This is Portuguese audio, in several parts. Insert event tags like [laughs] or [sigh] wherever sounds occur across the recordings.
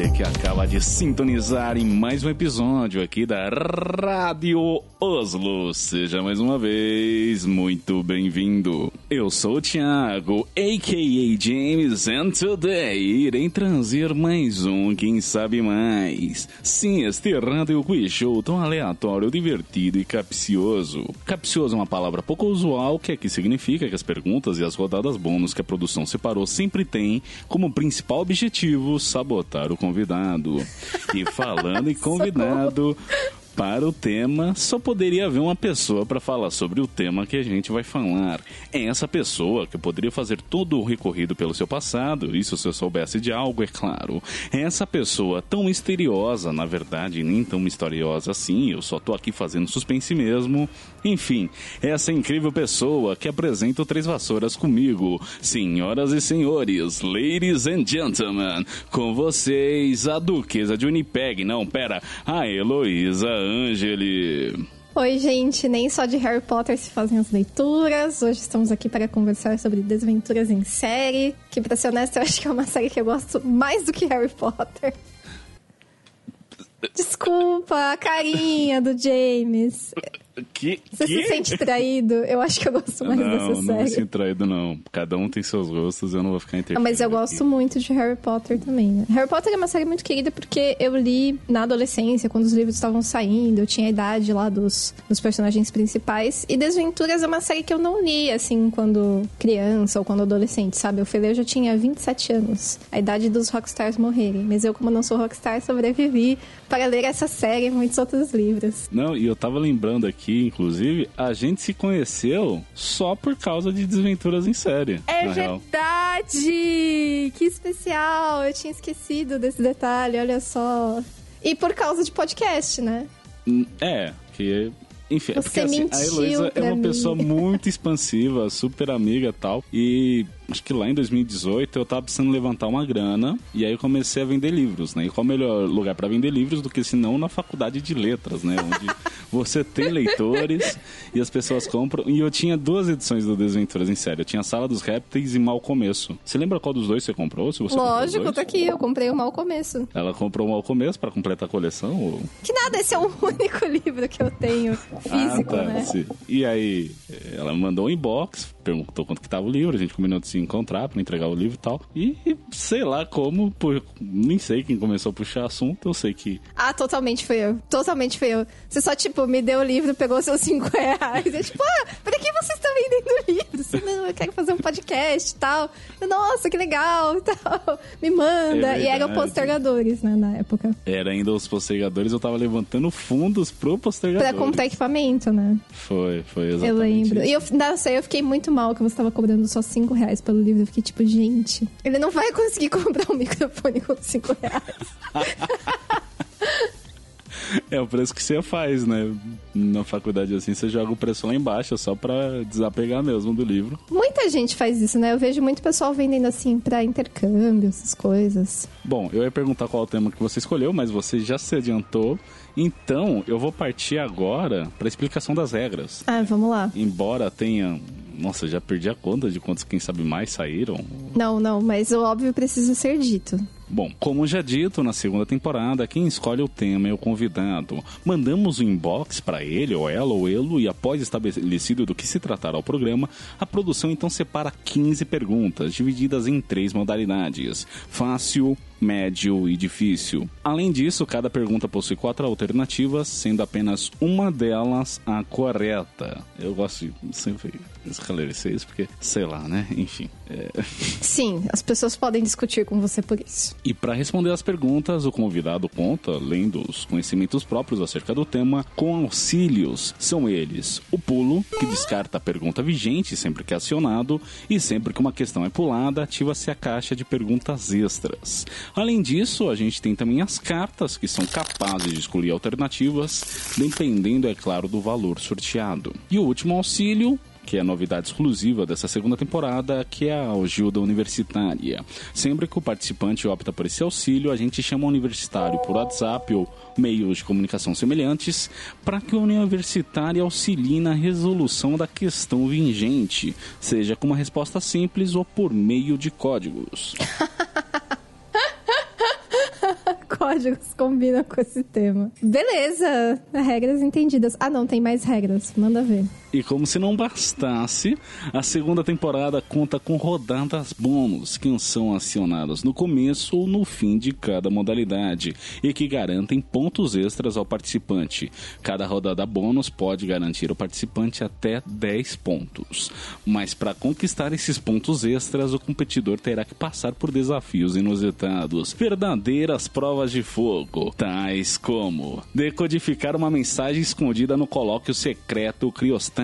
você que acaba de sintonizar em mais um episódio aqui da Rádio Oslo. Seja mais uma vez muito bem-vindo. Eu sou o Thiago, a.k.a. James, and today irei trazer mais um Quem Sabe Mais. Sim, este Rádio Quiz Show tão aleatório, divertido e capcioso. Capcioso é uma palavra pouco usual, que aqui significa que as perguntas e as rodadas bônus que a produção separou sempre têm como principal objetivo sabotar o convidado. E falando em [laughs] convidado, para o tema, só poderia haver uma pessoa para falar sobre o tema que a gente vai falar. É essa pessoa que poderia fazer todo o recorrido pelo seu passado, isso se eu soubesse de algo, é claro. É essa pessoa tão misteriosa, na verdade, nem tão misteriosa assim, eu só tô aqui fazendo suspense mesmo. Enfim, essa incrível pessoa que apresenta o Três Vassouras comigo. Senhoras e senhores, ladies and gentlemen, com vocês, a Duquesa de Unipeg, não, pera, a Heloísa Angeli. Oi, gente, nem só de Harry Potter se fazem as leituras. Hoje estamos aqui para conversar sobre Desventuras em Série, que, pra ser honesto, eu acho que é uma série que eu gosto mais do que Harry Potter. Desculpa, a carinha do James. Que, Você que? se sente traído? Eu acho que eu gosto mais não, dessa não série. me sinto traído, não. Cada um tem seus gostos, eu não vou ficar Ah, interferindo. mas eu gosto aqui. muito de Harry Potter também, né? Harry Potter é uma série muito querida porque eu li na adolescência, quando os livros estavam saindo, eu tinha a idade lá dos, dos personagens principais. E Desventuras é uma série que eu não li, assim, quando criança ou quando adolescente, sabe? Eu fui ler, eu já tinha 27 anos, a idade dos rockstars morrerem. Mas eu, como não sou rockstar, sobrevivi para ler essa série e muitos outros livros. Não, e eu tava lembrando aqui, inclusive, a gente se conheceu só por causa de desventuras em série. É na real. verdade! Que especial! Eu tinha esquecido desse detalhe, olha só. E por causa de podcast, né? Hum, É, que. Enfim, é Você porque assim, a Heloísa é uma mim. pessoa muito [laughs] expansiva, super amiga e tal. E acho que lá em 2018 eu tava precisando levantar uma grana e aí eu comecei a vender livros, né? E qual melhor lugar para vender livros do que se não na faculdade de letras, né? Onde [laughs] você tem leitores e as pessoas compram. E eu tinha duas edições do Desventuras em série. Eu tinha Sala dos Répteis e Mal Começo. Você lembra qual dos dois você comprou? Se você comprou Lógico, dois? tá aqui, eu comprei o Mal Começo. Ela comprou o Mal Começo para completar a coleção? Ou... Que nada, esse é o único [laughs] livro que eu tenho físico, ah, tá, né? sim. E aí, ela mandou um inbox, perguntou quanto que tava o livro, a gente combinou de se encontrar pra entregar o livro e tal. E sei lá como, por, nem sei quem começou a puxar assunto, eu sei que. Ah, totalmente foi eu. Totalmente foi eu. Você só, tipo, me deu o livro, pegou seus 5 reais. Eu, tipo, ah, pra que vocês estão vendendo livro? Não, eu quero fazer um podcast e tal. Eu, Nossa, que legal e tal. Me manda. É e eram verdade. postergadores, né, na época. Era ainda os postergadores, eu tava levantando fundos pro postergador. Pra comprar equipamento, né? Foi, foi exatamente. Eu lembro. isso. E eu, nossa, eu fiquei muito mal que você tava cobrando só 5 reais pelo livro. Eu fiquei tipo, gente, ele não vai conseguir [laughs] comprar um microfone com 5 reais. É o preço que você faz, né? Na faculdade assim, você joga o preço lá embaixo, só pra desapegar mesmo do livro. Muita gente faz isso, né? Eu vejo muito pessoal vendendo assim pra intercâmbio, essas coisas. Bom, eu ia perguntar qual é o tema que você escolheu, mas você já se adiantou. Então, eu vou partir agora para explicação das regras. Ah, vamos lá. Embora tenha. Nossa, já perdi a conta de quantos, quem sabe mais, saíram. Não, não, mas o óbvio precisa ser dito. Bom, como já dito, na segunda temporada, quem escolhe o tema é o convidado. Mandamos o inbox para ele, ou ela, ou ele, e após estabelecido do que se tratará o programa, a produção então separa 15 perguntas, divididas em três modalidades: fácil, médio e difícil. Além disso, cada pergunta possui quatro alternativas, sendo apenas uma delas a correta. Eu gosto de sempre esclarecer isso, porque, sei lá, né? Enfim. é- Sim, as pessoas podem discutir com você por isso. E para responder as perguntas, o convidado conta, além dos conhecimentos próprios acerca do tema, com auxílios. São eles o pulo, que descarta a pergunta vigente sempre que acionado, e sempre que uma questão é pulada, ativa-se a caixa de perguntas extras. Além disso, a gente tem também as cartas, que são capazes de escolher alternativas, dependendo, é claro, do valor sorteado. E o último auxílio, que é a novidade exclusiva dessa segunda temporada, que é a ajuda universitária. Sempre que o participante opta por esse auxílio, a gente chama o universitário por WhatsApp ou meios de comunicação semelhantes para que o universitário auxilie na resolução da questão vingente, seja com uma resposta simples ou por meio de códigos. [laughs] Códigos [laughs] combinam com esse tema. Beleza, regras entendidas. Ah, não, tem mais regras. Manda ver. E como se não bastasse, a segunda temporada conta com rodadas bônus que são acionadas no começo ou no fim de cada modalidade e que garantem pontos extras ao participante. Cada rodada bônus pode garantir ao participante até 10 pontos. Mas para conquistar esses pontos extras, o competidor terá que passar por desafios inusitados, verdadeiras provas de fogo, tais como decodificar uma mensagem escondida no colóquio secreto criostático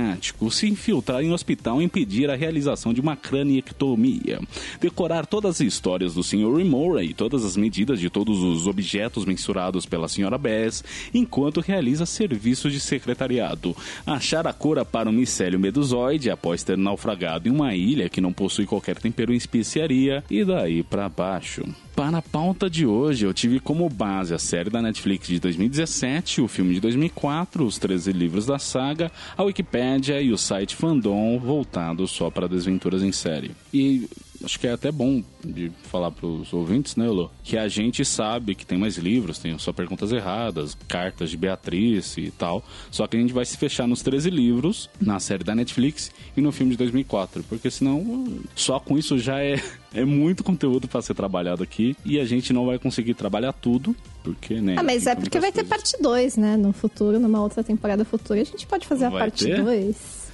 se infiltrar em hospital e impedir a realização de uma craniectomia, decorar todas as histórias do Sr. Murray e todas as medidas de todos os objetos mensurados pela Sra. Bess, enquanto realiza serviço de secretariado, achar a cura para o micélio medusoide após ter naufragado em uma ilha que não possui qualquer tempero em especiaria e daí para baixo. Para a pauta de hoje, eu tive como base a série da Netflix de 2017, o filme de 2004, os 13 livros da saga, a Wikipédia e o site Fandom voltado só para desventuras em série. E acho que é até bom de falar para os ouvintes, né, Lô? Que a gente sabe que tem mais livros, tem só perguntas erradas, cartas de Beatriz e tal. Só que a gente vai se fechar nos 13 livros, na série da Netflix e no filme de 2004. Porque senão, só com isso já é, [laughs] é muito conteúdo para ser trabalhado aqui. E a gente não vai conseguir trabalhar tudo, porque, né? Ah, mas é porque vai coisas. ter parte 2, né? No futuro, numa outra temporada futura, a gente pode fazer vai a parte 2.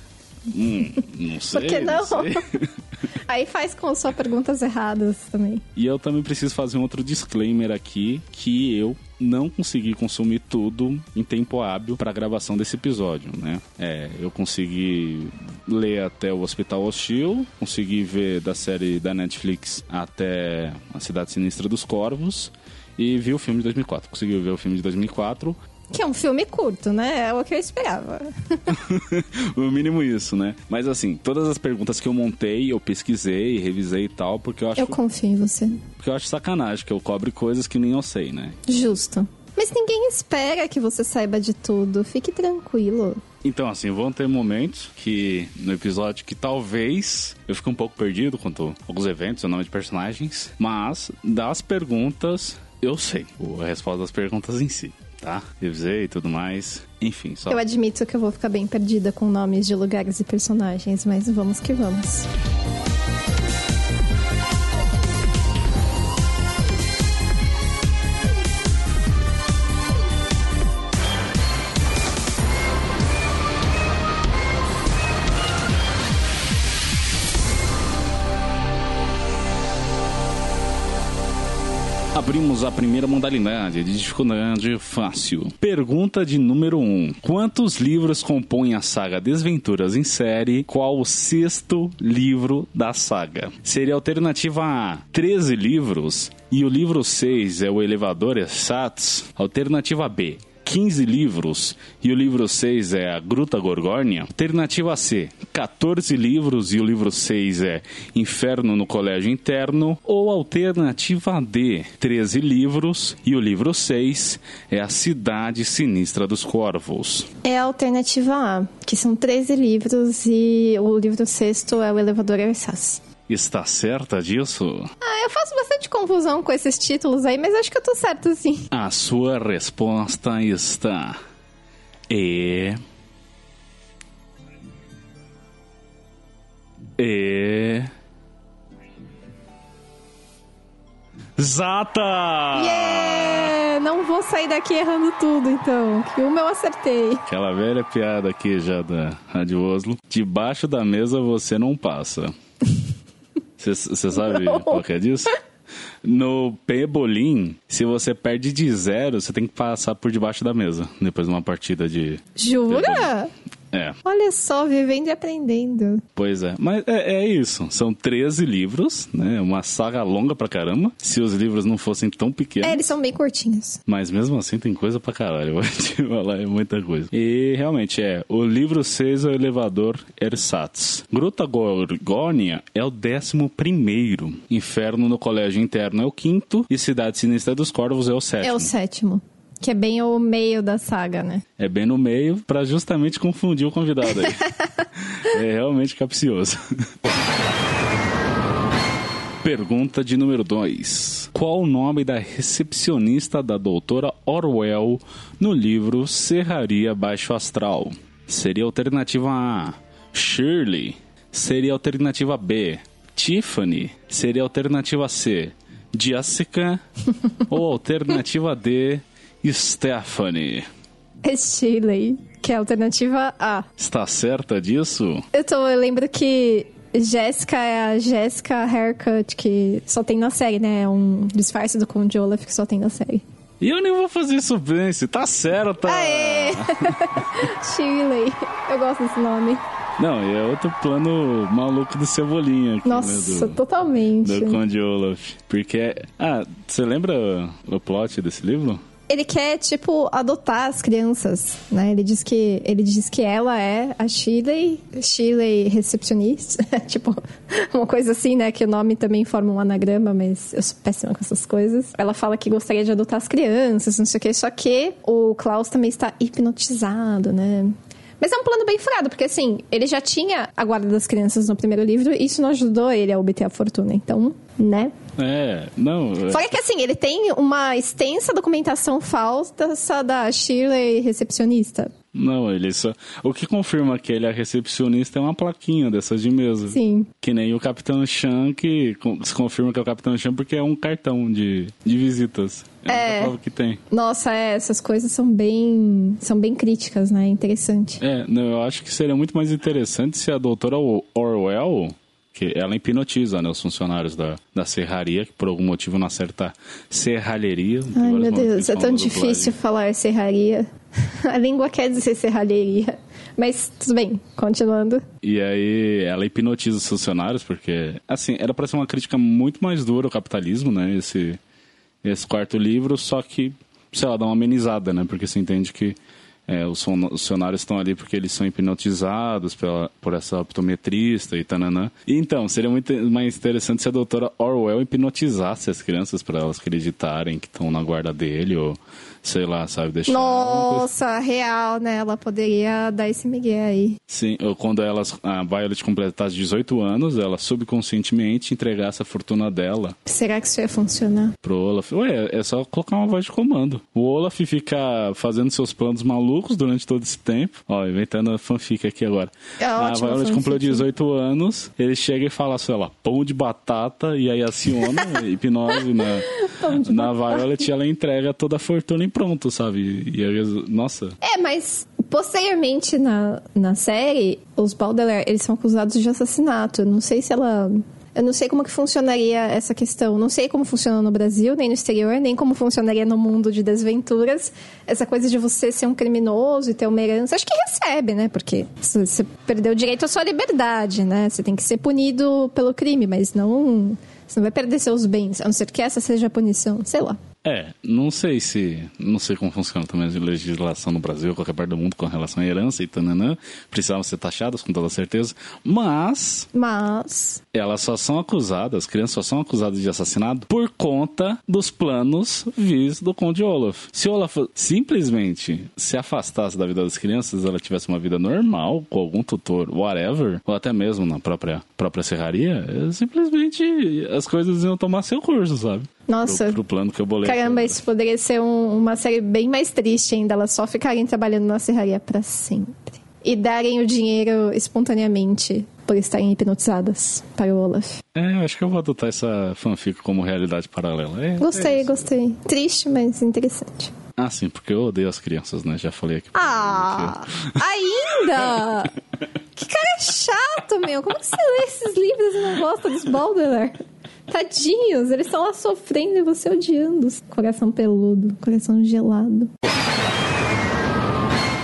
Hum, não sei. [laughs] Por que não? não. [laughs] Aí faz com só perguntas erradas também. E eu também preciso fazer um outro disclaimer aqui, que eu não consegui consumir tudo em tempo hábil para a gravação desse episódio, né? É, eu consegui ler até o Hospital Hostil, consegui ver da série da Netflix até A Cidade Sinistra dos Corvos e vi o filme de 2004. Consegui ver o filme de 2004 que é um filme curto, né? É o que eu esperava. [laughs] no mínimo isso, né? Mas assim, todas as perguntas que eu montei, eu pesquisei, revisei e tal, porque eu acho. Eu confio em você. Porque eu acho sacanagem que eu cobre coisas que nem eu sei, né? Justo. Mas ninguém espera que você saiba de tudo. Fique tranquilo. Então, assim, vão ter momentos que no episódio que talvez eu fique um pouco perdido quanto alguns eventos, o nome de personagens, mas das perguntas eu sei a resposta das perguntas em si tá? Revisei e tudo mais. Enfim, só. Eu admito que eu vou ficar bem perdida com nomes de lugares e personagens, mas vamos que vamos. Abrimos a primeira modalidade de dificuldade fácil. Pergunta de número 1. Um. Quantos livros compõem a saga Desventuras em Série? Qual o sexto livro da saga? Seria alternativa A, 13 livros. E o livro 6 é o Elevador Esats. Alternativa B, 15 livros e o livro 6 é A Gruta Gorgônia. Alternativa C, 14 livros e o livro 6 é Inferno no Colégio Interno. Ou alternativa D, 13 livros e o livro 6 é A Cidade Sinistra dos Corvos. É a alternativa A, que são 13 livros e o livro 6 é O Elevador Ersatz. Está certa disso? Ah, eu faço bastante confusão com esses títulos aí, mas acho que eu tô certa sim. A sua resposta está. E. E. Zata! Yeah! Não vou sair daqui errando tudo, então. Que uma eu acertei. Aquela velha piada aqui já da Rádio Oslo. Debaixo da mesa você não passa. [laughs] Você sabe qual que é disso? No pebolim, se você perde de zero, você tem que passar por debaixo da mesa depois de uma partida de. Jura? É, Olha só, vivendo e aprendendo. pois é. Mas é, é isso. São 13 livros, né? Uma saga longa pra caramba. Se os livros não fossem tão pequenos. É, eles são bem curtinhos. Mas mesmo assim tem coisa pra caralho, [laughs] vou te falar, é muita coisa. E realmente é, o livro 6 é o elevador Ersatz. Gruta Gorgônia é o décimo primeiro. Inferno no Colégio Interno é o quinto. E Cidade Sinistra dos Corvos é o sétimo. É o sétimo. Que é bem o meio da saga, né? É bem no meio pra justamente confundir o convidado aí. [laughs] é realmente capcioso. Pergunta de número 2. Qual o nome da recepcionista da doutora Orwell no livro Serraria Baixo Astral? Seria alternativa A. Shirley. Seria alternativa B. Tiffany. Seria alternativa C. Jessica. [laughs] ou alternativa D. Stephanie. É Shirley, que é a alternativa A. Está certa disso? Eu, tô, eu lembro que Jéssica é a Jéssica Haircut, que só tem na série, né? É um disfarce do Conde Olaf que só tem na série. E eu nem vou fazer isso bem, se tá certa. Aê! [laughs] Shirley. Eu gosto desse nome. Não, e é outro plano maluco do Cebolinha aqui, Nossa, né? Do, totalmente. do Conde Olaf. Porque. Ah, você lembra o plot desse livro? Ele quer, tipo, adotar as crianças, né? Ele diz que, ele diz que ela é a Shirley, Shirley recepcionista. [laughs] tipo, uma coisa assim, né? Que o nome também forma um anagrama, mas eu sou péssima com essas coisas. Ela fala que gostaria de adotar as crianças, não sei o quê. Só que o Klaus também está hipnotizado, né? Mas é um plano bem furado, porque assim, ele já tinha a guarda das crianças no primeiro livro e isso não ajudou ele a obter a fortuna. Então, né? É, não. é- Fora que assim, ele tem uma extensa documentação falsa da Shirley recepcionista. Não, ele só. O que confirma que ele é recepcionista é uma plaquinha dessas de mesa. Sim. Que nem o Capitão Chan, que se confirma que é o Capitão Chan porque é um cartão de, de visitas. É, É. prova que tem. Nossa, é, essas coisas são bem. são bem críticas, né? Interessante. É, não, eu acho que seria muito mais interessante se a doutora Orwell, que ela hipnotiza né, os funcionários da, da serraria, que por algum motivo não acerta serralheria. Ai, meu Deus, é tão difícil falar serraria. [laughs] A língua quer dizer serralheria. Mas tudo bem, continuando. E aí ela hipnotiza os funcionários, porque, assim, era pra ser uma crítica muito mais dura ao capitalismo, né? Esse, esse quarto livro, só que, sei lá, dá uma amenizada, né? Porque você entende que é, os fun- os funcionários estão ali porque eles são hipnotizados pela, por essa optometrista e tananã. Então, seria muito mais interessante se a doutora Orwell hipnotizasse as crianças para elas acreditarem que estão na guarda dele, ou sei lá, sabe, deixar. Nossa, real, né? Ela poderia dar esse migué aí. Sim, ou quando elas, a Violet completasse 18 anos, ela subconscientemente entregasse a fortuna dela Será que isso ia funcionar? pro Olaf. Ué, é só colocar uma voz de comando. O Olaf fica fazendo seus planos malucos durante todo esse tempo. Ó, inventando a fanfic aqui agora. É a Violet compleu 18 anos, ele chega e fala, sei lá, pão de batata, e aí aciona [laughs] hipnose na, na Violet e ela entrega toda a fortuna e pronto, sabe? E aí, nossa, É, mas posteriormente na, na série, os Baudelaire, eles são acusados de assassinato. Eu não sei se ela... Eu não sei como que funcionaria essa questão. Não sei como funciona no Brasil, nem no exterior, nem como funcionaria no mundo de desventuras. Essa coisa de você ser um criminoso e ter uma herança. Acho que recebe, né? Porque você perdeu o direito à sua liberdade, né? Você tem que ser punido pelo crime, mas não... Você não vai perder seus bens, a não ser que essa seja a punição. Sei lá. É, não sei se. Não sei como funciona também a legislação no Brasil, qualquer parte do mundo com relação à herança e tananã. Precisavam ser taxadas com toda certeza. Mas Mas... elas só são acusadas, as crianças só são acusadas de assassinato por conta dos planos vis do Conde Olaf. Se Olaf simplesmente se afastasse da vida das crianças, ela tivesse uma vida normal, com algum tutor, whatever, ou até mesmo na própria, própria serraria, simplesmente as coisas iam tomar seu curso, sabe? Nossa, Pro, pro plano que eu bolei. Caramba, isso poderia ser um- uma série bem mais triste ainda. Elas só ficarem trabalhando na serraria pra sempre. E darem o dinheiro espontaneamente por estarem hipnotizadas para o Olaf. É, eu acho que eu vou adotar essa fanfic como realidade paralela. É, Gostei, é gostei. Triste, mas interessante. Ah, sim, porque eu odeio as crianças, né? Já falei aqui. Ah, [laughs] ainda! [laughs] Que cara chato, meu. Como que você lê esses livros e não gosta dos Baudelaire? Tadinhos, eles estão lá sofrendo e você odiando. Coração peludo, coração gelado.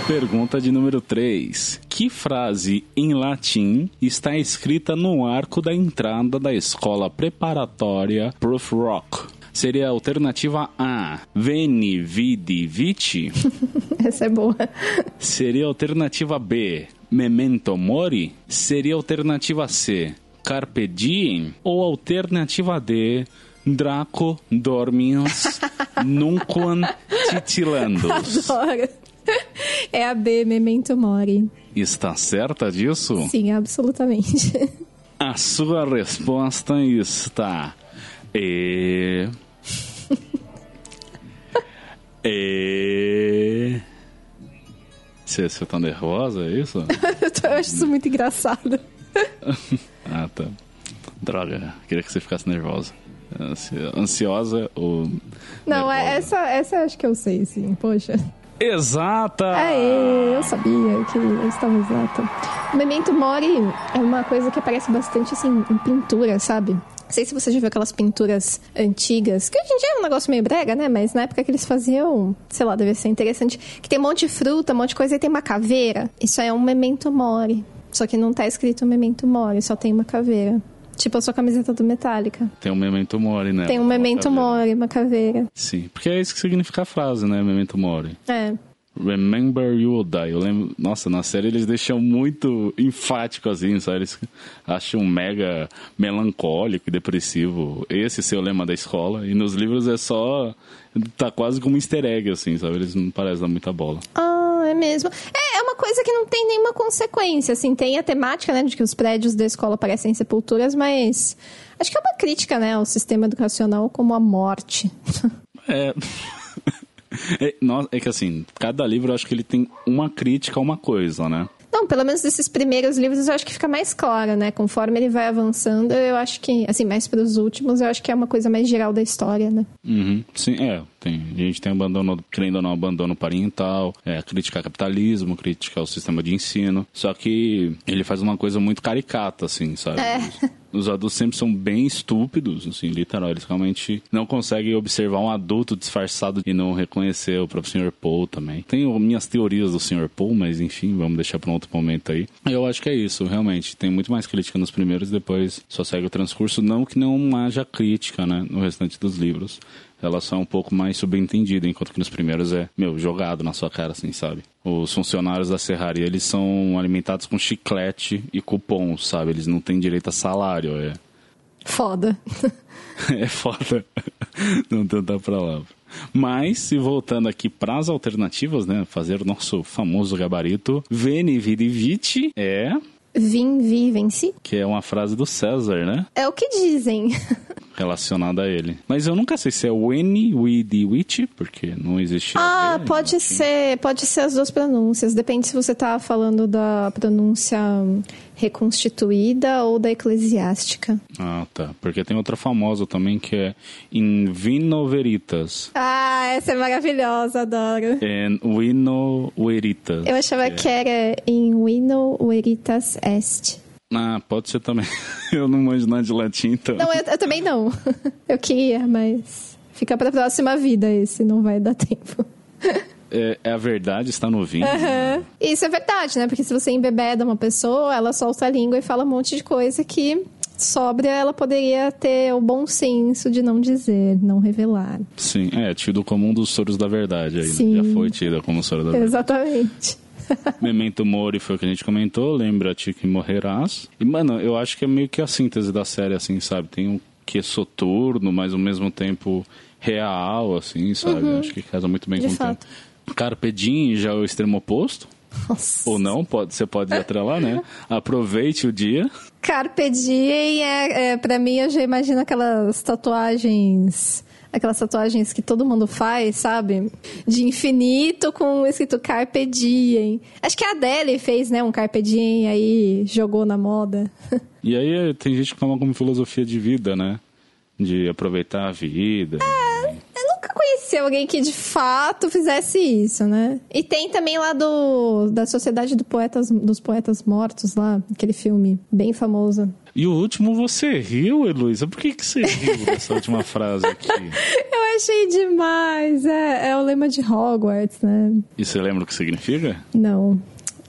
Pergunta de número 3. que frase em latim está escrita no arco da entrada da escola preparatória Proof Rock? Seria a alternativa A, Veni, Vidi, Vici? [laughs] Essa é boa. Seria a alternativa B, Memento Mori? Seria a alternativa C, Carpe Diem? Ou alternativa D, Draco Dormius [laughs] Nunquam Titilandos? Adoro. É a B, Memento Mori. Está certa disso? Sim, absolutamente. A sua resposta está. E. e. Você, você tá nervosa, é isso? [laughs] Eu acho isso muito engraçado. [laughs] ah, tá. Droga, queria que você ficasse nervosa. Ansi- Ansiosa ou. Não, é- nervosa? essa, essa acho que eu sei, sim. Poxa. Exata! Aê, eu sabia que eu estava exata. O Memento Mori é uma coisa que aparece bastante, assim, em pintura, sabe? Não sei se você já viu aquelas pinturas antigas, que hoje em dia é um negócio meio brega, né? Mas na época que eles faziam, sei lá, deve ser interessante. Que tem um monte de fruta, um monte de coisa e tem uma caveira. Isso é um Memento Mori. Só que não tá escrito Memento Mori, só tem uma caveira. Tipo a sua camiseta do Metallica. Tem um memento mori, né? Tem um Memento. Mori, uma caveira. Sim, porque é isso que significa a frase, né? Memento mori. É. Remember you will die. Eu lembro, nossa, na série eles deixam muito enfático assim, sabe? Eles acham mega melancólico e depressivo. Esse ser o lema da escola. E nos livros é só. Tá quase como um easter egg, assim, sabe? Eles não parecem dar muita bola. Ah, é mesmo. É, é uma coisa que não tem nenhuma consequência, assim, tem a temática, né, de que os prédios da escola parecem sepulturas, mas acho que é uma crítica, né, ao sistema educacional como a morte. É. [laughs] É, é que assim, cada livro eu acho que ele tem uma crítica a uma coisa, né? Não, pelo menos desses primeiros livros eu acho que fica mais claro, né? Conforme ele vai avançando, eu acho que, assim, mais para os últimos, eu acho que é uma coisa mais geral da história, né? Uhum. Sim, é. Tem, a gente tem abandono, querendo ou não, abandono parental, é, crítica ao capitalismo, crítica ao sistema de ensino. Só que ele faz uma coisa muito caricata, assim, sabe? É. Os, os adultos sempre são bem estúpidos, assim, literal. Eles realmente não conseguem observar um adulto disfarçado e não reconhecer o próprio Sr. Paul também. Tenho minhas teorias do Sr. Paul, mas enfim, vamos deixar para um outro momento aí. Eu acho que é isso, realmente. Tem muito mais crítica nos primeiros, depois só segue o transcurso. Não que não haja crítica, né, no restante dos livros ela só é um pouco mais subentendida, enquanto que nos primeiros é, meu, jogado na sua cara, assim, sabe? Os funcionários da serraria, eles são alimentados com chiclete e cupom, sabe? Eles não têm direito a salário, é... Foda. [laughs] é foda [laughs] não tem outra palavra. Mas, se voltando aqui para as alternativas, né? Fazer o nosso famoso gabarito, Veni Vidi Vici é... Vim, vi, venci. Que é uma frase do César, né? É o que dizem. [laughs] Relacionada a ele. Mas eu nunca sei se é Weni, Widi, Witch, porque não existe... Ah, V, pode enfim. ser, pode ser as duas pronúncias. Depende se você tá falando da pronúncia reconstituída ou da eclesiástica. Ah, tá. Porque tem outra famosa também que é In Vino Veritas. Ah, essa é maravilhosa, adoro. And Vino Veritas. Eu achava É. que era in vino veritas est. Ah, pode ser também. [laughs] eu não manjo nada de latim, então. Não, eu, eu também não. [laughs] Eu queria, mas fica pra próxima vida esse, não vai dar tempo. É, é a verdade, está no vinho. Aham. Isso é verdade, né? Porque se você embebeda uma pessoa, ela solta a língua e fala um monte de coisa que sóbria ela poderia ter o bom senso de não dizer, não revelar. Sim, é tido como um dos soros da verdade aí. né? Sim. Já foi tido como soro da verdade. Exatamente. [laughs] Memento Mori foi o que a gente comentou, lembra-te que morrerás. E, mano, eu acho que é meio que a síntese da série, assim, sabe? Tem um que é soturno, mas ao mesmo tempo real, assim, sabe? Eu Acho que casa muito bem Uhum. De com o fato. tempo. Carpe Diem já é o extremo oposto. Nossa. Ou não, pode, você pode atrelar, né? [laughs] Aproveite o dia. Carpe diem é, é, pra mim, eu já imagino aquelas tatuagens. Aquelas tatuagens que todo mundo faz, sabe? De infinito com escrito Carpe Diem. Acho que a Adele fez, né? Um Carpe Diem aí jogou na moda. [laughs] E aí tem gente que toma como filosofia de vida, né? De aproveitar a vida. Eu nunca conheci alguém que de fato fizesse isso, né? E tem também lá do da Sociedade do Poetas, dos Poetas Mortos lá, aquele filme bem famoso. E o último você riu, Heloísa? Por que, que você riu [laughs] dessa última frase aqui? Eu achei demais. É, é o lema de Hogwarts, né? E você lembra o que significa? Não.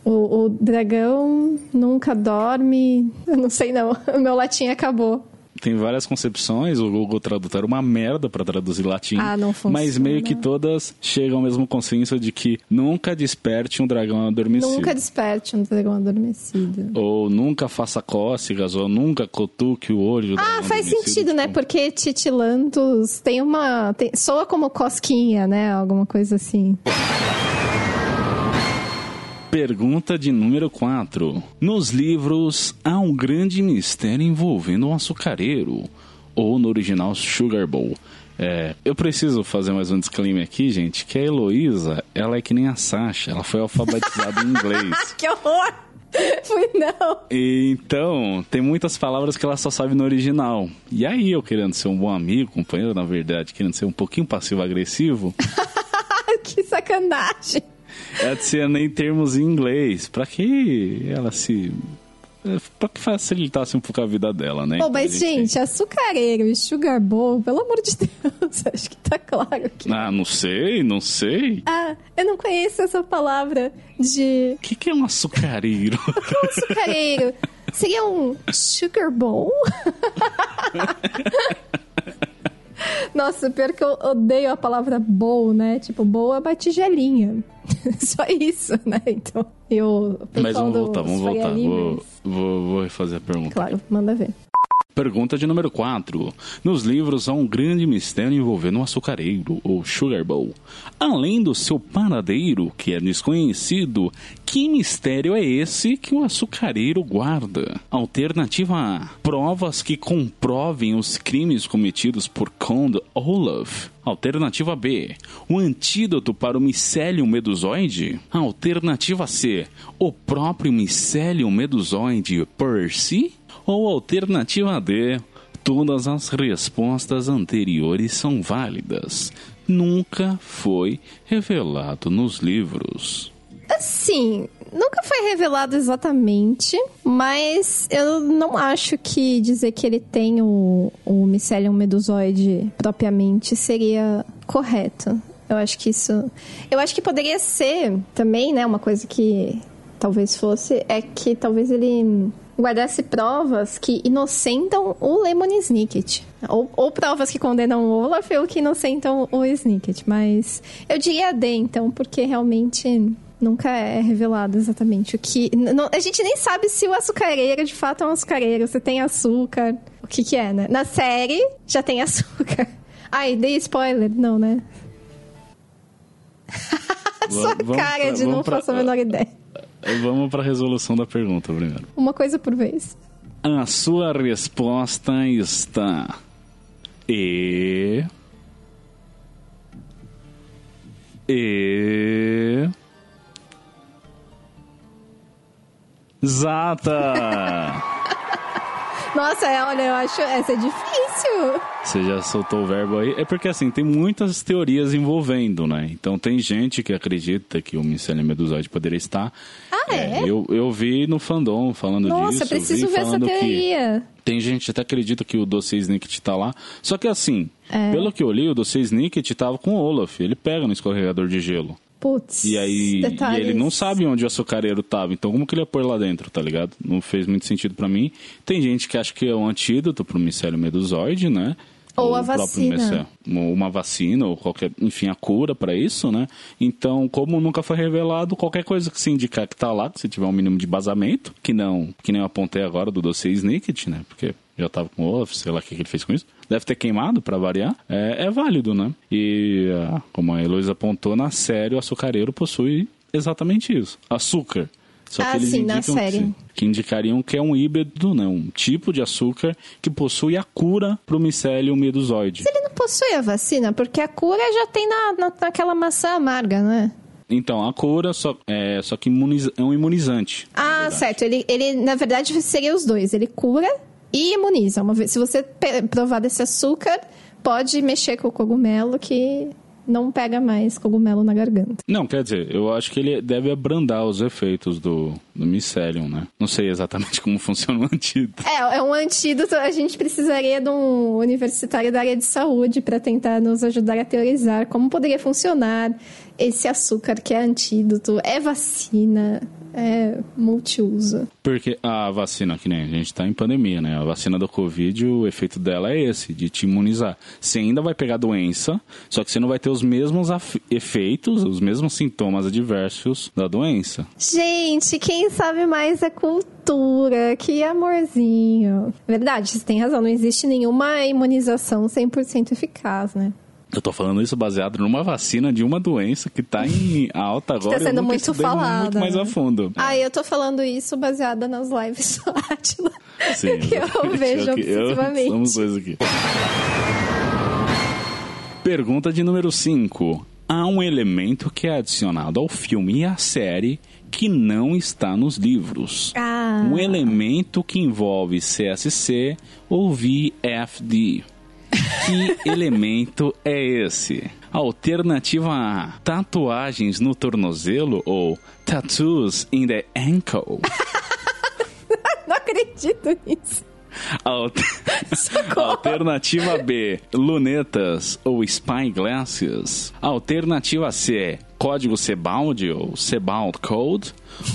O, o dragão nunca dorme. Eu não sei não. [laughs] O meu latim acabou. Tem várias concepções, o Google Tradutor é uma merda para traduzir latim. Ah, não funciona. Mas meio que todas chegam ao mesmo consenso de que nunca desperte um dragão adormecido. Nunca desperte um dragão adormecido. Ou nunca faça cócegas, ou nunca cutuque o olho do Ah, faz sentido, né? tipo, Porque titilantos tem uma. tem- soa como cosquinha, né? Alguma coisa assim. Pergunta de número 4. Nos livros há um grande mistério envolvendo um açucareiro, ou no original Sugar Bowl. É, eu preciso fazer mais um disclaimer aqui, gente, que a Heloísa, ela é que nem a Sasha, ela foi alfabetizada em inglês. [laughs] Que horror! Fui não. Então, tem muitas palavras que ela só sabe no original. E aí, eu querendo ser um bom amigo, companheiro, na verdade, querendo ser um pouquinho passivo-agressivo, [laughs] que sacanagem. Ela adiciona em termos em inglês, pra que ela se. Pra que facilitasse um pouco a vida dela, né? Então, mas, a gente- açucareiro e sugar bowl, pelo amor de Deus, [laughs] acho que tá claro aqui. Ah, não sei, não sei. Ah, eu não conheço essa palavra de O que, que é um açucareiro? [laughs] açucareiro. Seria um sugar bowl? [laughs] Nossa, pior que eu odeio a palavra bowl, né? Tipo, bowl é uma tigelinha. [laughs] Só isso, né? Então, eu... Mas vamos voltar, vamos voltar. Vou, vou, vou refazer a pergunta. Claro, manda ver. Pergunta de número 4. Nos livros há um grande mistério envolvendo o açucareiro, ou Sugar Bowl. Além do seu paradeiro, que é desconhecido, que mistério é esse que o açucareiro guarda? Alternativa A. Provas que comprovem os crimes cometidos por Conde Olaf. Alternativa B. O antídoto para o micelium medusoide. Alternativa C. O próprio micelium medusoide per si. Ou alternativa D, todas as respostas anteriores são válidas. Nunca foi revelado nos livros. Assim, nunca foi revelado exatamente, mas eu não acho que dizer que ele tem o, o Mycelium medusoide propriamente seria correto. Eu acho que isso. Eu acho que poderia ser também, né? Uma coisa que talvez fosse é que talvez ele guardasse provas que inocentam o Lemon Snicket. Ou, ou provas que condenam o Olaf ou que inocentam o Snicket. Mas eu diria D, então, porque realmente nunca é revelado exatamente o que. não- a gente nem sabe se o açucareiro de fato é um açucareiro, se tem açúcar. O que, que é, né? Na série já tem [laughs] açúcar. Ai, dei spoiler? Não, né? [laughs] Sua Vamos cara pra- de não pra- faço a menor ideia. Vamos para a resolução da pergunta primeiro. Uma coisa por vez. A sua resposta está. E. E. Zata! [laughs] Nossa, é, olha, eu acho essa é difícil. Você já soltou o verbo aí? É porque assim, tem muitas teorias envolvendo, né? Então tem gente que acredita que o micélio medusoide poderia estar. Ah, é? eu, eu vi no fandom falando Nossa, disso. eu preciso ver essa teoria. Tem gente que até acredita que o dossiê Snicket tá lá. Só que assim, É. pelo que eu li, o dossiê Snicket tava com o Olaf. Ele pega no escorregador de gelo. Putz. E aí e ele não sabe onde o açucareiro tava. Então como que ele ia pôr lá dentro, tá ligado? Não fez muito sentido pra mim. Tem gente que acha que é um antídoto pro micélio medusoide, né? Ou a O próprio vacina. micélio- uma vacina ou qualquer, enfim, a cura pra isso, né? Então, como nunca foi revelado, qualquer coisa que se indicar que tá lá, que se tiver um mínimo de vazamento, que não, que nem eu apontei agora do dossiê Snicket, né? Porque já tava com o Olaf, sei lá o que, que ele fez com isso. Deve ter queimado pra variar. É, é válido, né? E, ah, como a Heloísa apontou, na série o açucareiro possui exatamente isso: açúcar. Só Ah, que eles sim, na série. Que, que indicariam que é um híbrido, né? Um tipo de açúcar que possui a cura pro micélio medusoide. Ele não possui a vacina, porque a cura já tem na, na- naquela maçã amarga, né? Então, a cura só, é, só que imuniza- é um imunizante. Ah, certo. Ele, ele, na verdade, seria os dois. Ele cura e imuniza. Uma vez, se você provar desse açúcar, pode mexer com o cogumelo que não pega mais cogumelo na garganta. Não, quer dizer, eu acho que ele deve abrandar os efeitos do, do micelium, né? Não sei exatamente [laughs] como funciona o antídoto. É, é um antídoto. A gente precisaria de um universitário da área de saúde para tentar nos ajudar a teorizar como poderia funcionar esse açúcar que é antídoto, é vacina. é multiuso. Porque a vacina, que nem a gente tá em pandemia, né? A vacina do Covid, o efeito dela é esse, de te imunizar. Você ainda vai pegar a doença, só que você não vai ter os mesmos efeitos, os mesmos sintomas adversos da doença. Gente, quem sabe mais é cultura, que amorzinho. Verdade, você tem razão, não existe nenhuma imunização 100% eficaz, né? Eu tô falando isso baseado numa vacina de uma doença que tá em [laughs] alta agora. Que tá sendo muito falada. Muito mais a fundo. Ah, eu tô falando isso baseada nas lives [laughs] do Atila. Sim, que eu vejo obsessivamente. Eu, somos dois aqui. Pergunta de número 5. Há um elemento que é adicionado ao filme e à série que não está nos livros. Ah. Um elemento que envolve CSC ou VFD. Que elemento é esse? Alternativa A: tatuagens no tornozelo ou tattoos in the ankle. [laughs] Não acredito nisso. Alter... [laughs] Alternativa B: lunetas ou spyglasses. Alternativa C: código Sebald ou Sebald Code.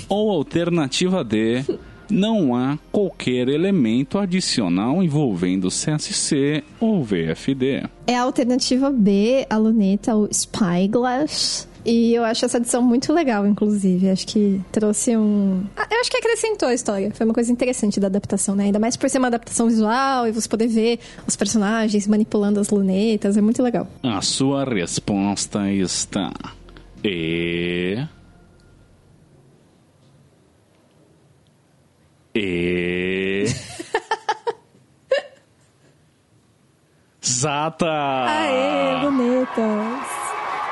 Ou alternativa D: não há qualquer elemento adicional envolvendo CSC ou VFD. É a alternativa B, a luneta, o Spyglass. E eu acho essa edição muito legal, inclusive. Acho que trouxe um. Ah, eu acho que acrescentou a história. Foi uma coisa interessante da adaptação, né? Ainda mais por ser uma adaptação visual e você poder ver os personagens manipulando as lunetas. É muito legal. A sua resposta está. E. E. Zata! Aê, bonitas!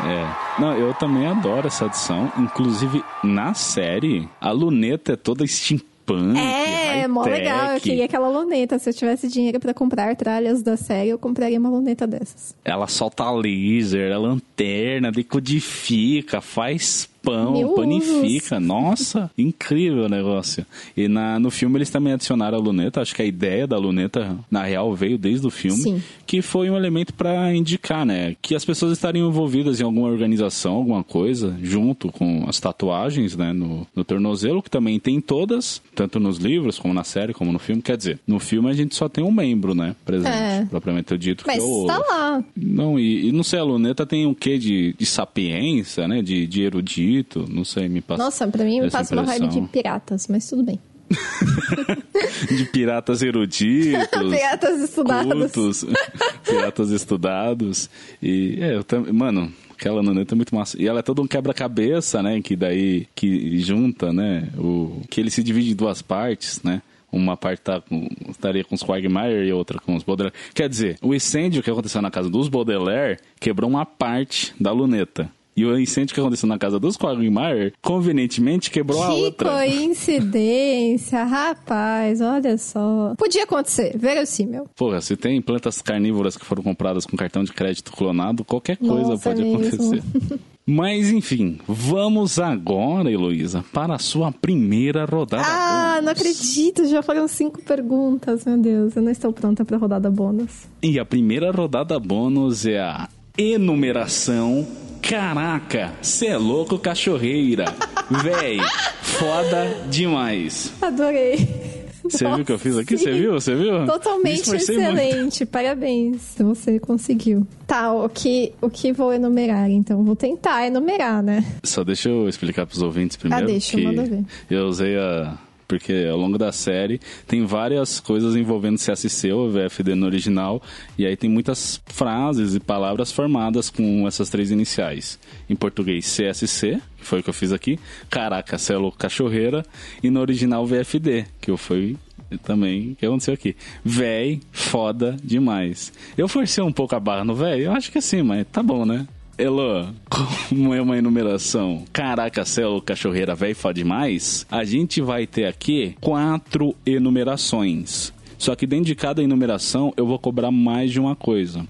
É. Não, eu também adoro essa edição. Inclusive, na série, a luneta é toda steampunk. É, mó legal. Eu queria aquela luneta. Se eu tivesse dinheiro para comprar tralhas da série, eu compraria uma luneta dessas. Ela solta laser, a lanterna, decodifica, faz pão, Mil panifica. usos. Nossa, incrível o negócio. E na, no filme eles também adicionaram a luneta. Acho que a ideia da luneta, na real, veio desde o filme. Sim. Que foi um elemento para indicar, né? Que as pessoas estariam envolvidas em alguma organização, alguma coisa, junto com as tatuagens, né? No, no tornozelo, que também tem todas, tanto nos livros, como na série, como no filme. Quer dizer, no filme a gente só tem um membro, né? Presente, É. propriamente dito. Mas que é tá lá. não, e, e não sei, a luneta tem um quê de, de sapiência, né? De, de erudito, não sei, me passa. Nossa, pra mim me passa uma vibe de impressão. piratas, mas tudo bem. [laughs] De piratas eruditos. [laughs] Piratas estudados. cultos, [laughs] piratas estudados. E, é, eu também. Mano. Aquela luneta é muito massa. E ela é todo um quebra-cabeça, né? Que daí, que junta, né? O, que ele se divide em duas partes, né? Uma parte tá com, estaria com os Quagmire e outra com os Baudelaire. Quer dizer, o incêndio que aconteceu na casa dos Baudelaire quebrou uma parte da luneta. E o incêndio que aconteceu na casa dos Quagmire, convenientemente, quebrou a Que outra. coincidência, rapaz, olha só. Podia acontecer, verossímil. Porra, se tem plantas carnívoras que foram compradas com cartão de crédito clonado, qualquer coisa Nossa, pode mesmo. acontecer. [laughs] Mas enfim, vamos agora, Heloísa, para a sua primeira rodada. Ah, não bônus. acredito, já foram cinco perguntas, meu Deus. Eu não estou pronta pra rodada bônus. E a primeira rodada bônus é a enumeração. Caraca, cê é louco, cachorreira. Véi, foda demais. Adorei. Você viu o que eu fiz aqui? Você viu? Você viu? Me Totalmente esforcei muito. excelente, parabéns. Você conseguiu. Tá, o que, o que vou enumerar, então? Vou tentar enumerar, né? Só deixa eu explicar para os ouvintes primeiro. Ah, deixa, que manda ver. Eu usei a. Porque ao longo da série tem várias coisas envolvendo CSC ou VFD no original, e aí tem muitas frases e palavras formadas com essas três iniciais. Em português, CSC, que foi o que eu fiz aqui, caraca, cê é cachorreira, e no original VFD, que eu fui também o que aconteceu aqui. Véi, foda demais. Eu forcei um pouco a barra no véi? Eu acho que sim, mas tá bom, né? Elo, como é uma enumeração, caraca, céu, cachorreira véi, foda demais, a gente vai ter aqui quatro enumerações. Só que dentro de cada enumeração eu vou cobrar mais de uma coisa.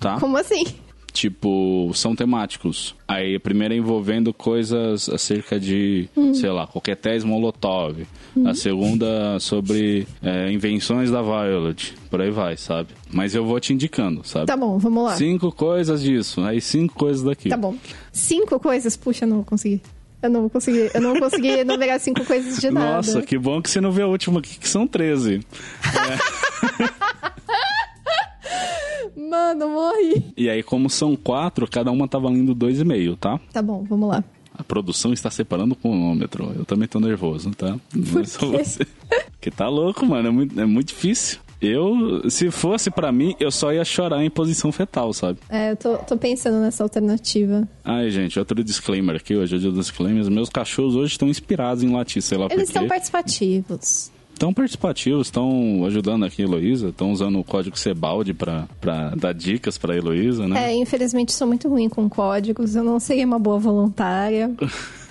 Tá? Como assim? Tipo, são temáticos. Aí a primeira envolvendo coisas acerca de, Hum. sei lá, coquetéis molotov. A segunda sobre é, invenções da Violet. Por aí vai, sabe? Mas eu vou te indicando, sabe? Tá bom, vamos lá. Cinco coisas disso, aí cinco coisas daqui. Tá bom. Cinco coisas? Puxa, não vou conseguir. Eu não vou conseguir, eu não vou conseguir enumerar cinco coisas de nada. Nossa, que bom que você não vê a última aqui, que são 13. [laughs] Mano, morri. E aí, como são quatro, cada uma tá valendo 2,5, tá? Tá bom, vamos lá. A produção está separando o cronômetro. Eu também tô nervoso, tá? Não é só você. Que tá louco, mano. É muito, é muito difícil. Eu, se fosse pra mim, eu só ia chorar em posição fetal, sabe? É, eu tô, tô pensando nessa alternativa. Ai, gente, outro disclaimer aqui, hoje é dia dos disclaimers. Meus cachorros hoje estão inspirados em latir, sei lá Eles por estão participativos. Estão participativos, estão ajudando aqui a Heloísa, estão usando o código Sebaldi pra, pra dar dicas pra Heloísa, né? É, infelizmente sou muito ruim com códigos, eu não seria uma boa voluntária. [laughs]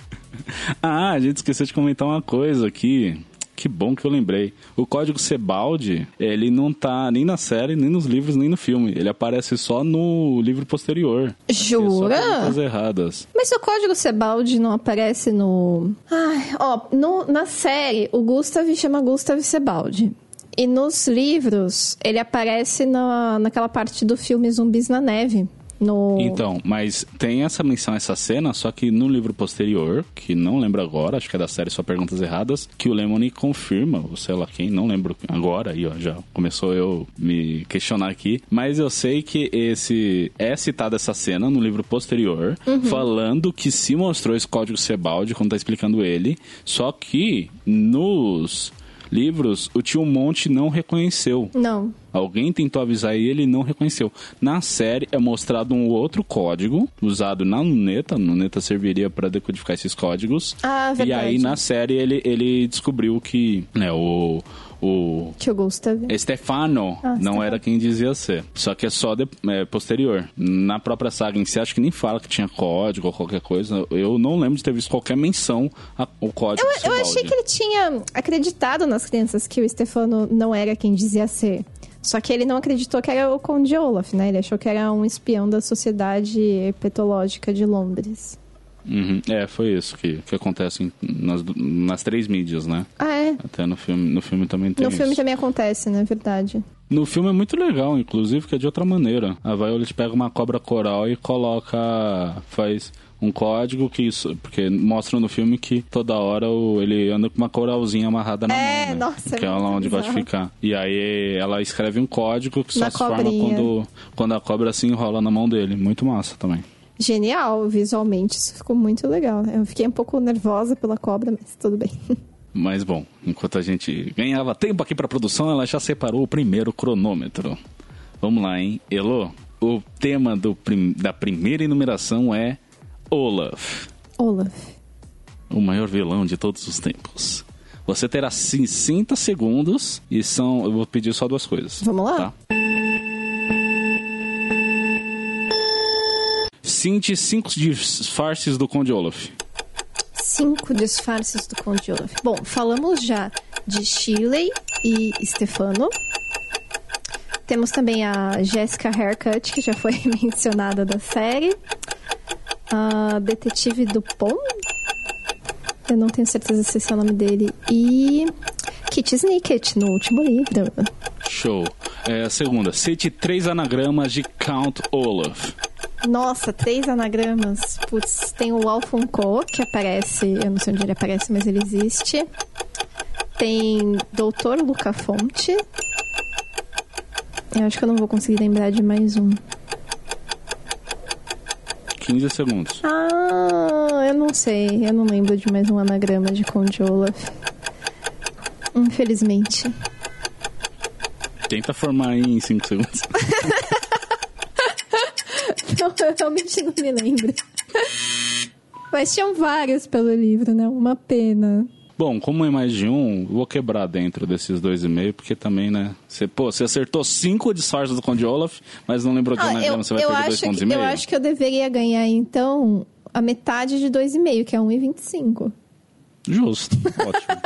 Ah, a gente esqueceu de comentar uma coisa aqui. Que bom que eu lembrei. O código Sebaldi, ele não tá nem na série, nem nos livros, nem no filme. Ele aparece só no livro posterior. É só Jura? perguntas erradas. Mas o código Sebaldi não aparece no. Ai, ó, no- na série, o Gustav chama Gustav Sebaldi. E nos livros, ele aparece na, naquela parte do filme Zumbis na Neve. No... Então, mas tem essa menção, essa cena, só que no livro posterior, que não lembro agora, acho que é da série Só Perguntas Erradas, que o Lemony confirma, ou sei lá quem, não lembro agora, aí ó, já começou eu me questionar aqui, mas eu sei que esse é citada essa cena no livro posterior, falando que se mostrou esse código Sebaldi, quando tá explicando ele, só que nos livros o tio Monte não reconheceu. Não. Alguém tentou avisar e ele não reconheceu. Na série é mostrado um outro código usado na luneta. A luneta serviria para decodificar esses códigos. Ah, E verdade. aí na série ele, ele descobriu que né, o, o Que o Gustav. Stefano Ah, não Stefano. era quem dizia ser. Só que é só de- é, posterior. Na própria saga em si, acho que nem fala que tinha código ou qualquer coisa. Eu não lembro de ter visto qualquer menção ao código. Eu, eu achei que ele tinha acreditado nas crianças que o Stefano não era quem dizia ser. Só que ele não acreditou que era o Conde Olaf, né? Ele achou que era um espião da sociedade herpetológica de Londres. Uhum. É, foi isso que, que acontece nas, nas três mídias, né? Ah, é? Até no filme, no filme também tem No filme isso. também acontece, né? Verdade. No filme é muito legal, inclusive, que é de outra maneira. A Violet pega uma cobra coral e coloca... faz um código que isso... Porque mostra no filme que toda hora o, ele anda com uma coralzinha amarrada na É, mão, né? nossa, é Que é lá muito onde gosta de bizarro. ficar. E aí ela escreve um código que só Na se forma cobrinha. quando, quando a cobra se enrola na mão dele. Muito massa também. Genial, visualmente, isso ficou muito legal. Eu fiquei um pouco nervosa pela cobra, mas tudo bem. [laughs] Mas bom, enquanto a gente ganhava tempo aqui pra produção, ela já separou o primeiro cronômetro. Vamos lá, hein? Elo, o tema prim- da primeira enumeração é Olaf, Olaf. o maior vilão de todos os tempos. Você terá 60 segundos e são. Eu vou pedir só duas coisas. Vamos lá? Tá? Cinte cinco disfarces do Conde Olaf. Cinco disfarces do Conde Olaf. Bom, falamos já de Shirley e Stefano. Temos também a Jessica Haircut, que já foi [laughs] mencionada da série. A Detetive Dupont. Eu não tenho certeza se esse é o nome dele. E Kit Snicket, no último livro. Show. É, a segunda, cite três anagramas de Count Olaf. Nossa, três anagramas. Putz, tem o Alfonco, que aparece. Eu não sei onde ele aparece, mas ele existe. Tem Doutor Luca Fonte. Eu acho que eu não vou conseguir lembrar de mais um. 15 segundos. Ah, eu não sei. Eu não lembro de mais um anagrama de Conde Olaf. Infelizmente. Tenta formar aí em 5 segundos. [laughs] Não, eu realmente não me lembro. Mas tinham vários pelo livro, né? Uma pena. Bom, como é mais de um, vou quebrar dentro desses dois e meio, porque também, né? Você, pô, você acertou cinco disfarces do Conde Olaf, mas não lembrou de Ah, anagrama, eu, você vai perder dois acho, pontos que- e meio? eu acho que eu deveria ganhar, então, a metade de 2,5, que é 1,25. Justo, [laughs] ótimo.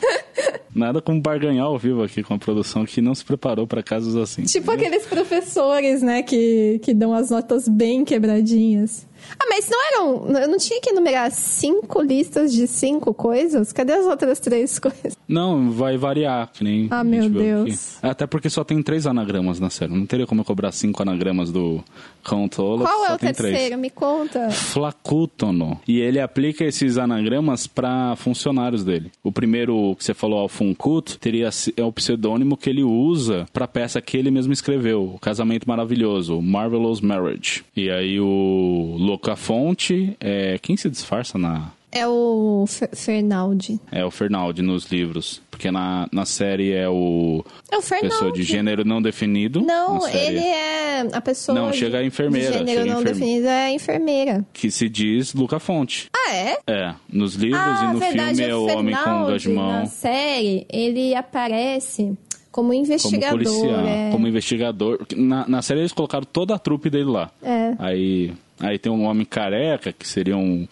[laughs] Nada como barganhar ao vivo aqui com a produção que não se preparou para casos assim. Tipo aqueles professores, né, que, que dão as notas bem quebradinhas. Ah, mas não eram. Eu não tinha que enumerar cinco listas de cinco coisas? Cadê as outras três [laughs] coisas? Não, vai variar, que nem. Ah, meu viu aqui. Deus. Até porque só tem três anagramas na série. Não teria como eu cobrar cinco anagramas do Count Olaf. Qual é o terceiro? Três. Me conta. Flacútono. E ele aplica esses anagramas para funcionários dele. O primeiro que você falou, Alfuncut, teria é o pseudônimo que ele usa para peça que ele mesmo escreveu, O Casamento Maravilhoso, Marvelous Marriage. E aí o Locafonte, é quem se disfarça na É o Fer Fernaldi. é o Fernaldi nos livros, porque na, na série é o É o Fernaldi. pessoa de gênero não definido. Não, ele é a pessoa. Não, de- chega a enfermeira, De gênero não enferme- definido é a enfermeira. que se diz Luca Fonte. Ah, é? É, nos livros ah, e no verdade, filme é o o homem com Fernaldi, dois de mão. Na série, ele aparece como Como investigador. policial, é. como investigador. Na, na série eles colocaram toda a trupe dele lá. É. Aí, aí tem um homem careca, que seria um,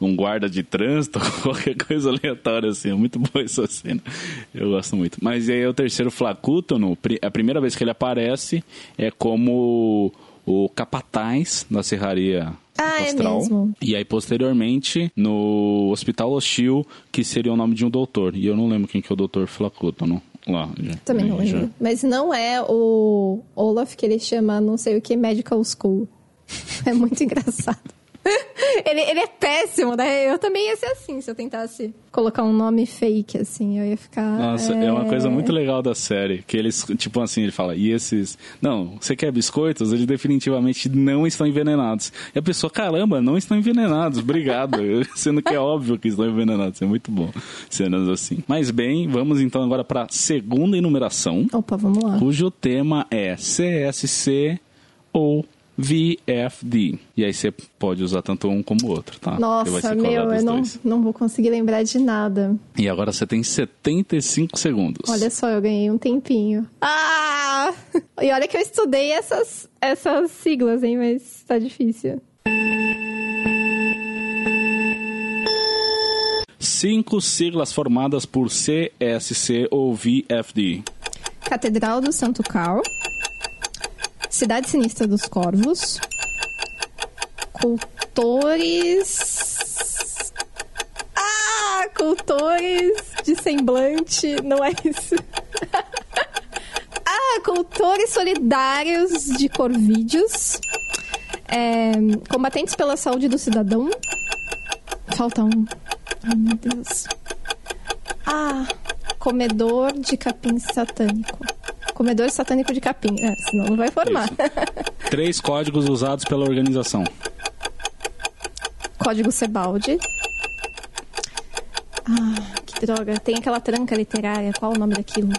um guarda de trânsito, [laughs] qualquer coisa aleatória assim. É muito boa essa cena. Eu gosto muito. Mas aí o terceiro Flacútono, a primeira vez que ele aparece é como o capataz da serraria Ah, é astral. mesmo. E aí, posteriormente, no Hospital Hostil, que seria o nome de um doutor. E eu não lembro quem que é o doutor Flacútono lá. já- Também não já- lembro. Mas não é o Olaf que ele chama não sei o que Medical School. [laughs] É muito engraçado. [laughs] Ele, ele é péssimo, né? Eu também ia ser assim, se eu tentasse colocar um nome fake, assim. Eu ia ficar. Nossa, é... uma coisa muito legal da série. Que eles, tipo assim, ele fala, e esses. Não, você quer biscoitos? Eles definitivamente não estão envenenados. E a pessoa, caramba, não estão envenenados, obrigado. [laughs] Sendo que é óbvio que estão envenenados. É muito bom. Cenas assim. Mas bem, vamos então agora para segunda enumeração, Opa, vamos lá. cujo tema é CSC ou VFD. E aí você pode usar tanto um como o outro, tá? Nossa, meu, eu não, dois. não vou conseguir lembrar de nada. E agora você tem 75 segundos. Olha só, eu ganhei um tempinho. Ah! E olha que eu estudei essas, essas siglas, hein? Mas tá difícil. Cinco siglas formadas por CSC ou VFD. Catedral do Santo Carl. Cidade Sinistra dos Corvos. Cultores. Ah! Cultores de semblante. Não é isso. [laughs] ah! Cultores solidários de Corvídeos. É, combatentes pela saúde do cidadão. Falta um. Ai, meu Deus. Ah, comedor de capim satânico. Comedor satânico de capim. É, senão não vai formar. Três códigos usados pela organização. Código Sebaldi. Ah, que droga. Tem aquela tranca literária. Qual o nome daquilo?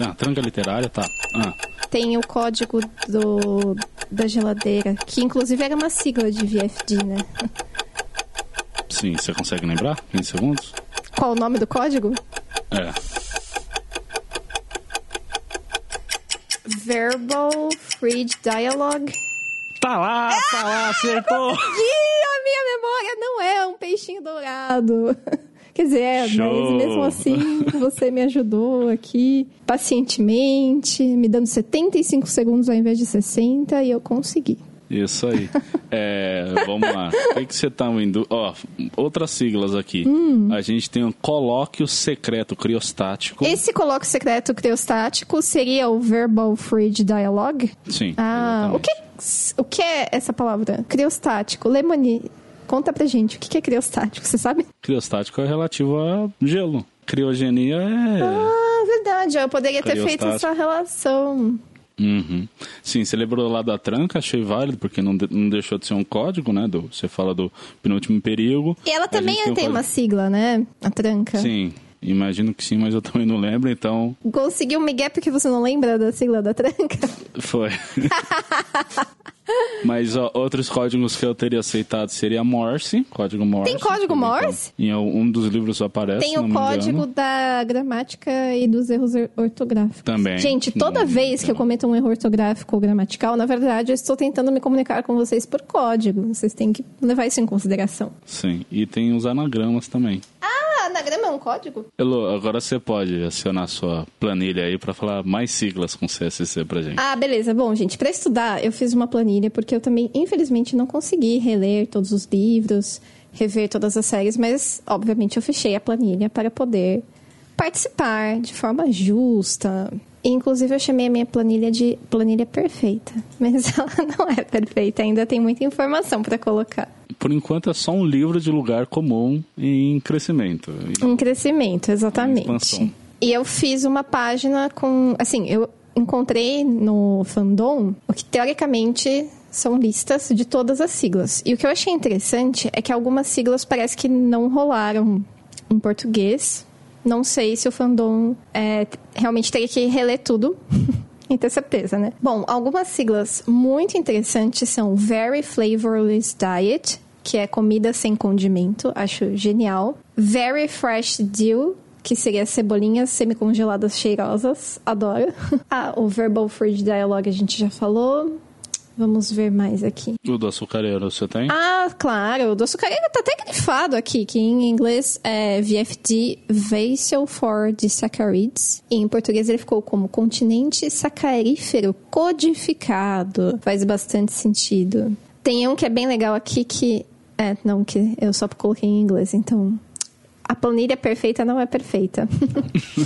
Ah, tranca literária, tá. Ah, Tem o código do, da geladeira, que inclusive era uma sigla de VFD, né? sim, você consegue lembrar? 15 segundos? Qual o nome do código? É. Verbal Fridge Dialogue. Tá lá, tá lá, acertou! Ih, a minha memória não é um peixinho dourado. [laughs] Quer dizer, é, mas mesmo assim você me ajudou aqui pacientemente, me dando 75 segundos ao invés de 60 e eu consegui. Isso aí. [laughs] É, vamos lá. [laughs] O que, você tá indo? Ó, outras siglas aqui. Hum. A gente tem um colóquio secreto criostático. Esse colóquio secreto criostático seria o Verbal Fridge Dialogue? Sim. Ah, o que, o que é essa palavra? Criostático. Lemoni, conta pra gente, o que é criostático, você sabe? Criostático é relativo a gelo. Criogenia é. Ah, verdade, eu poderia ter feito essa relação. Uhum. Sim, você lembrou lá da tranca, achei válido, porque não, de- não deixou de ser um código, né? Do, você fala do penúltimo perigo. E ela também tem, um uma código- sigla, né? A tranca. Sim, imagino que sim, mas eu também não lembro, então Conseguiu um migué porque você não lembra da sigla da tranca? foi. [laughs] mas ó, outros códigos que eu teria aceitado seria Morse, código Morse. Tem código também Morse? Em um dos livros aparece. Tem não o código da gramática e dos erros or- ortográficos. Também. Gente, toda Não, vez que eu não. cometo um erro ortográfico ou gramatical, na verdade, eu estou tentando me comunicar com vocês por código. Vocês têm que levar isso em consideração. Sim, e tem os anagramas também. Ah, anagrama é um código? Elo, agora você pode acionar sua planilha aí pra falar mais siglas com CSC pra gente. Ah, beleza. Bom, gente, pra estudar, eu fiz uma planilha porque eu também, infelizmente, não consegui reler todos os livros, rever todas as séries, mas, obviamente, eu fechei a planilha para poder participar de forma justa. Inclusive, eu chamei a minha planilha de planilha perfeita, mas [laughs] ela não é perfeita, ainda tem muita informação para colocar. Por enquanto é só um livro de lugar comum em crescimento. Em crescimento, exatamente. Em. E eu fiz uma página com. Assim, eu encontrei no fandom o que teoricamente são listas de todas as siglas. E o que eu achei interessante é que algumas siglas parece que não rolaram em português. Não sei se o fandom é, realmente teria que reler tudo. [laughs] E ter certeza, né? Bom, algumas siglas muito interessantes são Very Flavorless Diet, que é comida sem condimento, acho genial. Very Fresh Deal, que seria cebolinhas semicongeladas cheirosas, adoro. [laughs] ah, o Verbal Fridge Dialogue a gente já falou. Vamos ver mais aqui. O do açucareiro você tem? Ah, claro. O do açucareiro tá até grifado aqui, que em inglês é VFD, Vessel for Disaccharides. E em português ele ficou como continente sacarífero codificado. Faz bastante sentido. Tem um que é bem legal aqui que... É, não, que eu só coloquei em inglês, então... A planilha perfeita não é perfeita.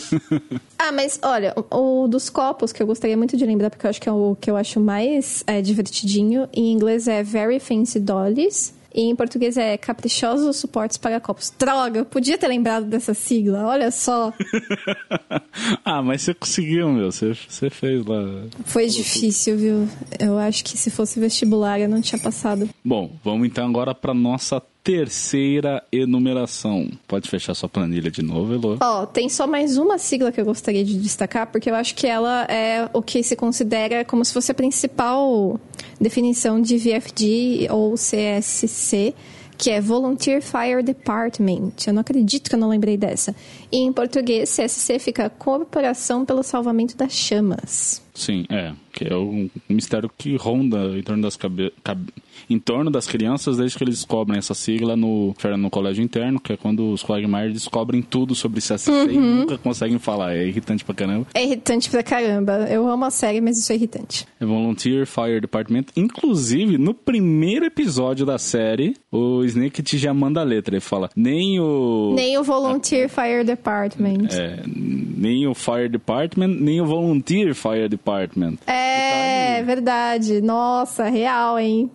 [laughs] ah, mas olha, o, o dos copos que eu gostaria muito de lembrar, porque eu acho que é o que eu acho mais é, divertidinho. Em inglês é Very Fancy Dollies. E em português é Caprichosos Suportes para Copos. Droga, eu podia ter lembrado dessa sigla, olha só. [laughs] ah, mas você conseguiu, meu. Você, você fez lá. Foi difícil, viu? Eu acho que se fosse vestibular eu não tinha passado. Bom, vamos então agora para nossa terceira enumeração. Pode fechar sua planilha de novo, Elô. Ó, oh, tem só mais uma sigla que eu gostaria de destacar, porque eu acho que ela é o que se considera como se fosse a principal definição de VFD ou CSC, que é Volunteer Fire Department. Eu não acredito que eu não lembrei dessa. E em português, CSC fica Corporação pelo Salvamento das Chamas. Sim, é. Que é um mistério que ronda em torno das cabe... Cabe em torno das crianças desde que eles descobrem essa sigla no, no colégio interno, que é quando os Quagmire descobrem tudo sobre CSC uhum. e nunca conseguem falar. É irritante pra caramba. É irritante pra caramba. Eu amo a série, mas isso é irritante. É Volunteer Fire Department. Inclusive, no primeiro episódio da série, o Snake te já manda a letra. Ele fala, nem o... Nem o Volunteer Fire Department. É, nem o Fire Department, nem o Volunteer Fire Department. É, tá verdade. Nossa, real, hein?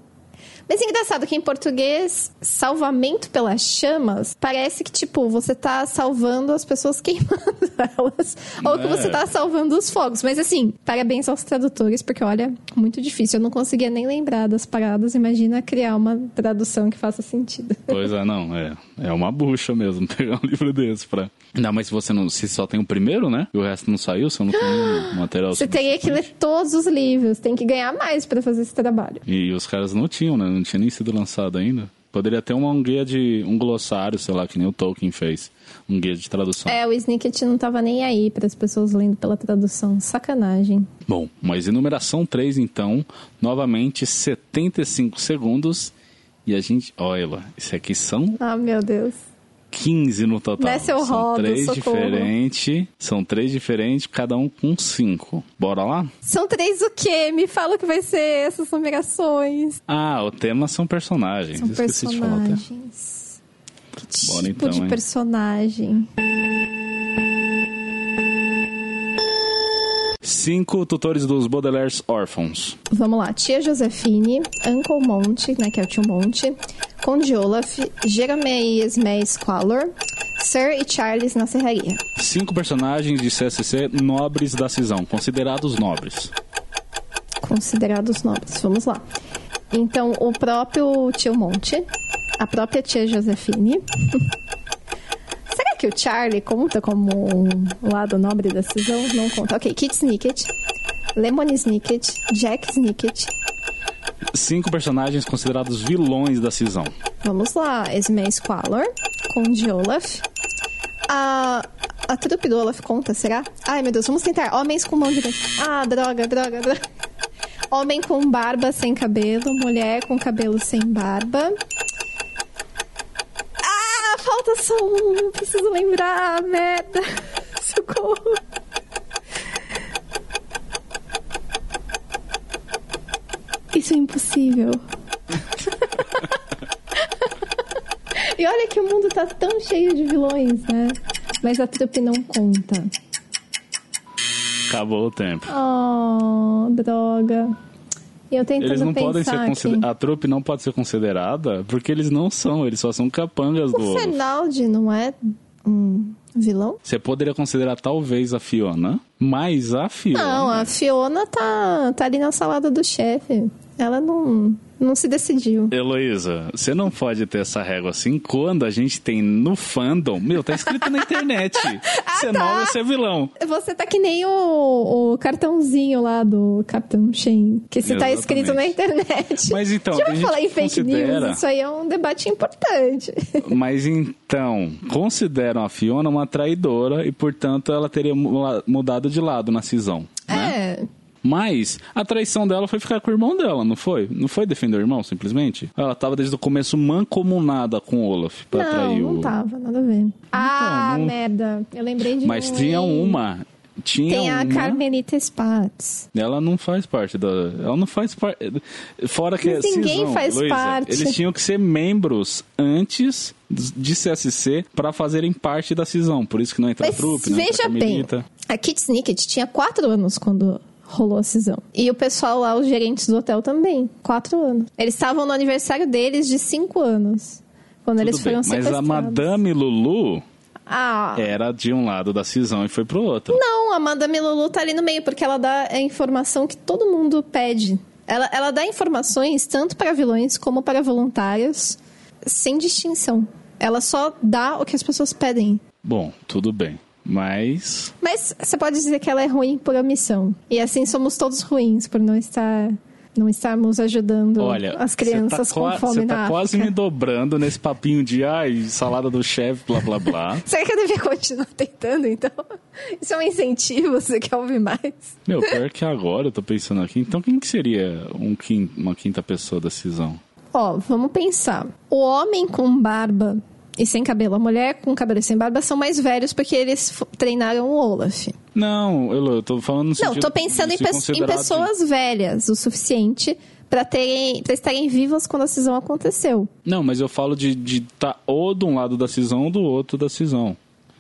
Mas é engraçado que em português, salvamento pelas chamas, parece que, tipo, você tá salvando as pessoas queimando [laughs] elas. Ou que você é. tá salvando os fogos. Mas assim, parabéns aos tradutores, porque olha, muito difícil. Eu não conseguia nem lembrar das paradas. Imagina criar uma tradução que faça sentido. Pois é, não. É, é uma bucha mesmo [laughs] pegar um livro desse pra. Não, mas se você não. Se só tem o primeiro, né? E o resto não saiu, você não tem [gasps] material. Você teria que ler todos os livros. Tem que ganhar mais para fazer esse trabalho. E os caras não tinham, né? não tinha nem sido lançado ainda. Poderia ter um guia de um glossário, sei lá, que nem o Tolkien fez. Um guia de tradução. É, o Snicket não tava nem aí para as pessoas lendo pela tradução. Sacanagem. Bom, mas enumeração 3, então, novamente 75 segundos. E a gente. Olha, isso aqui são. Ah, meu Deus. 15 no total. Nessa eu são rodo, três diferentes. São três diferentes, cada um com cinco. Bora lá? São três o quê? Me fala o que vai ser essas numerações. Ah, o tema são personagens. São Esqueci personagens. de falar. Que tipo Bora então, de hein? personagem? Cinco tutores dos Baudelaire's órfãos. Vamos lá. Tia Josefine, Uncle Monte, né, que é o tio Monte, Conde Olaf, Jeremy Esme Squalor, Sir e Charles na serraria. Cinco personagens de CSC nobres da cisão, considerados nobres. Considerados nobres. Vamos lá. Então, o próprio tio Monte, a própria tia Josefine. [laughs] Que o Charlie conta como um lado nobre da cisão? Não conta. Ok, Kit Snicket, Lemony Snicket, Jack Snicket. Cinco personagens considerados vilões da cisão. Vamos lá. Esme Squalor, Conde Olaf. A, a trupe do Olaf conta, será? Ai, meu Deus, vamos tentar. Homens com mão direita. Ah, droga, droga, droga. Homem com barba sem cabelo, mulher com cabelo sem barba. Falta só um. Eu preciso lembrar, merda. [laughs] Socorro. Isso é impossível. [laughs] e olha que o mundo tá tão cheio de vilões, né? Mas a trupe não conta. Acabou o tempo. Oh, droga. E eu tentando Eles não podem ser considerados. A trupe não pode ser considerada porque eles não são, eles só são capangas do O. Fenaldi não é um vilão? Você poderia considerar talvez a Fiona, mas a Fiona. Não, a Fiona tá, tá ali na salada do chefe. Ela não, não se decidiu. Heloísa, você não pode ter essa régua assim quando a gente tem no fandom. Meu, tá escrito na internet. [laughs] Você tá. não é ser vilão. Você tá que nem o, o cartãozinho lá do Capitão Shen, que se tá escrito na internet. [laughs] Mas então, Já vai falar em fake considera- news? Isso aí é um debate importante. [laughs] Mas então, consideram a Fiona uma traidora e, portanto, ela teria mu- mudado de lado na cisão. Né? Mas a traição dela foi ficar com o irmão dela, não foi? Não foi defender o irmão, simplesmente? Ela tava desde o começo mancomunada com o Olaf pra Não, trair não o. tava, nada a ver. ah, não- merda. Eu lembrei de Mas um, tinha hein? uma. Tinha Tem a uma. Carmelita Spatz. Ela não faz parte da. Ela não faz parte. Fora que Mas é ninguém cisão, faz Luísa, parte. Eles tinham que ser membros antes de CSC pra fazerem parte da cisão. Por isso que não entra Mas a trupe, não entra veja bem, a Kit Snicket tinha quatro anos quando rolou a cisão. E o pessoal lá, os gerentes do hotel também, quatro anos. Eles estavam no aniversário deles de cinco anos. Quando eles Tudo bem, foram mas sequestrados. a Madame Lulu Ah, era de um lado da cisão e foi pro outro. não, a Madame Lulu tá ali no meio, porque ela dá a informação que todo mundo pede. Ela, ela dá informações tanto para vilões como para voluntários, sem distinção. Ela só dá o que as pessoas pedem. Bom, tudo bem. Mas. Mas você pode dizer que ela é ruim por omissão. E assim somos todos ruins por não estar não estarmos ajudando Olha, as crianças você tá, com fome na tá África. quase me dobrando nesse papinho de ai, salada do chefe, blá blá blá. [laughs] Será que eu devia continuar tentando, então? Isso é um incentivo, você quer ouvir mais? Meu, pior que agora eu tô pensando aqui, então quem que seria um quin- uma quinta pessoa da cisão? Ó, vamos pensar. O homem com barba e sem cabelo, a mulher com cabelo e sem barba são mais velhos porque eles treinaram o Olaf. Não, eu, eu tô falando no Não, tô pensando em, pe- em pessoas velhas o suficiente pra terem para estarem vivas quando a cisão aconteceu. Não, mas eu falo de estar tá ou de um lado da cisão ou do outro da cisão.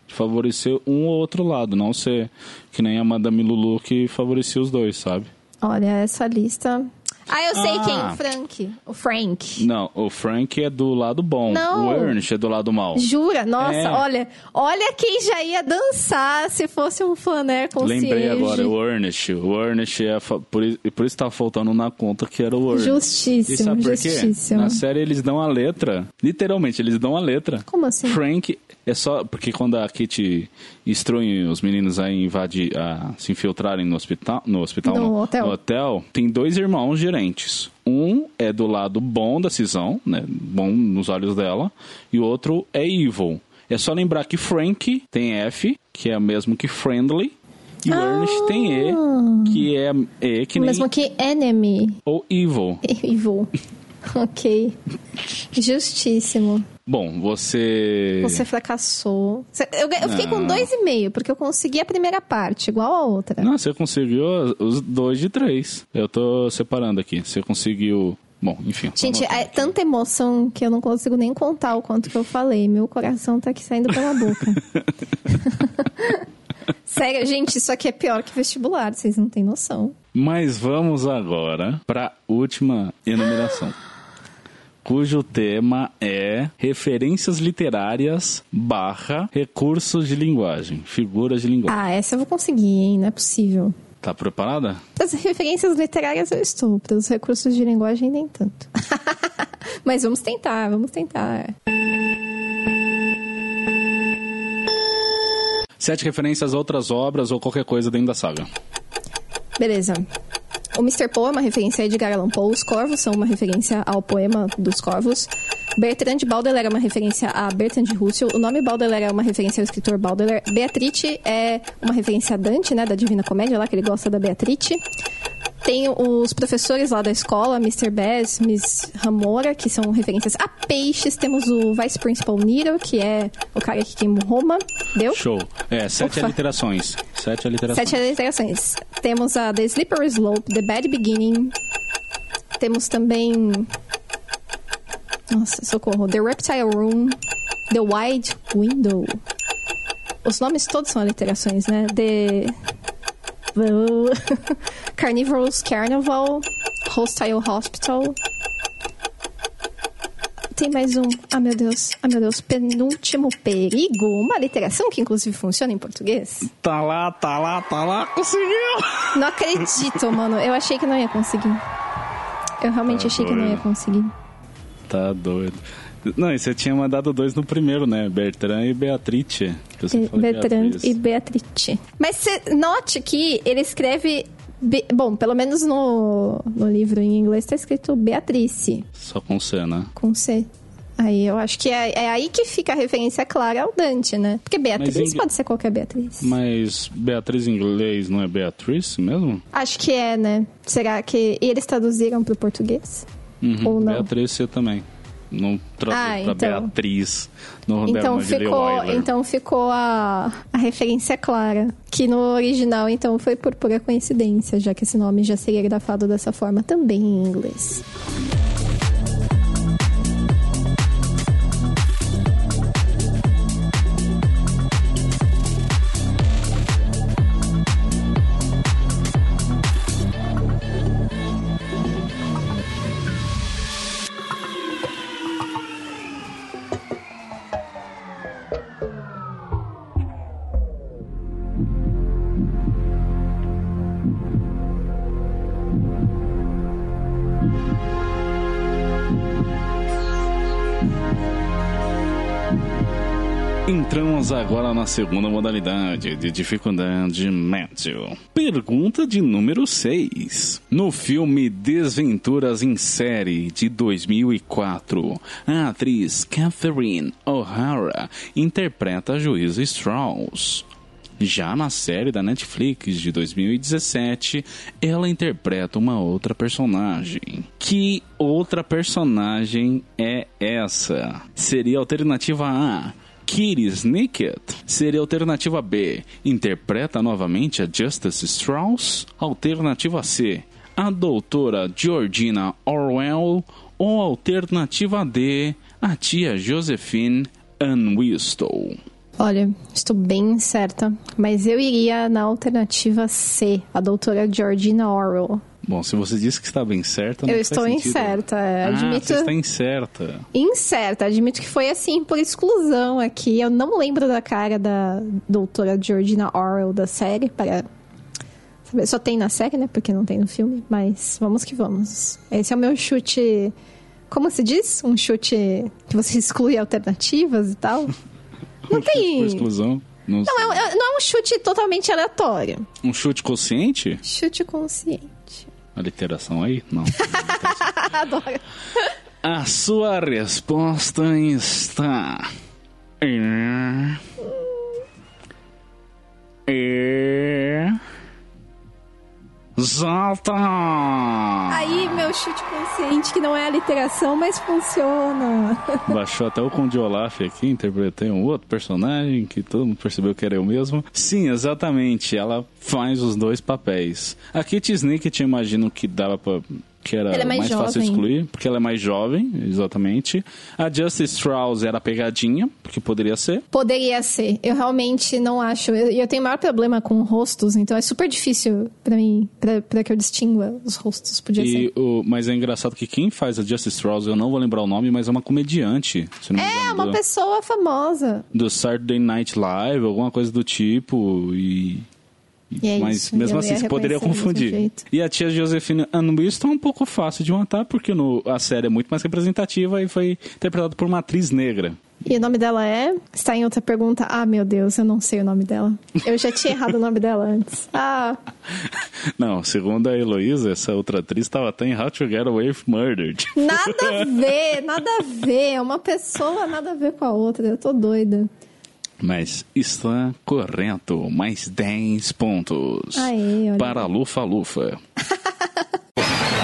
De favorecer um ou outro lado, não ser que nem a Madame Lulu que favorecia os dois, sabe? Olha, essa lista. Ah, eu sei Ah. quem, o Frank. O Frank. Não, o Frank é do lado bom, Não. o Ernest é do lado mal. Jura? Nossa, É. olha, olha quem já ia dançar se fosse um flaner consciente. Lembrei agora, o Ernest. O Ernest é. fa- Por, por isso tá faltando na conta que era o Ernest. Justíssimo, E sabe por quê? justíssimo. Na série eles dão a letra. Literalmente, eles dão a letra. Como assim? Frank é só. Porque quando a Kitty instrui os meninos a invadir, a se infiltrarem no hospital. No hospital, No não, hotel. no hotel, tem dois irmãos gerentes. Um é do lado bom da cisão, né? Bom nos olhos dela. E o outro é evil. É só lembrar que Frank tem F, que é o mesmo que friendly. E o Ernest tem E, que é E que nem Mesmo que enemy. ou evil. [laughs] Evil. ok. Justíssimo. Bom, você. Você fracassou. Eu, eu fiquei com dois e meio, porque eu consegui a primeira parte, igual a outra. Não, você conseguiu os dois de três. Eu tô separando aqui. Você conseguiu. Bom, enfim. Gente, é tanta emoção que eu não consigo nem contar o quanto que eu falei. Meu coração tá aqui saindo pela boca. [laughs] Sério, gente, isso aqui é pior que vestibular, vocês não têm noção. Mas vamos agora para última enumeração. Cujo tema é referências literárias barra recursos de linguagem, figuras de linguagem. Ah, essa eu vou conseguir, hein? Não é possível. Tá preparada? Das referências literárias eu estou, para os recursos de linguagem nem tanto. [laughs] Mas vamos tentar, vamos tentar. Sete referências a outras obras ou qualquer coisa dentro da saga. Beleza. O Mr. Poe é uma referência a Edgar Allan Poe. Os Corvos são uma referência ao poema dos Corvos. Bertrand Baudelaire é uma referência a Bertrand Russell. O nome Baudelaire é uma referência ao escritor Baudelaire. Beatrice é uma referência a Dante, né, da Divina Comédia, lá que ele gosta da Beatrice. Tem os professores lá da escola, Mr. Bass, Miss Ramora, que são referências a peixes. Temos o Vice Principal Nero, que é o cara que queima Roma. Deu? Show. É, sete Ufa. aliterações. Sete aliterações. Sete aliterações. Temos a The Slippery Slope, The Bad Beginning. Temos também. Nossa, socorro. The Reptile Room, The Wide Window. Os nomes todos são aliterações, né? The. [laughs] Carnivorous Carnival, Hostile Hospital. Tem mais um. Ah, meu Deus. Ah, meu Deus. Penúltimo perigo. Uma literação que, inclusive, funciona em português. Tá lá, tá lá, tá lá. Conseguiu! Não acredito, mano. Eu achei que não ia conseguir. Eu realmente Tá achei que não ia doido. conseguir. Tá doido. Não, e você tinha mandado dois no primeiro, né? Bertrand e Beatrice. falei Bertrand Beatriz. e Beatrice. Mas você note que ele escreve. Be- Bom, pelo menos no, no livro em inglês tá escrito Beatrice, Só com C, né? com C. Aí eu acho que é, é aí que fica a referência clara ao Dante, né? Porque Beatriz em- pode ser qualquer Beatriz. Mas Beatriz em inglês não é Beatrice mesmo? Acho que é, né? Será que e eles traduziram pro português? Uhum. Ou não? Beatrice também. Não traduz Ah, pra então. Beatriz no Então ficou, então ficou a, a referência clara. Que no original, então, foi por pura coincidência, já que esse nome já seria grafado dessa forma também em inglês. Entramos agora na segunda modalidade de dificuldade médio. Pergunta de número 6. No filme Desventuras em Série de 2004, a atriz Catherine O'Hara interpreta a juíza Strauss. Já na série da Netflix de 2017, ela interpreta uma outra personagem. Que outra personagem é essa? Seria a alternativa A. Kitty Snicket? Seria alternativa B. Interpreta novamente a Justice Strauss? Alternativa C. A doutora Georgina Orwell? Ou alternativa D. A tia Josephine Anwistow? Olha, estou bem certa, mas eu iria na alternativa C, a doutora Georgina Orwell. Bom, se você disse que está bem certa, não Eu estou sentido. incerta, é, Ah, admito- você está incerta. Incerta, admito que foi assim, por exclusão aqui. Eu não lembro da cara da doutora Georgina Orwell da série, para saber. Só tem na série, né? Porque não tem no filme, mas vamos que vamos. Esse é o meu chute. Como se diz? Um chute que você exclui alternativas e tal? [laughs] Não Por tem. exclusão. Não Não é, é- não é um chute totalmente aleatório. Um chute consciente? Chute consciente. A literação aí? Não. [laughs] Adoro. A sua resposta está. É... É... Exata! Aí, meu chute consciente, que não é aliteração, mas funciona. [laughs] Baixou até o Conde Olaf aqui, interpretei um outro personagem que todo mundo percebeu que era eu mesmo. Sim, exatamente, ela faz os dois papéis. A Kate Snicket, eu imagino que dava pra... Que era é mais mais, fácil excluir, porque ela é mais jovem, exatamente. A Justice Strauss era pegadinha, porque poderia ser. Poderia ser. Eu realmente não acho. Eu, eu tenho maior problema com rostos, então é super difícil pra mim, pra, pra que eu distingua os rostos. Podia E ser. o, mas é engraçado que quem faz a Justice Strauss, eu não vou lembrar o nome, mas é uma comediante. É, uma do- pessoa famosa. do Saturday Night Live, alguma coisa do tipo, e... É Mas isso, mesmo assim poderia confundir. E a tia Josefina Anwiston é um pouco fácil de matar, porque no, a série é muito mais representativa e foi interpretada por uma atriz negra. E o nome dela é? Está em outra pergunta. Ah, meu Deus, eu não sei o nome dela. Eu já tinha errado o nome dela antes. Ah, [laughs] Não, segundo a Heloísa, essa outra atriz estava até em How to Get Away with Murdered. nada a ver, nada a ver. É uma pessoa, nada a ver com a outra. Eu tô doida. Mas está correto. Mais 10 pontos. Aê, para a Lufa Lufa. [laughs]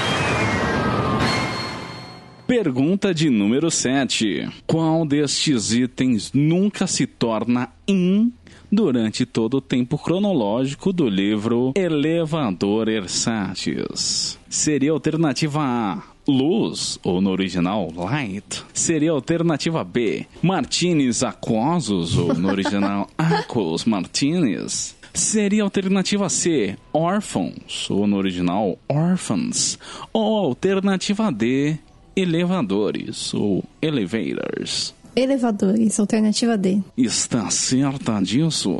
Pergunta de número 7. Qual destes itens nunca se torna in durante todo o tempo cronológico do livro Elevador Ersatis? Seria alternativa A, Luz, ou no original, light, seria a alternativa B. Martinis aquosos, ou no original, [laughs] aquos martinis. Seria a alternativa C, órfãos, ou no original, orphans. Ou alternativa D, elevadores, ou elevators. Elevadores, alternativa D. Está certa disso?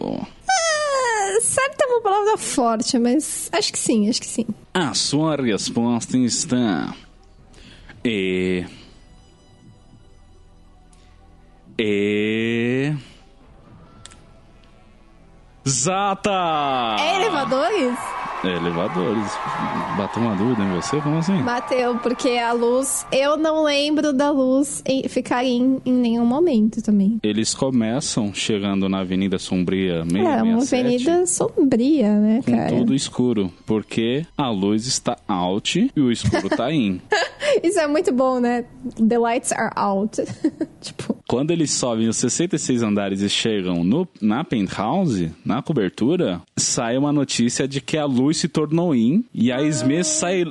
Ah, certa é uma palavra forte, mas acho que sim, acho que sim. A sua resposta está. E. E. Zata! É elevadores? Elevadores. Bateu uma dúvida em você? Como assim? Bateu, porque a luz. Eu não lembro da luz ficar em, em nenhum momento também. Eles começam chegando na Avenida Sombria É, uma 667 avenida sombria, né, com cara? tudo escuro, porque a luz está out e o escuro tá in. [laughs] Isso é muito bom, né? The lights are out. [laughs] tipo, Quando eles sobem os 66 andares e chegam no, na penthouse, na cobertura, sai uma notícia de que a luz se tornou in e a Esme sai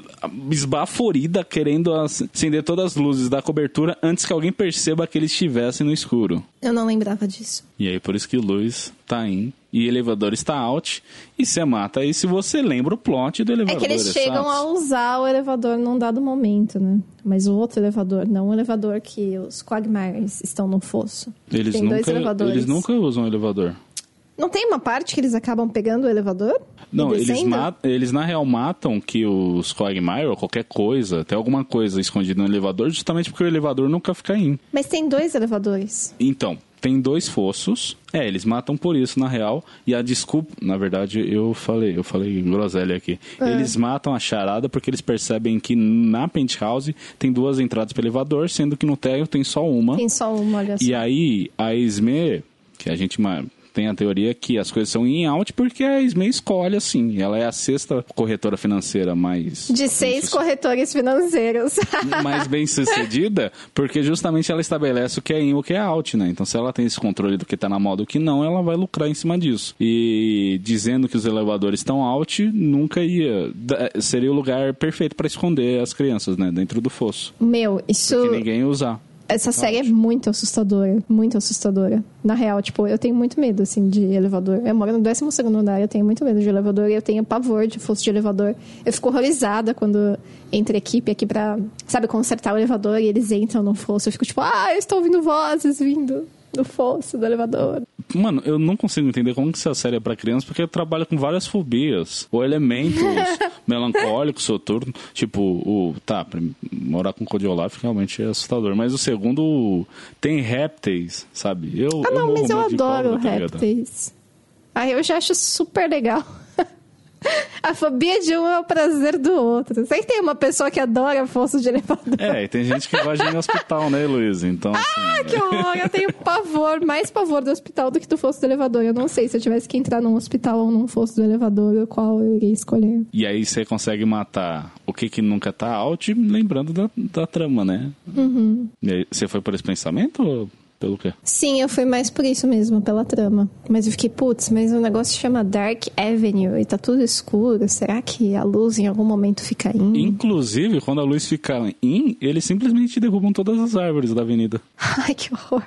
esbaforida querendo acender todas as luzes da cobertura antes que alguém perceba que eles estivessem no escuro. eu não lembrava disso. E aí por isso que luz tá in e elevador está out e você mata aí se você lembra o plot do É elevador. que eles chegam exato. a usar o elevador num dado momento, né? Mas o outro elevador, não o elevador que os Quagmires estão no fosso. Eles Tem dois nunca, elevadores. eles nunca usam elevador. Não tem uma parte que eles acabam pegando o elevador? Não, eles, descendo? ma- eles na real matam que os Quagmire ou qualquer coisa, até alguma coisa escondida no elevador, justamente porque o elevador nunca fica in. Mas tem dois elevadores. Então, tem dois fossos. É, eles matam por isso, na real. E a desculpa, na verdade, eu falei, eu falei groselha aqui. É. Eles matam a charada porque eles percebem que na penthouse tem duas entradas para elevador, sendo que no térreo tem só uma. Tem só uma, olha só. E aí, a Esme, que a gente tem a teoria que as coisas são in out porque a Esme escolhe assim. Ela é a sexta corretora financeira mais. De seis corretores financeiros. [laughs] mais bem sucedida, porque justamente ela estabelece o que é in e o que é out, né? Então, se ela tem esse controle do que tá na moda e o que não, ela vai lucrar em cima disso. E dizendo que os elevadores estão out, nunca ia. Seria o lugar perfeito para esconder as crianças, né? Dentro do fosso. Meu, isso. Que ninguém ia usar. Essa série é muito assustadora. Muito assustadora. Na real, tipo, eu tenho muito medo, assim, de elevador. Eu moro no 12 andar, eu tenho muito medo de elevador e eu tenho pavor de fosso de elevador. Eu fico horrorizada quando entra equipe aqui pra, sabe, consertar o elevador e eles entram no fosso. Eu fico tipo, ah, eu estou ouvindo vozes vindo do fosso do elevador. Mano, eu não consigo entender como que essa série é pra criança, porque trabalha com várias fobias. Ou elementos [laughs] melancólicos, soturno. Tipo, o. Tá, morar com Codiolaf realmente é assustador. Mas o segundo tem répteis, sabe? Eu, Ah, não, morro mas eu adoro cobra, tá répteis. Ah, eu já acho super legal. [laughs] A fobia de um é o prazer do outro. Sei que tem uma pessoa que adora fosso de elevador. É, e tem gente que ir em hospital, né, Luiz? Então, assim. Ah, que horror! Eu tenho pavor, mais pavor do hospital do que do fosso do elevador. Eu não sei se eu tivesse que entrar num hospital ou num fosso do elevador, qual eu iria escolher. E aí você consegue matar o que que nunca tá out, lembrando da, da trama, né? Uhum. E aí, você foi por esse pensamento ou pelo quê? Sim, eu fui mais por isso mesmo, pela trama. Mas eu fiquei, putz, mas o negócio chama Dark Avenue e tá tudo escuro. Será que a luz em algum momento fica in? Inclusive, quando a luz fica in, eles simplesmente derrubam todas as árvores da avenida. [laughs] Ai, que horror.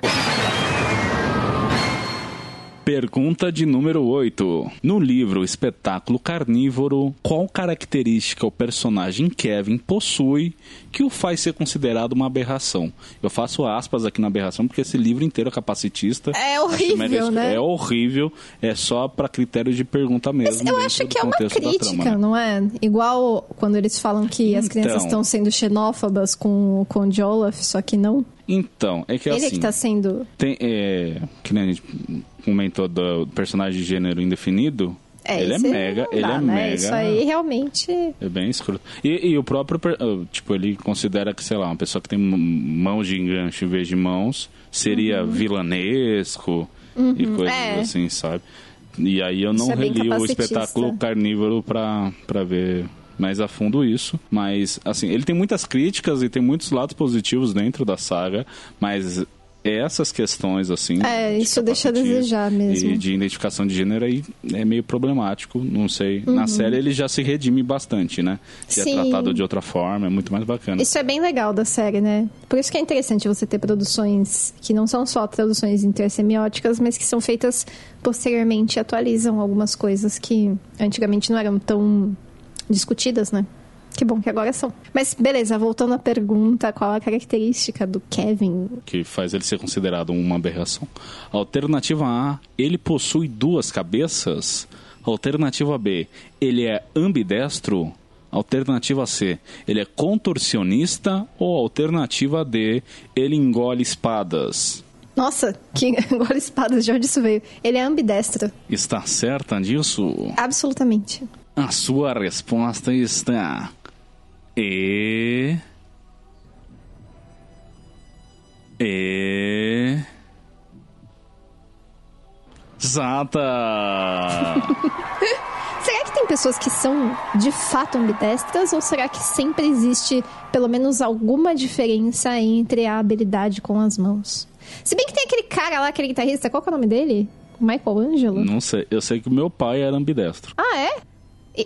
Pergunta de número 8. No livro Espetáculo Carnívoro, qual característica o personagem Kevin possui que o faz ser considerado uma aberração? Eu faço aspas aqui na aberração porque esse livro inteiro é capacitista. É horrível, né? É horrível, é só para critério de pergunta mesmo. Mas eu acho que é uma crítica, trama, né? não é? Igual quando eles falam que as crianças Então. estão sendo xenófobas com, com o Jolaf, só que não. Então, é que Ele assim... é que tá sendo. Tem, é, que nem a gente comentou do personagem de gênero indefinido. É, ele é mega, não ele dá, é né? mega. Isso aí realmente. É bem escroto. E, e o próprio, ah, tipo, ele considera que, sei lá, uma pessoa que tem mãos de enganche em vez de mãos seria vilanesco e coisas é. assim, sabe? E aí eu não é reli o espetáculo carnívoro pra, pra ver mais a fundo isso. Mas, assim, ele tem muitas críticas e tem muitos lados positivos dentro da saga, mas essas questões, assim. É, de isso deixa a desejar mesmo. E de identificação de gênero aí é meio problemático, não sei. Na série ele já se redime bastante, né? Se é Uhum. Sim. tratado de outra forma, é muito mais bacana. Isso é bem legal da série, né? Por isso que é interessante você ter produções que não são só traduções intersemióticas, mas que são feitas posteriormente e atualizam algumas coisas que antigamente não eram tão discutidas, né? Que bom que agora são. Mas beleza, voltando à pergunta, qual a característica do Kevin? que faz ele ser considerado uma aberração. Alternativa A, ele possui duas cabeças. Alternativa B, ele é ambidestro. Alternativa C, ele é contorcionista. Ou alternativa D, ele engole espadas. Nossa, que [laughs] agora espadas, de onde isso veio? Ele é ambidestro. Está certa disso? Absolutamente. A sua resposta está. E. E. Exata! [laughs] Será que tem pessoas que são de fato ambidestras ou será que sempre existe pelo menos alguma diferença entre a habilidade com as mãos? Se bem que tem aquele cara lá, aquele guitarrista, qual que é o nome dele? Michelangelo? Não sei, eu sei que o meu pai era ambidestro. Ah, é?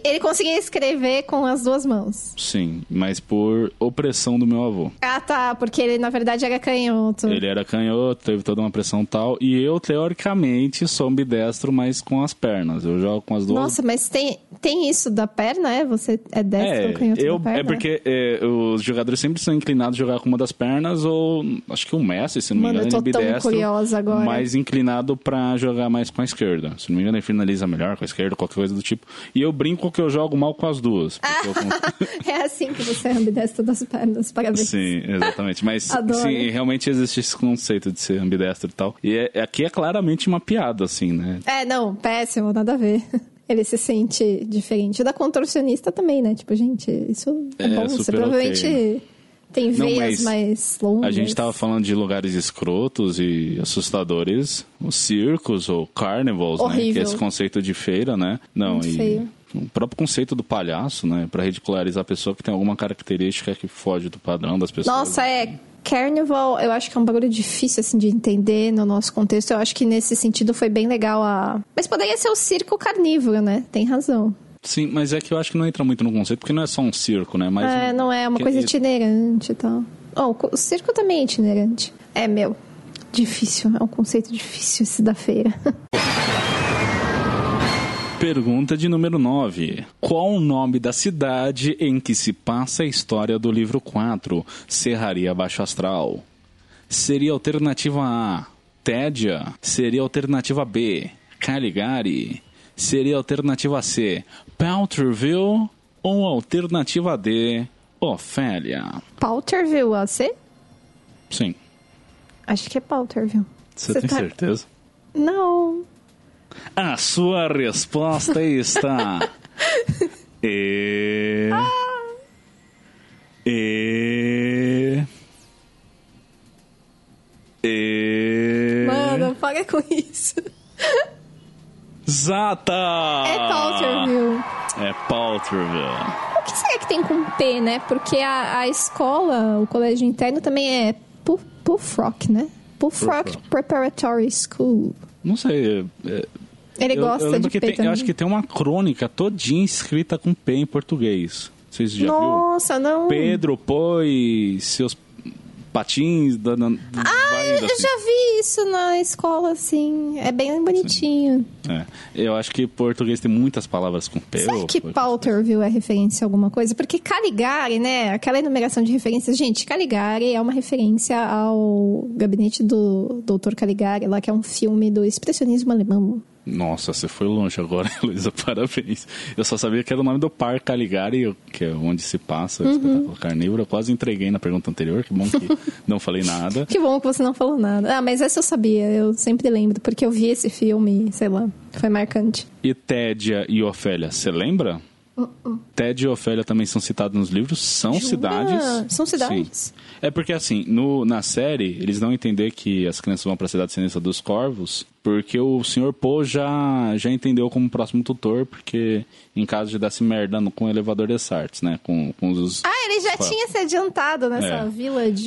Ele conseguia escrever com as duas mãos. Sim, mas por opressão do meu avô. Ah, tá, porque ele na verdade era canhoto. Ele era canhoto, teve toda uma pressão tal. E eu, teoricamente, sou ambidestro, mas com as pernas. Eu jogo com as duas Nossa, mas tem, tem isso da perna, é? Você é destro ou É, canhoto eu, da perna? é porque é, os jogadores sempre são inclinados a jogar com uma das pernas, ou acho que o Messi, se não me Mano, engano, eu é tô tão ambidestro, curiosa agora. mais inclinado pra jogar mais com a esquerda. Se não me engano, ele finaliza melhor com a esquerda, qualquer coisa do tipo. E eu brinco que eu jogo mal com as duas. eu [laughs] é assim que você é ambidestro das pernas, parabéns. Sim, exatamente. Mas [laughs] sim, realmente existe esse conceito de ser ambidestro e tal. E é- aqui é claramente uma piada, assim, né? É, não, péssimo, nada a ver. [laughs] Ele se sente diferente. Da contorcionista também, né? Tipo, gente, isso é, É, bom. Você provavelmente ok, tem Não, veias mas mais longas. A gente tava falando de lugares escrotos e assustadores, os circos ou carnivals, né? Que Horrível. é esse conceito de feira, né? Não, Muito e feio. O próprio conceito do palhaço, né? Pra ridicularizar a pessoa que tem alguma característica que foge do padrão das pessoas. Nossa, é. Carnival, eu acho que é um bagulho difícil, assim, de entender no nosso contexto. Eu acho que nesse sentido foi bem legal a... Mas poderia ser o circo carnívoro, né? Tem razão. Sim, mas é que eu acho que não entra muito no conceito, porque não é só um circo, né? Mas é, não é uma que- coisa itinerante e tal. Oh, o circo também é itinerante. É, meu, difícil. É um conceito difícil esse da feira. [laughs] Pergunta de número 9. Qual o nome da cidade em que se passa a história do livro 4, Serraria Baixo Astral? Seria alternativa A, Tédia? Seria alternativa B, Caligari? Seria alternativa C, Pelterville? Ou alternativa D, Ofélia? Pauterville, AC? Sim. Acho que é Pauterville. Você Você tem tá- certeza? Não. A sua resposta está. [laughs] E. E. E. Mano, para com isso. Zata! É Pauterville. É Pauterville. O que será que tem com P, né? Porque a, a escola, o colégio interno também é Pu- Pufrock, né? Pufrock. Preparatory School. Não sei. é- Ele eu, gosta eu de que tem. Eu acho que tem uma crônica todinha escrita com P em português. Vocês já? Nossa, não. Pedro, pois, seus patins. Da, da, Ah, eu já vi isso na escola, assim. É bem bonitinho. É, eu acho que português tem muitas palavras com P. Será que Pauterville é referência a alguma coisa? Porque Caligari, né? Aquela enumeração de referências. Gente, Caligari é uma referência ao gabinete do Dr. Caligari, lá que é um filme do expressionismo alemão. Nossa, você foi longe agora, [laughs] Luísa, parabéns. Eu só sabia que era o nome do Parque Caligari, que é onde se passa o Uhum. espetáculo carnívoro. Eu quase entreguei na pergunta anterior, que bom que [laughs] não falei nada. Que bom que você não falou nada. Ah, mas essa eu sabia, eu sempre lembro, porque eu vi esse filme, sei lá, foi marcante. E Tédia e Ofélia, você lembra? Tédia e Ofélia também são citados nos livros, são Uh, Jura? cidades. São cidades? Sim. É porque assim, no, na série, eles dão a entender que as crianças vão para a cidade sinistra dos corvos Porque o Sr. Poe já, já entendeu como próximo tutor, porque em caso de dar se merda com o elevador de Sartes, né? Com, com os. Ah, ele já tinha se adiantado nessa É.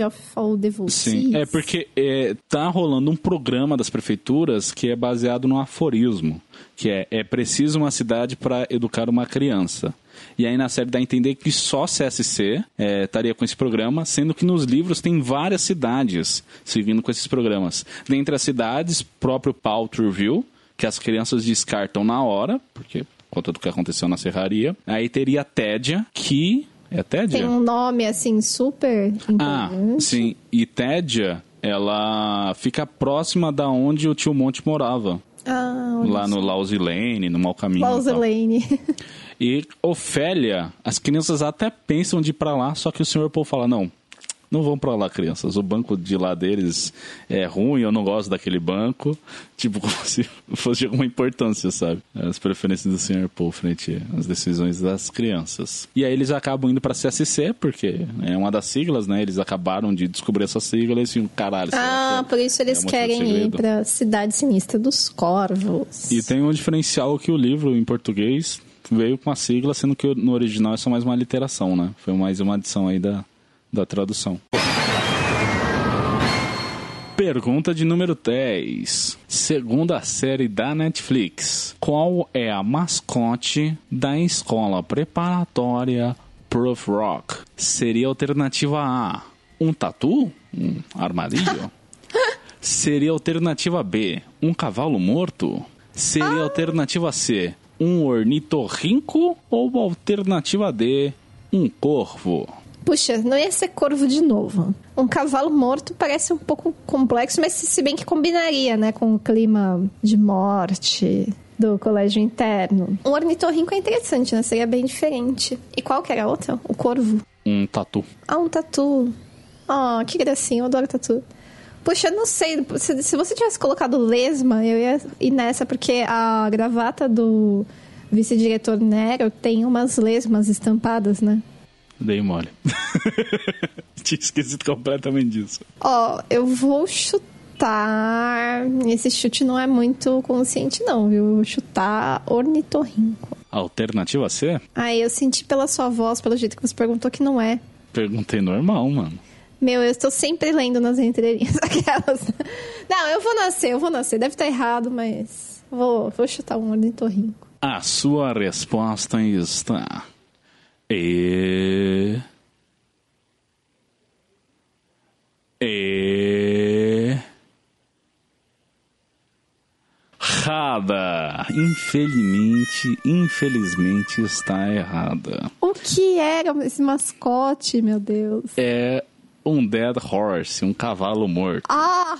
Of All Devils. Sim, é porque é, tá rolando um programa das prefeituras que é baseado no aforismo, que é é preciso uma cidade para educar uma criança. E aí na série dá a entender que só CSC é, estaria com esse programa, sendo que nos livros tem várias cidades seguindo com esses programas. Dentre as cidades, próprio Paltrowville, que as crianças descartam na hora, porque por conta do que aconteceu na serraria. Aí teria Tédia, que... É Tédia? Tem um nome, assim, super Ah, importante. sim. E Tédia, ela fica próxima da onde o tio Monte morava. Ah, Lá no Lausilane, no Mau Caminho. e. Lauselane. [laughs] E Ofélia, as crianças até pensam de ir pra lá, só que o senhor Paul fala, não, não vão pra lá, crianças. O banco de lá deles é ruim, eu não gosto daquele banco. [laughs] Tipo, como se fosse de alguma importância, sabe? As preferências do senhor Paul frente às decisões das crianças. E aí eles acabam indo pra CSC, porque é uma das siglas, né? Eles acabaram de descobrir essa sigla e assim, caralho. Ah, que por isso eles é motivo de querem ir pra Cidade Sinistra dos Corvos. E tem um diferencial que o livro em português veio com a sigla, sendo que no original é só mais uma literação, né? Foi mais uma adição aí da, da tradução. Pergunta de número 10. Segunda série da Netflix. Qual é a mascote da escola preparatória Proof Rock? Seria a alternativa A, um tatu? Um armadilho? [laughs] Seria alternativa B, um cavalo morto? Seria a alternativa C, um ornitorrinco? Ou alternativa D, um corvo? Puxa, não ia ser corvo de novo. Um cavalo morto parece um pouco complexo, mas se bem que combinaria, né, com o clima de morte do colégio interno. Um ornitorrinco é interessante, né? Seria bem diferente. E qual que era a outra? O corvo. Um tatu. Ah, um tatu. Ah, que gracinha, eu adoro tatu. Puxa, eu não sei, se, se você tivesse colocado lesma, eu ia ir nessa, porque a gravata do vice-diretor Nero tem umas lesmas estampadas, né? Dei mole. [laughs] Tinha esquecido completamente disso. Ó, eu vou chutar. Esse chute não é muito consciente, não, viu? Eu vou chutar ornitorrinco. Alternativa C? Aí eu senti pela sua voz, pelo jeito que você perguntou, que não é. Perguntei normal, mano. Meu, eu estou sempre lendo nas entrelinhas [laughs] aquelas. Não, eu vou nascer, eu vou nascer. Deve estar errado, mas vou, vou chutar um ornitorrinco. A sua resposta está. E. E. Errada! Infelizmente, infelizmente está errada. O que era esse mascote, meu Deus? É um dead horse, um cavalo morto. Ah!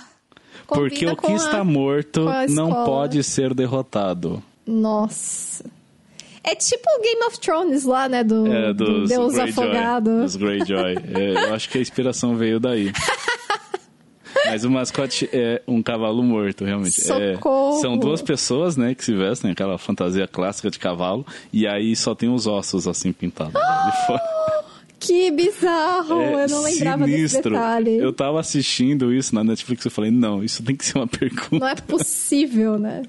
Porque o que a- está morto não pode ser derrotado. Nossa. É tipo o Game of Thrones lá, né? Do, É, do dos Deus Greyjoy, afogado. Dos Greyjoy. É, eu acho que a inspiração veio daí. [laughs] Mas o mascote é um cavalo morto, realmente. É, Socorro! são duas pessoas, né, que se vestem, aquela fantasia clássica de cavalo, e aí só tem os ossos assim pintados lá de fora. Que bizarro! É eu não lembrava desse sinistro. detalhe. Eu tava assistindo isso na Netflix e falei, não, isso tem que ser uma [laughs] pergunta. Não é possível, né?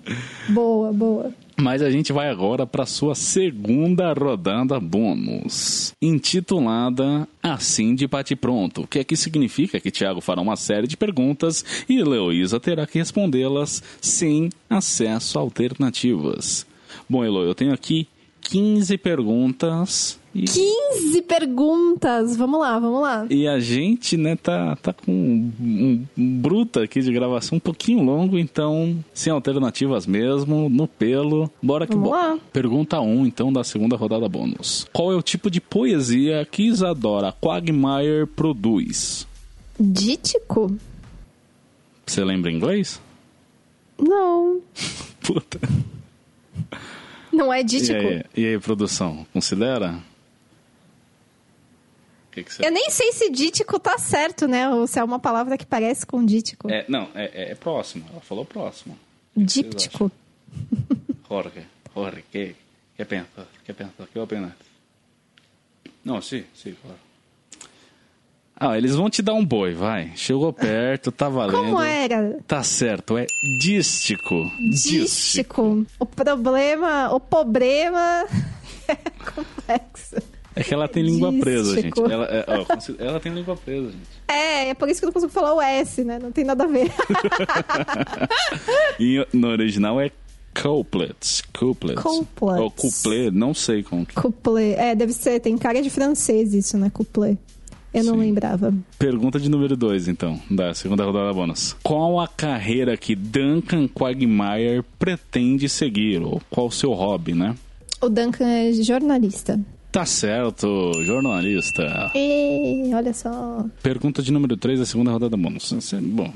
Boa, boa. Mas a gente vai agora para sua segunda rodada bônus, intitulada Assim de Bate Pronto, que aqui significa que Thiago fará uma série de perguntas e Heloísa terá que respondê-las sem acesso a alternativas. Bom, Elo, eu tenho aqui 15 perguntas e, 15 perguntas! Vamos lá, vamos lá. e a gente, né, tá, tá com um, um, um bruta aqui de gravação um pouquinho longo, então sem alternativas mesmo, no pelo. Bora que Vamos bora. lá. Pergunta 1, então, da segunda rodada bônus. Qual é o tipo de poesia que Isadora Quagmire produz? Dítico? Você lembra inglês? Não. [laughs] Puta. [laughs] Não é E dítico. aí, e aí, produção? Considera? Que, que você... Eu nem sei se dítico tá certo, né? Ou se é uma palavra que parece com dítico. É, não, é, é próximo. Ela falou próximo. Díptico. [laughs] Jorge, Jorge, ¿qué, qué piensas? ¿Qué piensas? ¿Qué opinas? No, sí, sí, claro. Ah, eles vão te dar um boi, vai. Chegou perto, tá valendo. Como era? Tá certo, é dístico. Dístico. O problema, o problema [laughs] é complexo. É que ela tem língua presa, gente. Dístico. Ela, é, ó, ela tem língua presa, gente. É, é por isso que eu não consigo falar o S, né? Não tem nada a ver. [laughs] E no original é couplets. Couplets. Couplets. Ou couplet, não sei como que. Couplé. É, deve ser, tem cara de francês isso, né? Couplé. Eu não Sim. lembrava. Pergunta de número 2, então, da segunda rodada bônus. Qual a carreira que Duncan Quagmire pretende seguir? Ou qual o seu hobby, né? O Duncan é jornalista. Tá certo, jornalista. E olha só. Pergunta de número 3 da segunda rodada bônus. Bom,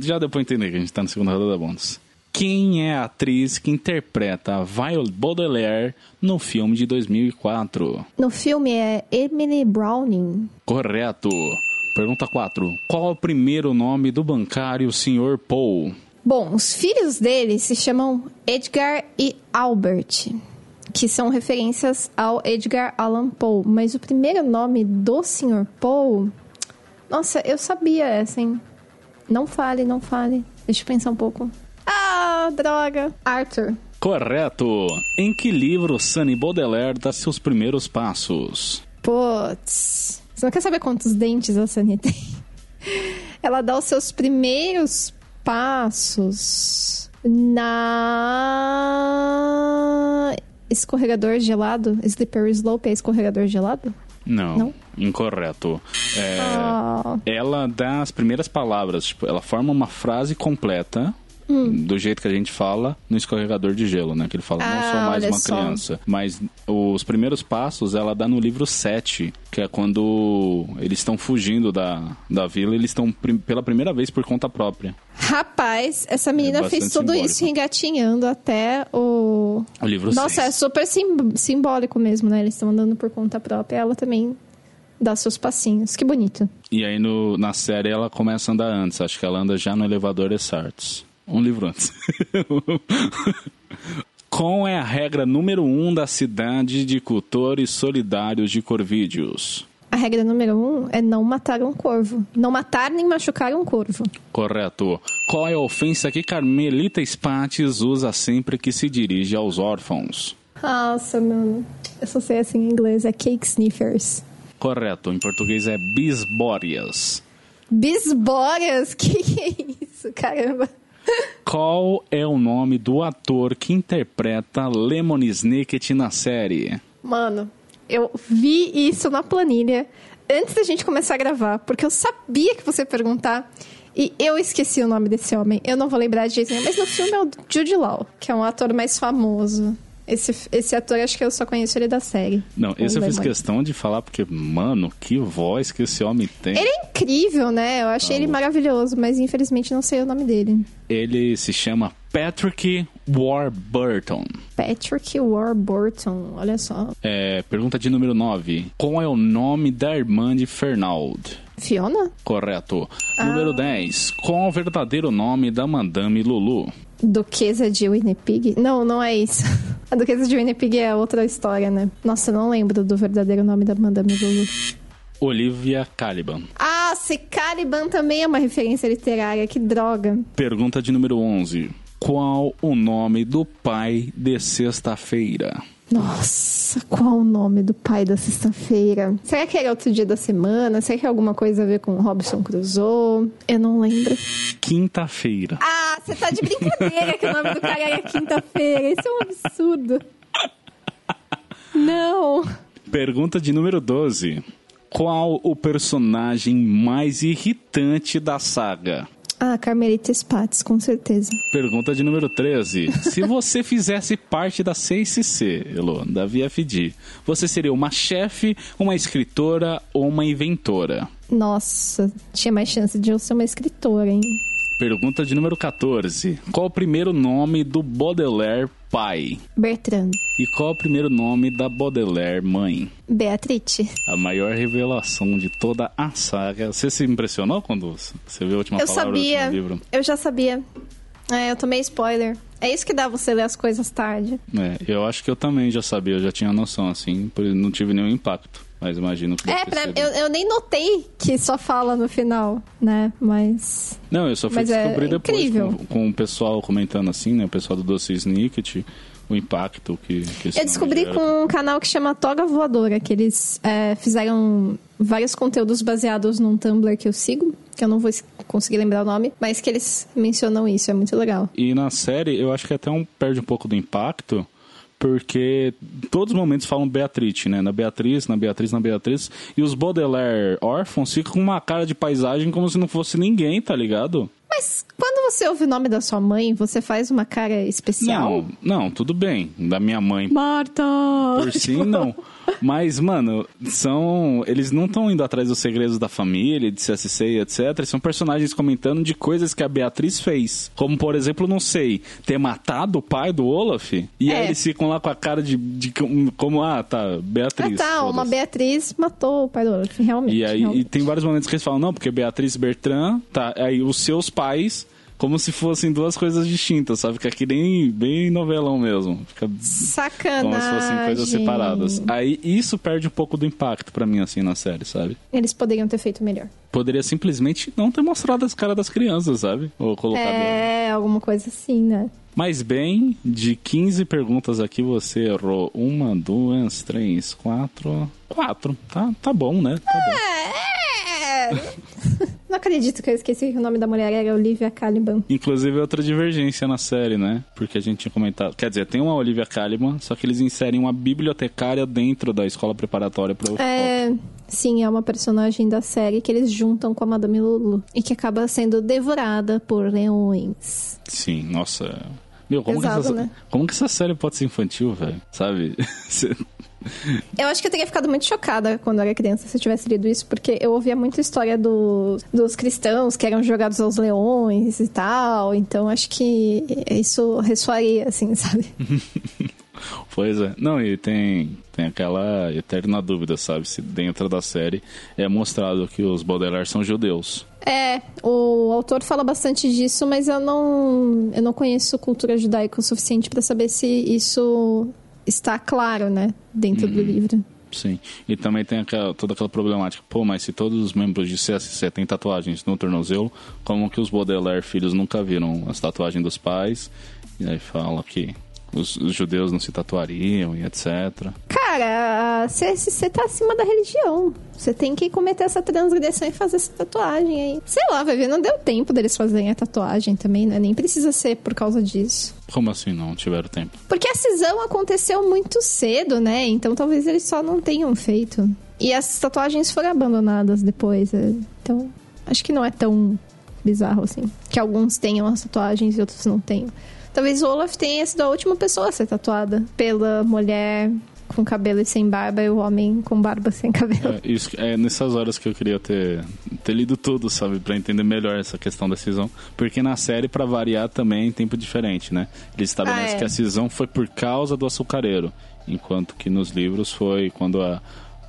já deu pra entender que a gente tá na segunda rodada bônus. Quem é a atriz que interpreta a Violet Baudelaire no filme de 2004? No filme é Emily Browning. Correto. Pergunta 4. Qual é o primeiro nome do bancário Sr. Paul? Bom, os filhos dele se chamam Edgar e Albert, que são referências ao Edgar Allan Poe. Mas o primeiro nome do Sr. Poe. Nossa, eu sabia essa, hein? Não fale, não fale. Deixa eu pensar um pouco. Ah, droga. Arthur. Correto. Em que livro Sunny Baudelaire dá seus primeiros passos? Putz. Você não quer saber quantos dentes a Sunny tem? Ela dá os seus primeiros passos na. Escorregador gelado? Slippery Slope é escorregador gelado? Não. Não? Incorreto. É, Ah, Ela dá as primeiras palavras, tipo, ela forma uma frase completa. Hum. Do jeito que a gente fala no escorregador de gelo, né? Que ele fala, não Ah, sou mais olha uma só. criança. Mas os primeiros passos ela dá no livro 7, que é quando eles estão fugindo da, da vila, eles estão prim- pela primeira vez por conta própria. rapaz, essa menina É fez tudo simbólico. isso engatinhando até o. O livro Nossa, é 6. super sim- simbólico mesmo, né? Eles estão andando por conta própria. Ela também dá seus passinhos. Que bonito. E aí no, na série ela começa a andar antes. Acho que ela anda já no elevador Essarts. Um livro antes. [laughs] Qual é a regra número um da cidade de cultores solidários de Corvídeos? A regra número um é não matar um corvo. Não matar nem machucar um corvo. Correto. Qual é a ofensa que Carmelita Spates usa sempre que se dirige aos órfãos? Nossa, mano. Eu só sei assim em inglês. É cake sniffers. Correto. Em português é bisbórias. Bisbórias? [laughs] Que que é isso? Caramba. [laughs] Qual é o nome do ator que interpreta Lemon Snicket na série? Mano, eu vi isso na planilha antes da gente começar a gravar, porque eu sabia que você ia perguntar. E eu esqueci o nome desse homem. Eu não vou lembrar de jeito nenhum, mas no filme é o Jude Law, que é um ator mais famoso. Esse, esse ator, acho que eu só conheço ele da série. Não, esse eu fiz questão de falar porque, mano, que voz que esse homem tem. Ele é incrível, né? Eu achei Tá ele louco. maravilhoso, mas infelizmente não sei o nome dele. Ele se chama Patrick Warburton. Patrick Warburton, olha só. É, pergunta de número 9. Qual é o nome da irmã de Fernald? Fiona? Correto. Número 10. Qual é o verdadeiro nome da Madame Lulu? Duquesa de Winnipeg? Não, não é isso. [laughs] A Duquesa de Winnipeg é outra história, né? Nossa, eu não lembro do verdadeiro nome da Madame Lulu. Olivia Caliban. Ah, se Caliban também é uma referência literária, que droga. Pergunta de número 11. Qual o nome do pai de sexta-feira? Nossa, qual o nome do pai da sexta-feira? Será que era outro dia da semana? Será que é alguma coisa a ver com Robson Crusoe? Eu não lembro. Quinta-feira. Ah, você tá de brincadeira que o nome do cara era quinta-feira. Isso é um absurdo. Não. Pergunta de número 12. Qual o personagem mais irritante da saga? Ah, Carmelita Spatz, com certeza. Pergunta de número 13. Se você [laughs] fizesse parte da CICC, Elo, da VFD, você seria uma chefe, uma escritora ou uma inventora? Nossa, tinha mais chance de eu ser uma escritora, hein? Pergunta de número 14. Qual o primeiro nome do Baudelaire pai? Bertrand. E qual o primeiro nome da Baudelaire mãe? Beatrice. A maior revelação de toda a saga. Você se impressionou quando você viu a última Eu palavra sabia. do livro? Eu já sabia. É, eu tomei spoiler. É isso que dá você ler as coisas tarde. É, eu acho que eu também já sabia, eu já tinha noção, assim, não tive nenhum impacto. Mas imagino que. É, pra, eu, eu nem notei que só fala no final, né? Mas. Não, eu só fui Mas é descobrir depois incrível. com, com o pessoal comentando assim, né? O pessoal do Doce Snicket, o impacto que, que Eu descobri com um canal que chama Toga Voadora, que eles é, fizeram vários conteúdos baseados num Tumblr que eu sigo, que eu não vou conseguir lembrar o nome, mas que eles mencionam isso, é muito legal. E na série, eu acho que até um perde um pouco do impacto, porque todos os momentos falam Beatriz, né? Na Beatriz, na Beatriz, na Beatriz. E os Baudelaire órfãos ficam com uma cara de paisagem como se não fosse ninguém, tá ligado? Mas quando você ouve o nome da sua mãe, você faz uma cara especial? Não, não, tudo bem. Da minha mãe Marta! por si, não. Mas, mano, são. Eles não estão indo atrás dos segredos da família, de CSC e etc. São personagens comentando de coisas que a Beatriz fez. Como, por exemplo, não sei, ter matado o pai do Olaf. E É. aí eles ficam lá com a cara de. de como- ah, tá, Ah, Beatriz. tá, uma. Beatriz matou o pai do Olaf, realmente. E aí e realmente. tem vários momentos que eles falam, não, porque Beatriz Bertrand, tá, aí os seus pais, como se fossem duas coisas distintas, sabe? Que nem bem novelão mesmo. Fica Sacanagem. como se fossem coisas separadas. Aí isso perde um pouco do impacto pra mim, assim, na série, sabe? Eles poderiam ter feito melhor. Poderia simplesmente não ter mostrado as caras das crianças, sabe? Ou colocado. É, alguma coisa assim, né? Mas bem, de 15 perguntas aqui, você errou uma, duas, três, quatro. Quatro. Tá, tá bom, né? Tá bom. É. [laughs] Não acredito que eu esqueci que o nome da mulher era Olivia Caliban. Inclusive, outra divergência na série, né? Porque a gente tinha comentado. Quer dizer, tem uma Olivia Caliban, só que eles inserem uma bibliotecária dentro da escola preparatória para o É, sim, é uma personagem da série que eles juntam com a Madame Lulu e que acaba sendo devorada por leões. Sim, nossa. Meu, como, Pesado, que essa, né? como que essa série pode ser infantil, velho? Sabe? [laughs] Eu acho que eu teria ficado muito chocada quando eu era criança se eu tivesse lido isso, porque eu ouvia muita história do- dos cristãos que eram jogados aos leões e tal, então acho que isso ressoaria, assim, [laughs] sabe? pois é. Não, e tem, tem aquela eterna dúvida, sabe? Se dentro da série é mostrado que os Baudelaire são judeus. É, o autor fala bastante disso, mas eu não, eu não conheço cultura judaica o suficiente pra saber se isso está claro, né, dentro do livro. Sim. E também tem aquela- toda aquela problemática. Pô, mas se todos os membros de CSC têm tatuagens no tornozelo, como que os Baudelaire filhos nunca viram as tatuagens dos pais? E aí fala que os, os judeus não se tatuariam e etc. Cara, você tá acima da religião. Você tem que cometer essa transgressão e fazer essa tatuagem aí. Sei lá, vai ver, não deu tempo deles fazerem a tatuagem também, né? Nem precisa ser por causa disso. Como assim não tiveram tempo? Porque a cisão aconteceu muito cedo, né? Então talvez eles só não tenham feito. E as tatuagens foram abandonadas depois. é. Então, acho que não é tão bizarro assim. Que alguns tenham as tatuagens e outros não tenham. Talvez o Olaf tenha sido a última pessoa a ser tatuada pela mulher com cabelo e sem barba e o homem com barba sem cabelo. É, isso, é nessas horas que eu queria ter, ter lido tudo, sabe? Pra entender melhor essa questão da cisão. Porque na série, pra variar, também é em tempo diferente, né? Eles estabelecem Ah, é. que a cisão foi por causa do açucareiro. Enquanto que nos livros foi quando a-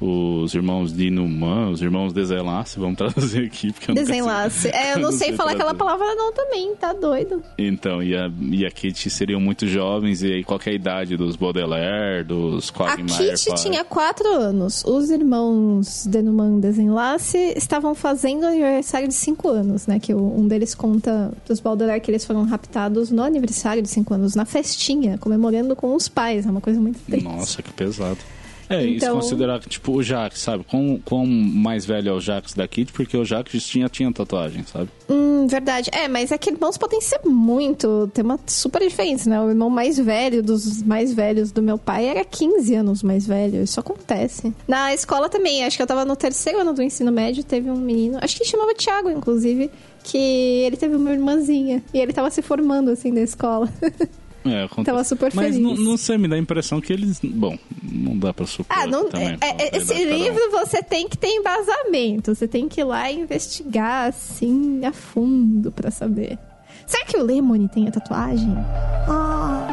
os irmãos de Numan, os irmãos Desenlace, vamos [laughs] traduzir aqui. Porque nunca sei- Desenlace. É, eu [laughs] não sei falar aquela palavra não também, tá doido. Então, e a, e a Kitty seriam muito jovens, e aí qualquer idade dos Baudelaire, dos A Quagmire... Kitty pá. tinha 4 anos. Os irmãos Denuman Desenlace estavam fazendo aniversário de 5 anos, né? Que um deles conta dos Baudelaire que eles foram raptados no aniversário de 5 anos, na festinha, comemorando com os pais. É uma coisa muito triste. Nossa, que pesado. É, isso Então- considerar que, tipo, o Jax, sabe? Quão, quão mais velho é o Jax da Kitty, porque o Jax tinha, tinha tatuagem, sabe? Hum, verdade. É, mas é que irmãos podem ser muito. Tem uma super diferença, né? O irmão mais velho dos mais velhos do meu pai era 15 anos mais velho. Isso acontece. Na escola também, acho que eu tava no terceiro ano do ensino médio, teve um menino, acho que chamava Thiago, inclusive, que ele teve uma irmãzinha. E ele tava se formando, assim, na escola. [laughs] É, acontece. Tava super Mas feliz. não, não sei, me dá a impressão que eles. Bom, não dá pra supor. Ah, não, também, é- é- idade esse cada um. livro você tem que ter embasamento. Você tem que ir lá e investigar, assim, a fundo pra saber. Será que o Lemony tem a tatuagem? Ah.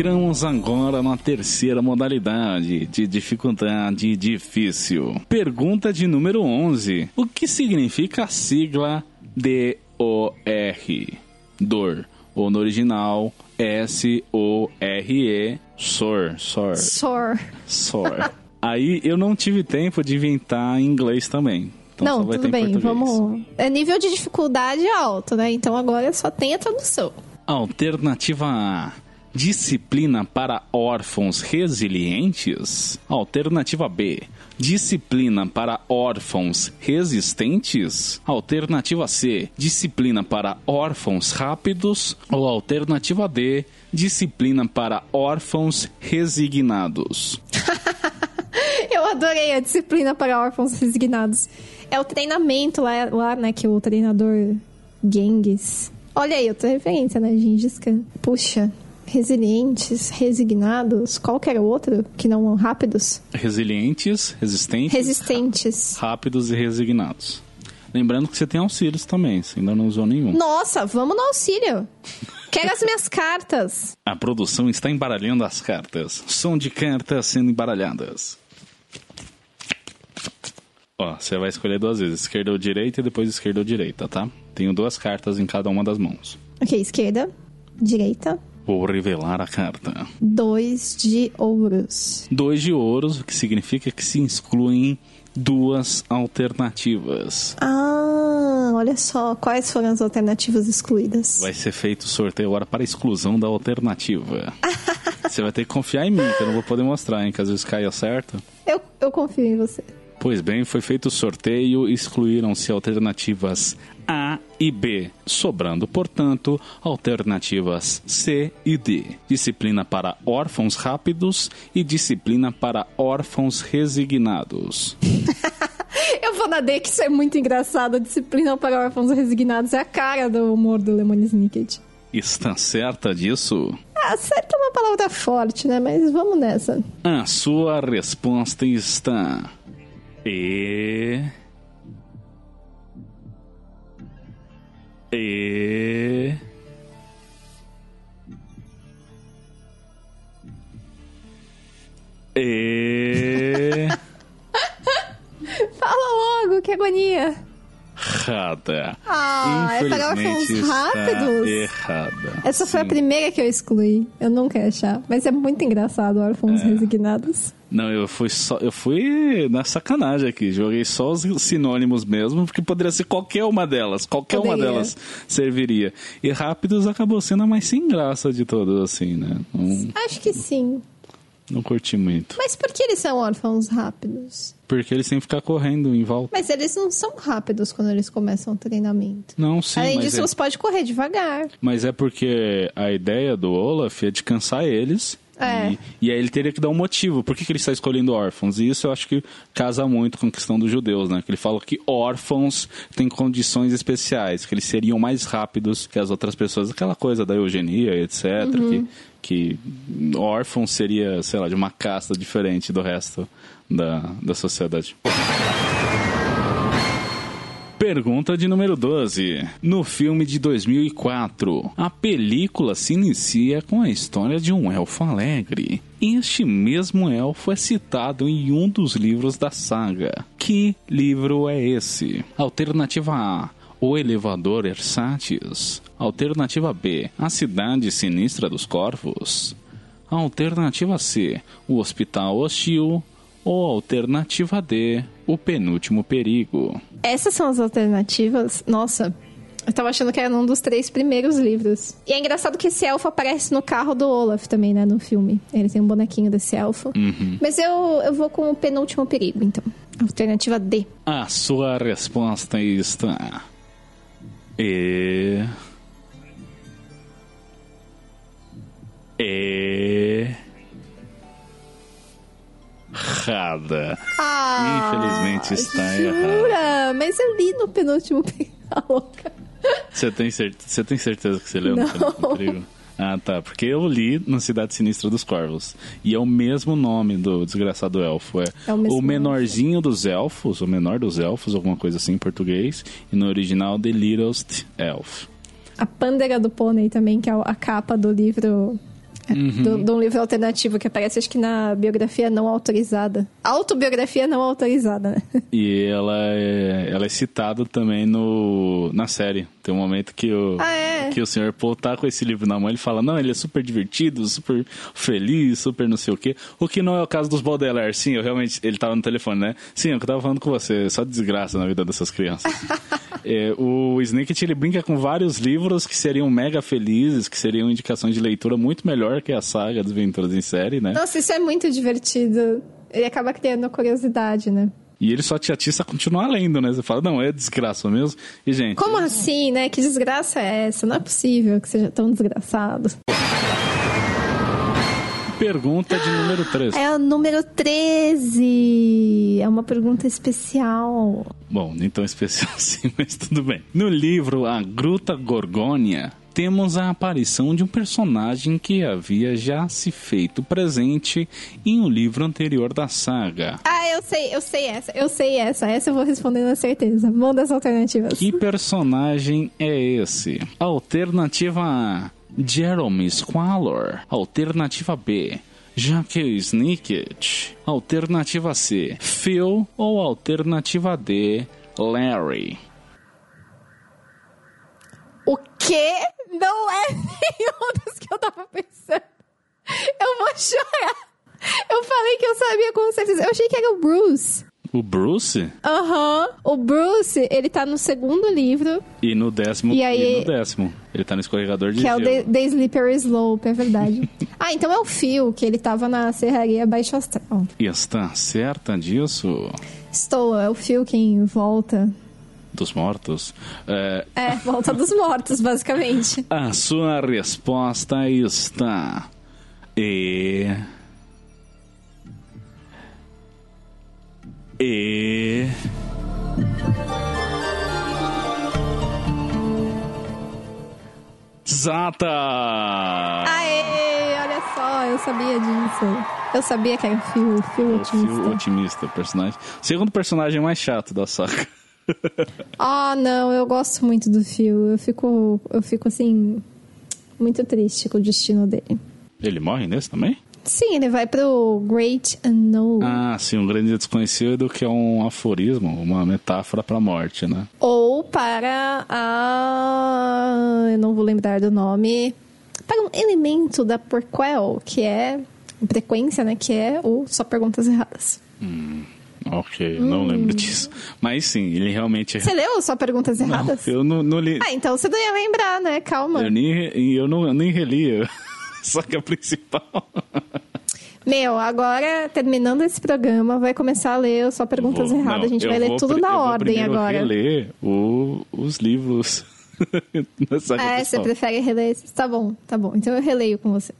Entramos agora na terceira modalidade de dificuldade difícil. Pergunta de número 11. O que significa a sigla DOR? Dor. Ou no original, S-O-R-E, SOR. SOR. Sor. SOR. Aí eu não tive tempo de inventar em inglês também. Então Não, tudo bem, vamos. É nível de dificuldade alto, né? Então agora só tem a tradução. Alternativa A. Disciplina para órfãos resilientes. Alternativa B. Disciplina para órfãos resistentes. Alternativa C. Disciplina para órfãos rápidos. Ou alternativa D. Disciplina para órfãos resignados. [laughs] Eu adorei a disciplina para órfãos resignados. É o treinamento lá, lá né, que o treinador Genghis. Olha aí, outra referência, né, Gengis Khan. Puxa, resilientes, resignados, qual que era o outro que não rápidos? Resilientes, resistentes, Resistentes. rápidos e resignados. Lembrando que você tem auxílios também, você ainda não usou nenhum. Nossa, vamos no auxílio. Quero as minhas cartas. A produção está embaralhando as cartas. Som de cartas sendo embaralhadas. Ó, você vai escolher duas vezes, esquerda ou direita e depois esquerda ou direita, tá? Tenho duas cartas em cada uma das mãos. Ok, esquerda, direita, Vou revelar a carta. dois de ouros. Dois de ouros, o que significa que se excluem duas alternativas. Ah, olha só, quais foram as alternativas excluídas? Vai ser feito o sorteio agora para exclusão da alternativa. [laughs] você vai ter que confiar em mim, que eu não vou poder mostrar, hein? Que às vezes caia certo. Eu, eu confio em você. Pois bem, foi feito o sorteio excluíram-se alternativas A e B, sobrando, portanto, alternativas C e D. Disciplina para órfãos rápidos e disciplina para órfãos resignados. [laughs] Eu vou na D, que isso é muito engraçado. A disciplina para órfãos resignados é a cara do humor do Lemon Snicket. Está certa disso? Ah, certo é uma palavra forte, né? Mas vamos nessa. A sua resposta está. E. E. E. [laughs] Fala logo, que agonia. Errada. Ah, é órfãos está rápidos? errada. Essa foi a primeira que eu excluí. Eu nunca ia achar. Mas é muito engraçado, órfãos resignados. Não, eu fui só. Eu fui na sacanagem aqui. Joguei só os sinônimos mesmo, porque poderia ser qualquer uma delas. Qualquer uma Poderia. delas serviria. E rápidos acabou sendo a mais sem graça de todas, assim, né? Não, Acho que sim. não curti muito. Mas por que eles são órfãos rápidos? Porque eles têm que ficar correndo em volta. Mas eles não são rápidos quando eles começam o treinamento. Não, sim, Além disso, é, você pode correr devagar. mas é porque a ideia do Olaf é de cansar eles. É. E, e aí ele teria que dar um motivo. Por que, que ele está escolhendo órfãos? E isso eu acho que casa muito com a questão dos judeus, né? Que ele fala que órfãos têm condições especiais, que eles seriam mais rápidos que as outras pessoas. Aquela coisa da eugenia, etc. Uhum. Que, que órfão seria, sei lá, de uma casta diferente do resto da, da sociedade. Pergunta de número 12. No filme de 2004, a película se inicia com a história de um elfo alegre. Este mesmo elfo é citado em um dos livros da saga. Que livro é esse? Alternativa A. O Elevador Ersatis. Alternativa B. A Cidade Sinistra dos Corvos. Alternativa C. O Hospital Hostil. Ou alternativa D. O Penúltimo Perigo. Essas são as alternativas. Nossa, eu tava achando que era um dos três primeiros livros. E é engraçado que esse elfo aparece no carro do Olaf também, né? No filme. Ele tem um bonequinho desse elfo. Mas eu, eu vou com o penúltimo perigo, então. Alternativa D. A sua resposta está. E. E. Errada. Ah, Infelizmente está jura? Mas eu li no penúltimo [laughs] louca. Você tem, cer você tem certeza que você leu Não. no Penúltimo Perigo? Ah, tá. Porque eu li na Cidade Sinistra dos Corvos. E é o mesmo nome do desgraçado elfo. É, É o o menorzinho dos elfos, o menor dos elfos, alguma coisa assim em português. E no original, The Littlest Elf. A Pândega do Pônei também, que é a capa do livro do- de um livro alternativo que aparece, acho que na biografia não autorizada. Autobiografia não autorizada, né? [laughs] E ela é, ela é citada também no, na série. Tem um momento que o, Ah, é? que o senhor Paul tá com esse livro na mão. Ele fala: Não, ele é super divertido, super feliz, super não sei o quê. O que não é o caso dos Baudelaire. Sim, eu realmente. Ele tava no telefone, né? Sim, é eu tava falando com você. Só desgraça na vida dessas crianças. [laughs] É, o Snicket ele brinca com vários livros que seriam mega felizes, que seriam indicações de leitura muito melhor que a saga das aventuras em série, né? Nossa, isso é muito divertido. Ele acaba criando curiosidade, né? E ele só te atiça a continuar lendo, né? Você fala, não, é desgraça mesmo. E, gente. Como assim, né? Que desgraça é essa? Não é possível que seja tão desgraçado. Pergunta de número 3. É o número 13. É uma pergunta especial. Bom, nem tão especial [laughs] assim, mas tudo bem. No livro A Gruta Gorgônia, temos a aparição de um personagem que havia já se feito presente em um livro anterior da saga. Ah, eu sei, eu sei essa, eu sei essa. Essa eu vou responder na certeza. Manda as alternativas. Que personagem é esse? Alternativa A: Jeremy Squalor. Alternativa B: Jaque Snicket. Alternativa C: Phil. Ou alternativa D: Larry. O quê? Não é [laughs] nenhum dos que eu tava pensando. Eu vou chorar. Eu falei que eu sabia com certeza. Eu achei que era o Bruce. O Bruce? Aham. O Bruce, ele tá no segundo livro, E no décimo. E aí- no décimo. Ele tá no escorregador de que é o gelo. The, The Slope, é verdade. [laughs] ah, então é o Phil, que ele tava na serraria Baixo Astral. Está certa disso? Estou, é o Phil quem volta. Dos mortos? É, É, volta dos mortos, basicamente. [laughs] a sua resposta está. E. E. Zata! Aê, olha só, eu sabia disso. Eu sabia que era o Phil, o Phil O fio otimista. otimista, personagem. Segundo personagem mais chato da saga. [laughs] Ah, não, eu gosto muito do Phil. Eu fico, eu fico assim, muito triste com o destino dele. Ele morre nesse também? Sim, ele vai pro Great Unknown. Ah, sim, um grande desconhecido que é um aforismo, uma metáfora pra morte, né? Ou para a. Eu não vou lembrar do nome. Para um elemento da Porquel, que é. Frequência, né? Que é o Só Perguntas Erradas. Ok, não lembro disso. Mas sim, ele realmente é. Você leu Só Perguntas Erradas? Eu não, não li. Ah, então você não ia lembrar, né? Calma. Eu nem, eu não, eu nem reli. [laughs] Só que a principal. Meu, agora, terminando esse programa, vai começar a ler Só Perguntas Vou- Erradas. não, a gente eu vai ler vou tudo eu na vou ordem agora. reler o, os livros [laughs] Ah, você principal. prefere reler? Tá bom, tá bom. Então eu releio com você.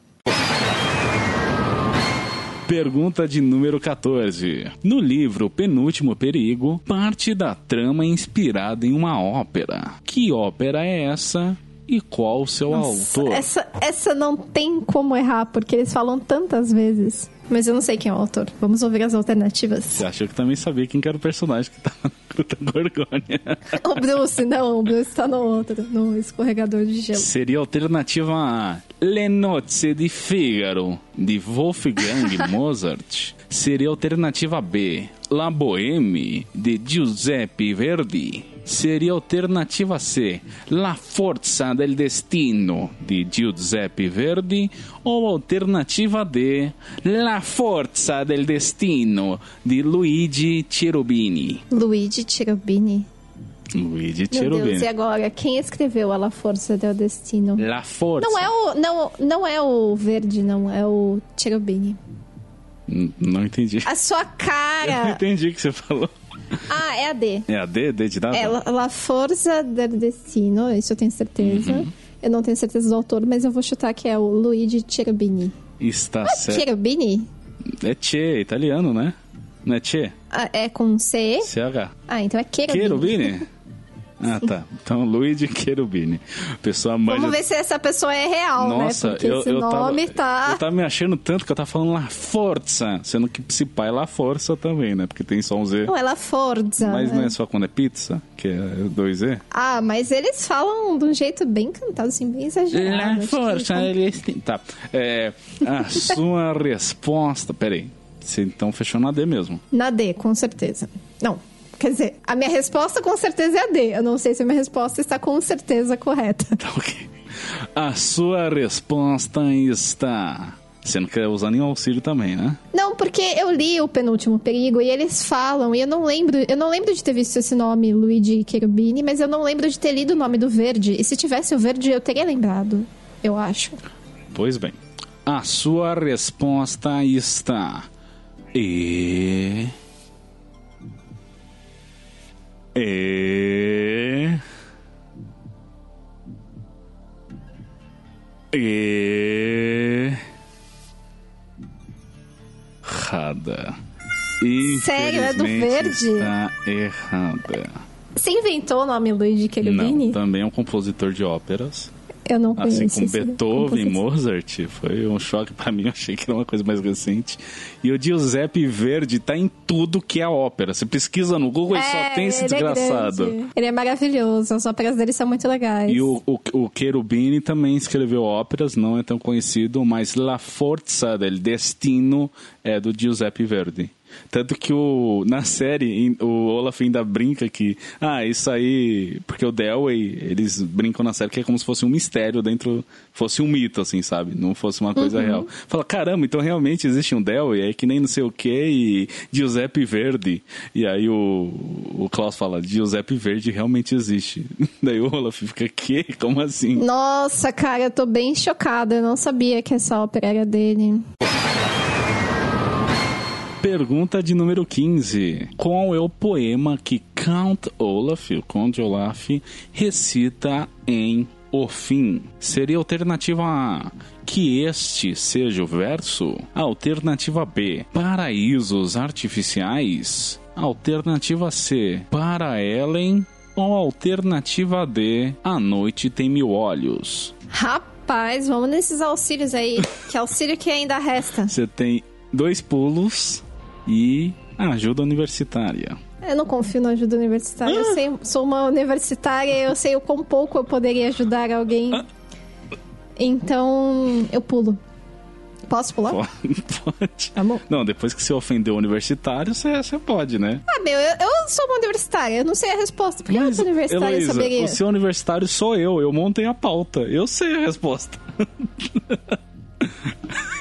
Pergunta de número 14. No livro Penúltimo Perigo, parte da trama é inspirada em uma ópera. Que ópera é essa e qual o seu autor? Essa, essa não tem como errar, porque eles falam tantas vezes. Mas eu não sei quem é o autor. Vamos ouvir as alternativas. Você achou que também sabia quem que era o personagem que tava na Gruta Gorgônia? [laughs] o Bruce, não, o Bruce tá no outro, no escorregador de gelo. Seria a alternativa A. Le Nozze di Figaro, de Wolfgang [laughs] Mozart. Seria a alternativa B. La Boheme, de Giuseppe Verdi. Seria alternativa C. La Forza del Destino, de Giuseppe Verdi. Ou alternativa D. La Forza del Destino, de Luigi Cherubini. Luigi Cherubini. Luigi Meu Deus, Cherubini. e agora? Quem escreveu A La Força del Destino? La Forza. Não é o, não, não é o verde, não. É o Cherubini. Não entendi. A sua [laughs] Eu não cara! entendi o que você falou. [laughs] ah, é a D. É a D? D de dado? É La, La Forza del Destino, isso eu tenho certeza. Uhum. Eu não tenho certeza do autor, mas eu vou chutar que é o Luigi Cherubini. Está Ah, certo. Cherubini? É Che, italiano, né? Não é Che? Ah, é com C? CH. Ah, então é Cherubini. Cherubini? [laughs] Ah, tá. Então, Luigi Cherubini. Pessoa manja... Vamos ver se essa pessoa é real, Nossa, né? Porque eu, esse eu nome tava, tá... Eu tava me achando tanto que eu tava falando La Forza, sendo que se pá é La Força também, né? Porque tem só um Z. Não, ela Forza. Mas não né? é só quando é pizza, que é dois Z? Ah, mas eles falam de um jeito bem cantado, assim, bem exagerado. La que Força, com- eles têm- Tá. É, a [laughs] sua resposta... Peraí. Você então fechou na D mesmo. Na D, com certeza. Não, quer dizer, a minha resposta com certeza é a D. Eu não sei se a minha resposta está com certeza correta. [laughs] Tá ok. A sua resposta está... Você não quer usar nenhum auxílio também, né? Não, porque eu li o penúltimo perigo e eles falam, e eu não lembro, eu não lembro de ter visto esse nome, Luigi Cherubini, mas eu não lembro de ter lido o nome do verde. E se tivesse o verde, eu teria lembrado, eu acho. Pois bem, a sua resposta está. E. E. E. Errada. Sério, é do verde? Está errada. Você inventou o nome Luigi Cherubini? Não, também é um compositor de óperas. Eu não conheço. Assim como esse Beethoven. Mozart, foi um choque pra mim, eu achei que era uma coisa mais recente. E o Giuseppe Verdi tá em tudo que é ópera. Você pesquisa no Google e só tem esse ele é desgraçado. grande. ele é maravilhoso, as óperas dele são muito legais. e o, o, o Cherubini também escreveu óperas, não é tão conhecido, mas La Forza del Destino é do Giuseppe Verdi. Tanto que o, na série o Olaf ainda brinca que, ah, isso aí, porque o Delway, eles brincam na série que é como se fosse um mistério dentro, fosse um mito, assim, sabe? Não fosse uma coisa real. Fala, caramba, então realmente existe um Delway, é que nem não sei o que, e Giuseppe Verdi. E aí o, o Klaus fala, Giuseppe Verdi realmente existe. [laughs] Daí o Olaf fica, que? Como assim? Nossa, cara, eu tô bem chocada. Eu não sabia que essa ópera era dele. Pergunta de número 15. Qual é o poema que Count Olaf, o Conde Olaf, recita em O Fim? Seria alternativa A. Que este seja o verso? Alternativa B. Paraísos artificiais? Alternativa C. Para Ellen? Ou alternativa D. A noite tem mil olhos? Rapaz, vamos nesses auxílios aí. que auxílio que ainda resta. Você tem dois pulos e ajuda universitária. Eu não confio na ajuda universitária. Eu sei, sou uma universitária, eu sei o quão pouco eu poderia ajudar alguém. Então, eu pulo. Posso pular? Pode. [laughs] pode. Tá bom. Não, depois que você ofendeu o universitário, você, você pode, né? Ah, meu, eu, eu sou uma universitária, eu não sei a resposta. Por que outra universitária Heloísa, saberia? o seu universitário sou eu. Eu montei a pauta. Eu sei a resposta. [laughs]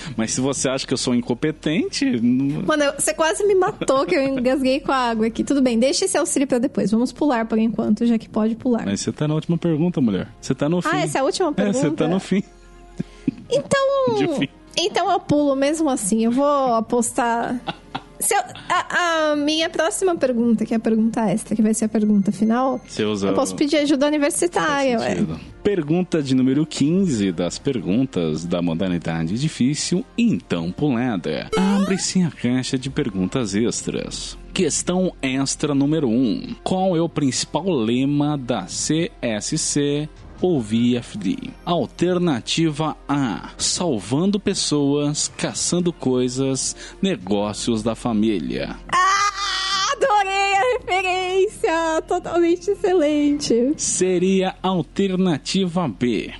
[laughs] Mas se você acha que eu sou incompetente, não- Mano, eu- você quase me matou que eu engasguei com a água aqui. Tudo bem, deixa esse auxílio pra depois. Vamos pular por enquanto, já que pode pular. mas você tá na última pergunta, mulher. Você tá no fim. Ah, essa é a última É, pergunta? você tá no fim. Então. [laughs] De fim. Então eu pulo mesmo assim. Eu vou apostar. Se eu- a, a minha próxima pergunta, que é a pergunta extra, que vai ser a pergunta final, Você usa eu posso pedir ajuda universitária, ué. Pergunta de número 15 das perguntas da modalidade difícil, então pulada. Abre-se a caixa de perguntas extras. Questão extra número 1. Qual é o principal lema da CSC ou VFD? Alternativa A: salvando pessoas, caçando coisas, negócios da família. Ah, adorei a referência! Totalmente excelente. seria alternativa B.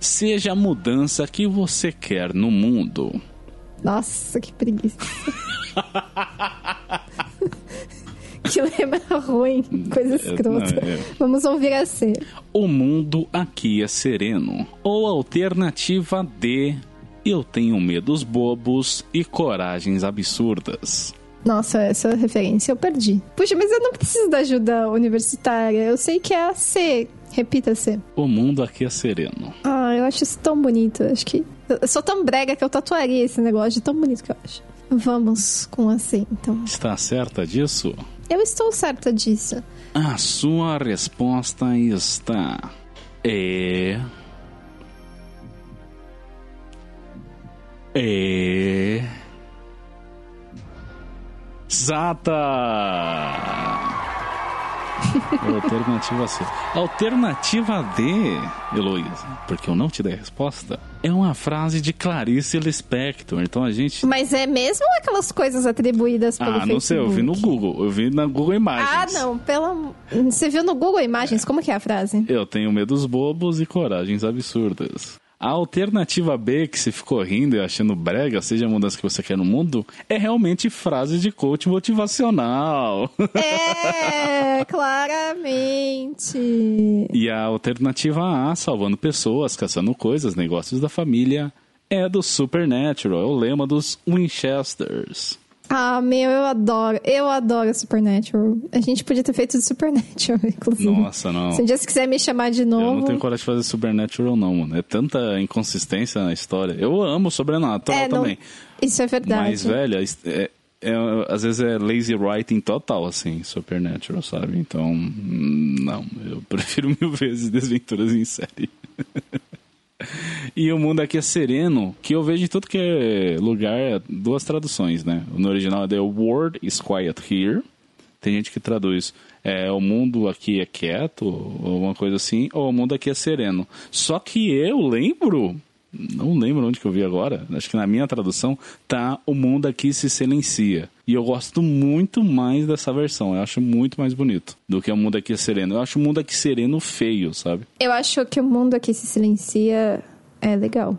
Seja a mudança que você quer no mundo. Nossa, que preguiça. [laughs] que lembra ruim, coisa escrota. não, é. Vamos ouvir a C. O mundo aqui é sereno. Ou alternativa D. Eu tenho medos bobos e coragens absurdas. Nossa, essa referência eu perdi. Puxa, mas eu não preciso da ajuda universitária. Eu sei que é a C. Repita a C. O mundo aqui é sereno. Ah, eu acho isso tão bonito. Acho que. Eu sou tão brega que eu tatuaria esse negócio de tão bonito que eu acho. Vamos com a C, então. Está certa disso? Eu estou certa disso. A sua resposta está. É. É. Exata! [laughs] Alternativa C. Alternativa D, Heloísa, porque eu não te dei a resposta, é uma frase de Clarice Lispector. Então a gente. Mas é mesmo aquelas coisas atribuídas pelo Ah, não sei, eu Facebook? vi no Google. Eu vi na Google Ah, Imagens. não, pela... Você viu no Google Imagens? Como que é a frase? Eu tenho medos bobos e coragens absurdas. A alternativa B, que você ficou rindo e achando brega, seja a mudança que você quer no mundo, é realmente frase de coach motivacional. É, [laughs] claramente. e a alternativa A, salvando pessoas, caçando coisas, negócios da família, é do Supernatural, é o lema dos Winchesters. Ah, meu, eu adoro. Eu adoro Supernatural. A gente podia ter feito Supernatural, [laughs] inclusive. Nossa, não. Se um dia você quiser me chamar de Eu novo. não tenho coragem de fazer Supernatural, não, mano. É tanta inconsistência na história. Eu amo Sobrenatural É, não- também. Isso é verdade. Mas, velho, é- é- às vezes é lazy writing total, assim, Supernatural, sabe? Então, hum, não. Eu [laughs] prefiro mil vezes Desventuras em série. [laughs] [laughs] e o mundo aqui é sereno, que eu vejo em tudo que é lugar, duas traduções, né? No original é The World is Quiet Here. Tem gente que traduz é, o mundo aqui é quieto, ou uma coisa assim, ou o mundo aqui é sereno. Só que eu lembro, não lembro onde que eu vi agora, acho que na minha tradução tá o mundo aqui se silencia. E eu gosto muito mais dessa versão, eu acho muito mais bonito do que o mundo aqui é sereno. Eu acho o mundo aqui sereno feio, sabe? Eu acho que o mundo aqui se silencia é legal.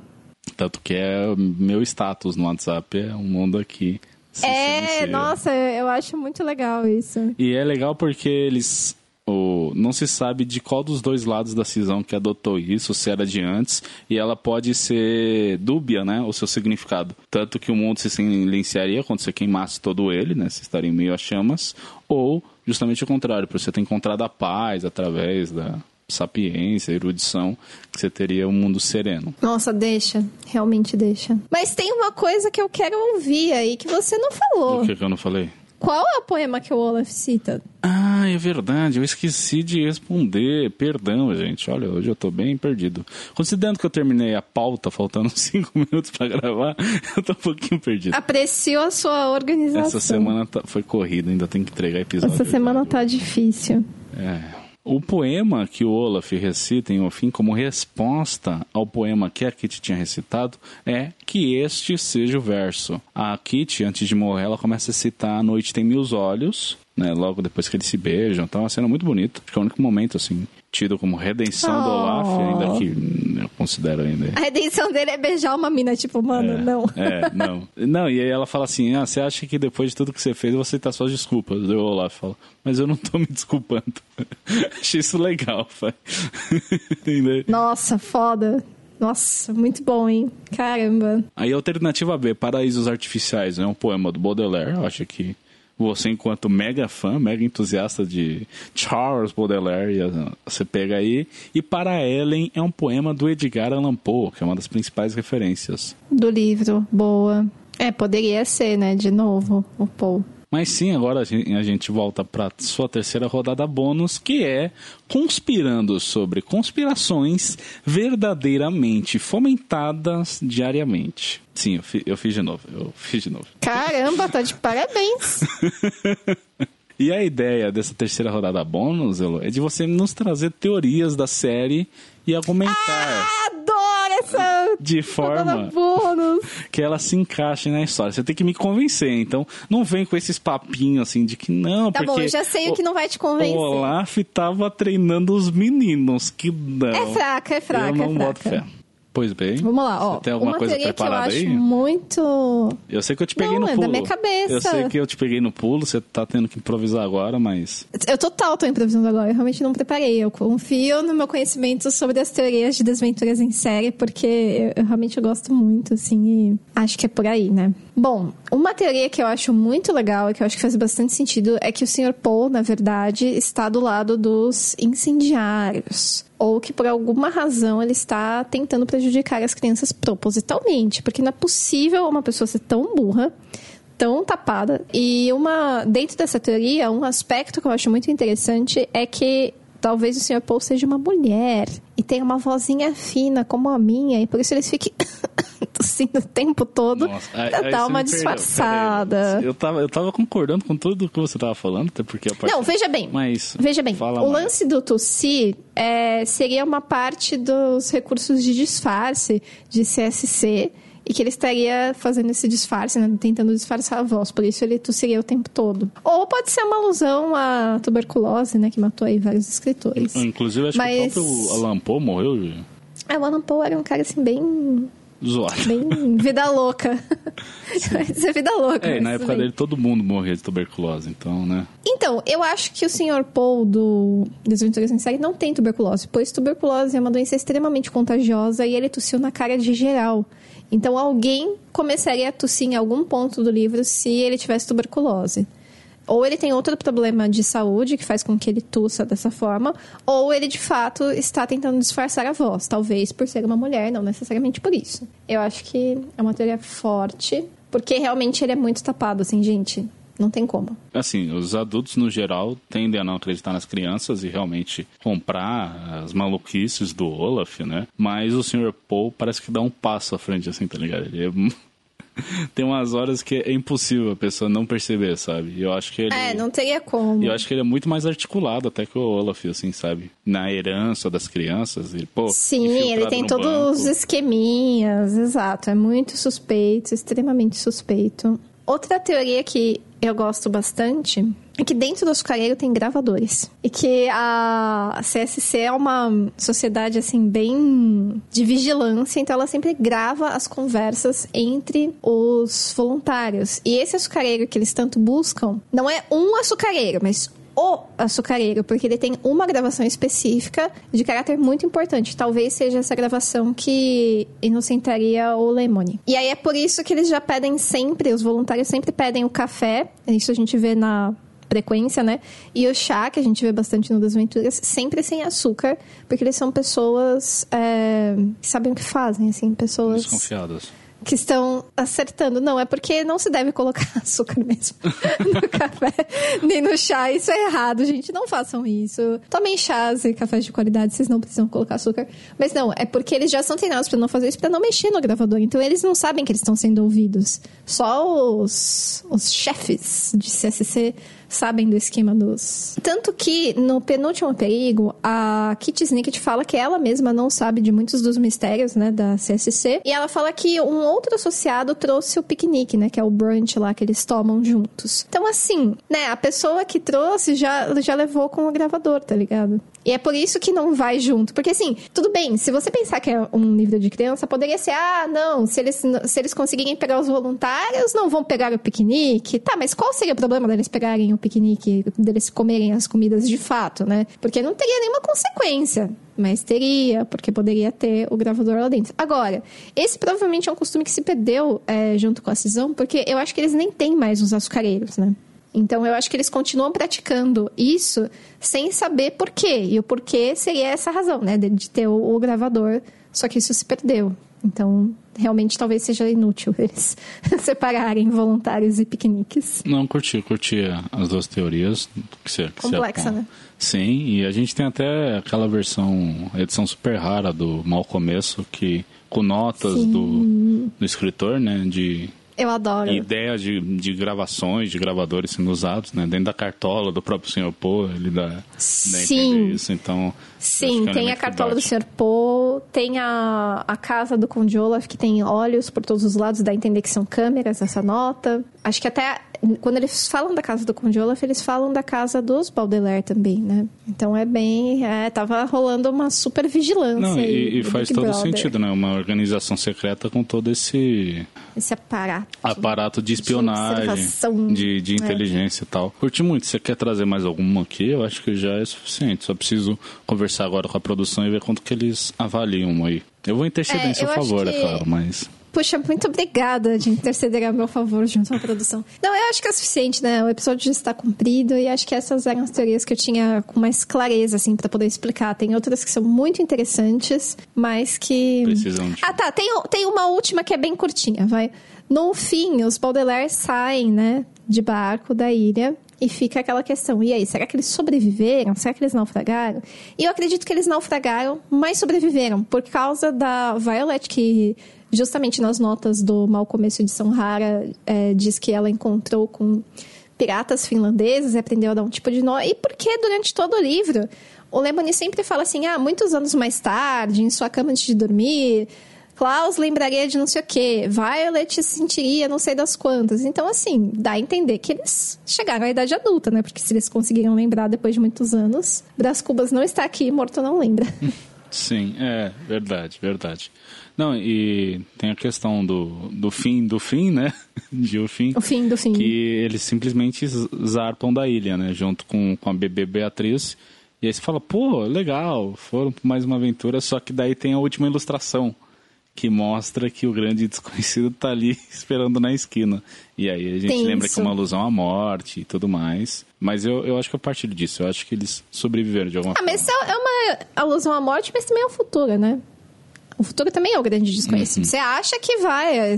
Tanto que é meu status no WhatsApp, é um mundo aqui se é, silencia. nossa, eu acho muito legal isso. E é legal porque eles. O, não se sabe de qual dos dois lados da cisão que adotou isso, se era de antes, e ela pode ser dúbia, né? O seu significado. Tanto que o mundo se silenciaria quando você queimasse todo ele, né? Se estaria em meio a chamas, ou justamente o contrário, por você ter encontrado a paz através da sapiência, erudição, que você teria um mundo sereno. Nossa, deixa. Realmente deixa. Mas tem uma coisa que eu quero ouvir aí que você não falou. O que, que eu não falei? Qual é o poema que o Olaf cita? Ah, é verdade, eu esqueci de responder. Perdão, gente. Olha, hoje eu tô bem perdido. Considerando que eu terminei a pauta, faltando [laughs] cinco minutos pra gravar, [laughs] eu tô um pouquinho perdido. Aprecio a sua organização. Essa semana tá- foi corrida, ainda tem que entregar episódio. Essa semana tá difícil. É. O poema que o Olaf recita em O Fim como resposta ao poema que a Kitty tinha recitado é que este seja o verso. A Kitty, antes de morrer, ela começa a citar A Noite Tem Mil Olhos, né, logo depois que eles se beijam. Então uma cena muito bonita. Acho que é o único momento, assim, tido como redenção do Oh. Olaf, ainda que hum, eu considero ainda... A redenção dele é beijar uma mina, tipo, mano, É, não. É, não. Não, e aí ela fala assim: ah, você acha que depois de tudo que você fez, você tá suas desculpas? O Olaf fala, mas eu não tô me desculpando. [laughs] Achei isso legal, pai. [laughs] Entendeu? Nossa, foda. Nossa, muito bom, hein? Caramba. Aí a alternativa B, Paraísos Artificiais, é um poema do Baudelaire. Eu acho que você, enquanto mega fã, mega entusiasta de Charles Baudelaire, você pega aí. E Para Ellen é um poema do Edgar Allan Poe, que é uma das principais referências. Do livro, boa. É, poderia ser, né? De novo, o Paul. Mas sim, agora a gen- a gente volta para sua terceira rodada bônus, que é conspirando sobre conspirações verdadeiramente fomentadas diariamente. Sim, eu, fi- eu fiz de novo, eu fiz de novo. Caramba, tá de parabéns. [laughs] E a ideia dessa terceira rodada bônus, Elo, é de você nos trazer teorias da série e argumentar Adoro de forma que ela se encaixe na história. Você tem que me convencer, então não vem com esses papinhos assim de que não, Tá porque bom, eu já sei o que não vai te convencer. O Olaf tava treinando os meninos, que não. É fraca, é fraca, Eu não é boto fraca. fé. Pois bem. Vamos lá, ó. Você tem alguma uma coisa teoria que eu preparada acho aí? muito... Eu sei que eu te peguei Não, no é da pulo. minha cabeça. Eu sei que eu te peguei no pulo, você tá tendo que improvisar agora, mas. Eu total tô improvisando agora, eu realmente não preparei. Eu confio no meu conhecimento sobre as teorias de desventuras em série, porque eu, eu realmente gosto muito, assim, e acho que é por aí, né? Bom, uma teoria que eu acho muito legal e que eu acho que faz bastante sentido é que o Sr. Paul, na verdade, está do lado dos incendiários. Ou que por alguma razão ele está tentando prejudicar as crianças propositalmente. Porque não é possível uma pessoa ser tão burra tão tapada. E uma dentro dessa teoria, um aspecto que eu acho muito interessante é que talvez o Sr. Paul seja uma mulher e tenha uma vozinha fina como a minha e por isso eles fiquem [coughs] [coughs] tossindo [laughs] o tempo todo Nossa, aí- dar aí uma disfarçada. Peraí, eu, tava, eu tava concordando com tudo que você tava falando, até porque a parte... Não, veja bem. Mas Veja bem, o mais. lance do tossir é, seria uma parte dos recursos de disfarce de CSC e que ele estaria fazendo esse disfarce, né, tentando disfarçar a voz, por isso ele tossiria o tempo todo. Ou pode ser uma alusão à tuberculose, né, que matou aí vários escritores. Inclusive, acho Mas- que o próprio Alan Poe morreu É, o Alan Poe era um cara assim bem bem vida louca. [laughs] Isso é vida louca. É, na época bem. dele todo mundo morria de tuberculose, então, né? Então, eu acho que o Sr. Paul do Desventuras em Série não tem tuberculose, pois tuberculose é uma doença extremamente contagiosa e ele tossiu na cara de geral. Então, alguém começaria a tossir em algum ponto do livro se ele tivesse tuberculose. Ou ele tem outro problema de saúde que faz com que ele tussa dessa forma, ou ele de fato está tentando disfarçar a voz, talvez por ser uma mulher, não necessariamente por isso. Eu acho que é uma teoria forte, porque realmente ele é muito tapado, assim, gente. Não tem como. Assim, os adultos, no geral, tendem a não acreditar nas crianças e realmente comprar as maluquices do Olaf, né? Mas o Sr. Poe parece que dá um passo à frente, assim, tá ligado? Ele é... [laughs] Tem umas horas que é impossível a pessoa não perceber, sabe? Eu acho que ele... É, não teria como. E eu acho que ele é muito mais articulado até que o Olaf, assim, sabe? Na herança das crianças. E, pô, Sim, ele tem todos os banco. esqueminhas, exato. É muito suspeito, extremamente suspeito. Outra teoria que eu gosto bastante é que dentro do açucareiro tem gravadores. E que a CSC é uma sociedade, assim, bem de vigilância, então ela sempre grava as conversas entre os voluntários. E esse açucareiro que eles tanto buscam não é um açucareiro, mas o açucareiro, porque ele tem uma gravação específica de caráter muito importante. Talvez seja essa gravação que inocentaria o Lemony. E aí é por isso que eles já pedem sempre, os voluntários sempre pedem o café, isso a gente vê na frequência, né? E o chá, que a gente vê bastante no Desventuras, sempre sem açúcar, porque eles são pessoas é, que sabem o que fazem, assim, pessoas Desconfiadas. Que estão acertando. Não, é porque não se deve colocar [laughs] açúcar mesmo no [laughs] café, nem no chá. Isso é errado, gente. Não façam isso. Tomem chás e cafés de qualidade, vocês não precisam colocar açúcar. Mas não, é porque eles já são treinados pra não fazer isso, pra não mexer no gravador. Então eles não sabem que eles estão sendo ouvidos. Só os, os chefes de CSC sabem do esquema dos. Tanto que no penúltimo perigo, a Kitty Snicket fala que ela mesma não sabe de muitos dos mistérios, né, da CSC. E ela fala que um outro associado trouxe o piquenique, né, que é o brunch lá que eles tomam juntos. Então, assim, né, a pessoa que trouxe já, já levou com o gravador, tá ligado? E é por isso que não vai junto. Porque, assim, tudo bem, se você pensar que é um livro de criança, poderia ser, ah, não, se eles, se eles conseguirem pegar os voluntários, não vão pegar o piquenique. Tá, mas qual seria o problema deles pegarem o piquenique, deles comerem as comidas de fato, né? Porque não teria nenhuma consequência. Mas teria, porque poderia ter o gravador lá dentro. Agora, esse provavelmente é um costume que se perdeu é, junto com a cisão, porque eu acho que eles nem têm mais os açucareiros, né? Então eu acho que eles continuam praticando isso sem saber por quê. E o porquê seria essa razão, né? De, de ter o, o gravador. Só que isso se perdeu. Então, realmente talvez seja inútil [laughs] eles [laughs] separarem voluntários e piqueniques. Não, curti, curti as duas teorias. Que você, que Complexa, né? Sim, e a gente tem até aquela versão, edição super rara do Mal Começo, que com notas do, do escritor, né, de Eu adoro. ideia de, de gravações, de gravadores sendo usados, né, dentro da cartola do próprio Sr. Poe, ele dá, Sim. entender isso, então... Sim, é tem a cartola do. Sr. Poe, tem a, a casa do Conde Olaf, que tem olhos por todos os lados, dá a entender que são câmeras, essa nota. Acho que até quando eles falam da casa do Conde Olaf, eles falam da casa dos Baudelaire também, né? Então é bem. É, tava rolando uma super vigilância. Não, aí e, e faz Big todo Brother. sentido, né? Uma organização secreta com todo esse Esse aparato. aparato de espionagem, observação. de, de É. inteligência e tal. Curti muito. Você quer trazer mais alguma aqui? Eu acho que já é suficiente. Só preciso conversar agora com a produção e ver quanto que eles avaliam aí. Eu vou interceder É, em seu favor, que- é claro, mas... Puxa, muito obrigada de interceder a meu favor junto à produção. Não, eu acho que é suficiente, né? O episódio já está cumprido e acho que essas eram as teorias que eu tinha com mais clareza, assim, pra poder explicar. Tem outras que são muito interessantes, mas que. Precisam de- Ah, tá. Tem, tem uma última que é bem curtinha, vai. No fim, os Baudelaire saem, né, de barco da ilha. E fica aquela questão, e aí, será que eles sobreviveram? Será que eles naufragaram? E eu acredito que eles naufragaram, mas sobreviveram, por causa da Violet, que justamente nas notas do Mal Começo de São Rara, é, diz que ela encontrou com piratas finlandeses e aprendeu a dar um tipo de nó. E porque durante todo o livro, o Lemony sempre fala assim: ah, muitos anos mais tarde, em sua cama antes de dormir. Klaus lembraria de não sei o quê, Violet se sentiria não sei das quantas. Então, assim, dá a entender que eles chegaram à idade adulta, né? Porque se eles conseguiram lembrar depois de muitos anos, Brás Cubas não está aqui, morto não lembra. [laughs] Sim, é, verdade, verdade. Não, e tem a questão do, do fim do fim, né? [laughs] De o fim. O fim do fim. Que eles simplesmente zarpam da ilha, né? Junto com, com a bebê Beatriz. E aí você fala, pô, legal, foram por mais uma aventura, só que daí tem a última ilustração que mostra que o grande [laughs] desconhecido tá ali [laughs] esperando na esquina. E aí a gente lembra que é uma alusão à morte e tudo mais. Mas eu, eu acho que a partir disso, eu acho que eles sobreviveram de alguma Ah, forma. mas é uma alusão à morte, mas também é o futuro, né? O futuro também é o grande desconhecido. Você acha que vai, é,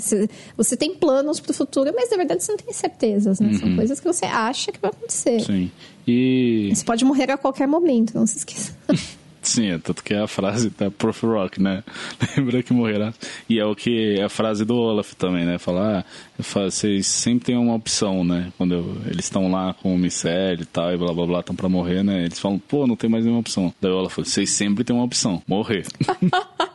você- tem planos pro futuro, mas na verdade você não tem certezas, né? São coisas que você acha que vai acontecer. Sim. E. Você pode morrer a qualquer momento, não se esqueça. [laughs] Sim, é tanto que é a frase da Prof Rock, né? [laughs] Lembra que morrerá. E é o que é a frase do Olaf também, né? Falar, ah, vocês sempre têm uma opção, né? Quando eu- eles estão lá com o Micelle e tal, e blá blá blá, estão pra morrer, né? Eles falam, pô, não tem mais nenhuma opção. Daí o Olaf fala, vocês sempre têm uma opção, morrer. [laughs]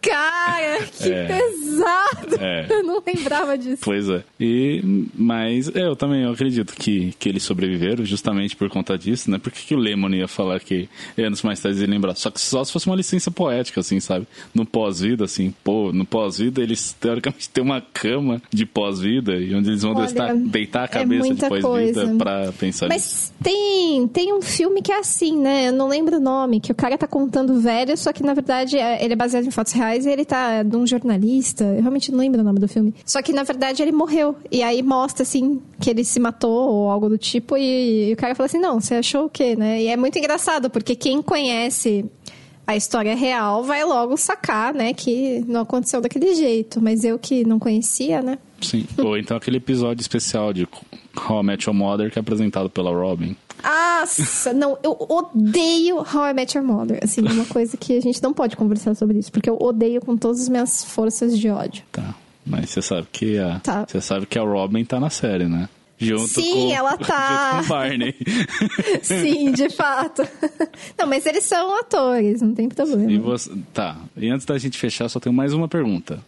Cara, que É. pesado! É. [laughs] Eu não lembrava disso. Pois é. E, mas é, eu também eu acredito que, que eles sobreviveram justamente por conta disso, né? Por que, que o Lemon ia falar que anos mais tarde ele lembrar? Só que só se fosse uma licença poética, assim, sabe? No pós-vida, assim, pô, no pós-vida eles [laughs] teoricamente têm uma cama de pós-vida e onde eles vão Olha, deitar, deitar a é cabeça de muita pós-vida pra pensar nisso. Mas tem, tem um filme que é assim, né? Eu não lembro o nome, que o cara tá contando velho, só que na verdade é- ele é baseado em fatos reais e ele tá de um jornalista. Eu realmente não lembro o nome do filme. Só que na verdade ele morreu. E aí mostra assim que ele se matou ou algo do tipo. E, e o cara fala assim: não, você achou o quê, né? E é muito engraçado, porque quem conhece a história real vai logo sacar, né, que não aconteceu daquele jeito. Mas eu que não conhecia, né? Sim. Ou então aquele episódio especial de How I Met Your Mother que é apresentado pela Robin. Nossa, não, eu odeio How I Met Your Mother. Assim, é uma coisa que a gente não pode conversar sobre isso, porque eu odeio com todas as minhas forças de ódio. Tá. Mas você sabe que a. Tá. Você sabe que a Robin tá na série, né? Junto Sim, com, ela [laughs] tá. Junto com o Barney. [laughs] Sim, de fato. [laughs] Não, mas eles são atores, não tem problema. e você. Tá. E antes da gente fechar, só tenho mais uma pergunta.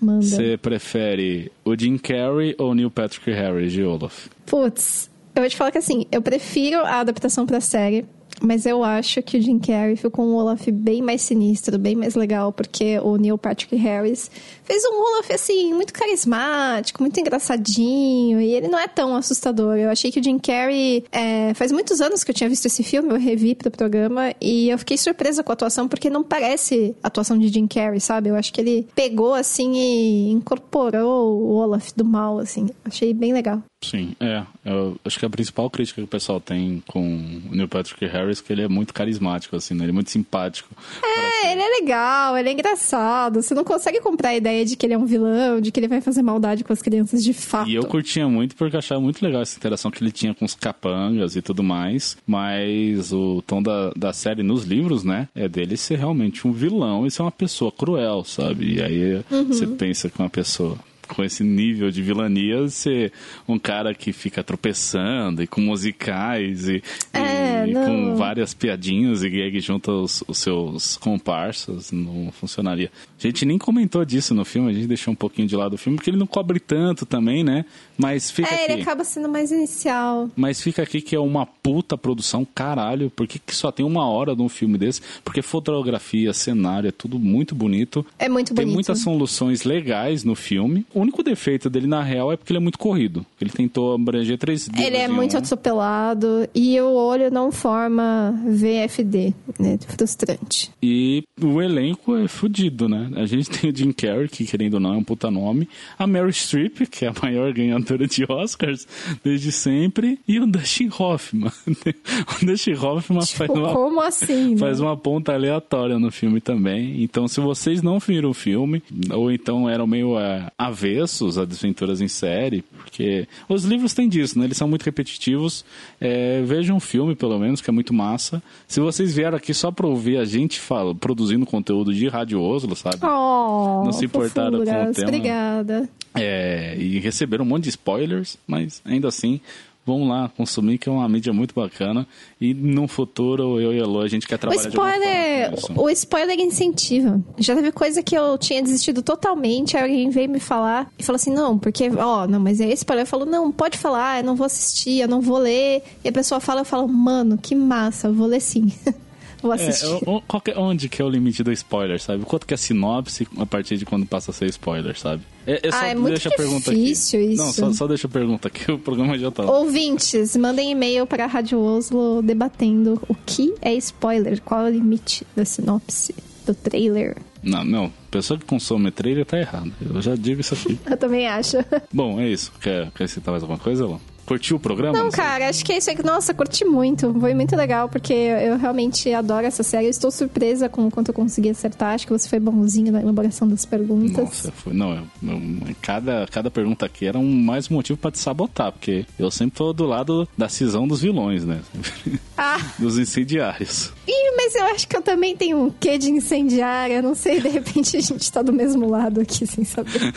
Manda. Você prefere o Jim Carrey ou o Neil Patrick Harris de Olaf? Putz, eu vou te falar que assim, eu prefiro a adaptação pra série, mas eu acho que o Jim Carrey ficou um Olaf bem mais sinistro, bem mais legal, porque o Neil Patrick Harris fez um Olaf, assim, muito carismático, muito engraçadinho, e ele não é tão assustador. Eu achei que o Jim Carrey... é, faz muitos anos que eu tinha visto esse filme, eu revi pro programa, e eu fiquei surpresa com a atuação, porque não parece a atuação de Jim Carrey, sabe? Eu acho que ele pegou, assim, e incorporou o Olaf do mal, assim. Achei bem legal. Sim, é. Eu acho que a principal crítica que o pessoal tem com o Neil Patrick Harris é que ele é muito carismático, assim, né? Ele é muito simpático. É, ele é legal, ele é engraçado. Você não consegue comprar a ideia de que ele é um vilão, de que ele vai fazer maldade com as crianças de fato. E eu curtia muito porque eu achava muito legal essa interação que ele tinha com os capangas e tudo mais. Mas o tom da, da série nos livros, né? É dele ser realmente um vilão e ser uma pessoa cruel, sabe? E aí Uhum. você pensa que uma pessoa com esse nível de vilania ser um cara que fica tropeçando e com musicais e, É, e com várias piadinhas e gag junto aos, os seus comparsas, não funcionaria. A gente nem comentou disso no filme, a gente deixou um pouquinho de lado o filme, porque ele não cobre tanto também, né? Mas fica É, aqui. ele acaba sendo mais inicial. Mas fica aqui que é uma puta produção, caralho. Por que, que só tem uma hora de um filme desse? Porque fotografia, cenário, é tudo muito bonito. É muito Tem bonito. muitas soluções legais no filme. O único defeito dele, na real, é porque ele é muito corrido. Ele tentou abranger três Ele é muito um. atropelado e o olho não forma VFD, né? Frustrante. E o elenco é fudido, né? A gente [laughs] tem o Jim Carrey, que querendo ou não é um puta nome. A Mary Streep, que é a maior ganhadora de Oscars desde sempre. E o Dustin Hoffman. [laughs] o Dustin Hoffman faz Tipo, uma como assim? né? faz uma ponta aleatória no filme também. Então, se vocês não viram o filme, ou então eram meio é, avessos a desventuras em série, porque os livros têm disso, né? Eles são muito repetitivos. É, vejam um filme, pelo menos, que é muito massa. Se vocês vieram aqui só pra ouvir a gente fala, produzindo conteúdo de Rádio Oslo, sabe? Oh, Não se importaram com o tema. Obrigada. É, e receberam um monte de spoilers, mas ainda assim, vão lá consumir, que é uma mídia muito bacana. E no futuro, eu e a Lô, a gente quer O trabalhar de alguma spoiler, forma com isso. o spoiler incentiva. Já teve coisa que eu tinha desistido totalmente, aí alguém veio me falar e falou assim: não, porque, ó, não, mas é spoiler. Eu falo: não, pode falar, eu não vou assistir, eu não vou ler. E a pessoa fala, eu falo: mano, que massa, eu vou ler sim. [laughs] vou assistir. É, que é- onde que é o limite do spoiler, sabe? Quanto que é sinopse a partir de quando passa a ser spoiler, sabe? É, é só Ah, é muito deixa a pergunta difícil aqui. isso. Não, só, só deixa a pergunta aqui, o programa já tá. Ouvintes, mandem e-mail para a Rádio Oslo debatendo o que é spoiler, qual é o limite da sinopse do trailer. Não, não. Pessoa que consome trailer tá errada. Eu já digo isso aqui. [laughs] Eu também acho. Bom, é isso. Quer, quer citar mais alguma coisa, Lô? Curtiu o programa? Não, sei. cara, acho que é isso aí. Nossa, curti muito. Foi muito legal, porque eu realmente adoro essa série. Eu estou surpresa com o quanto eu consegui acertar. Acho que você foi bonzinho na elaboração das perguntas. Nossa, foi. Não, eu, eu- cada, cada pergunta aqui era um mais motivo pra te sabotar, porque eu sempre tô do lado da cisão dos vilões, né? [laughs] Ah, dos incendiários. ih, mas eu acho que eu também tenho um quê de incendiária. Não sei, de repente a gente tá do mesmo lado aqui, sem saber.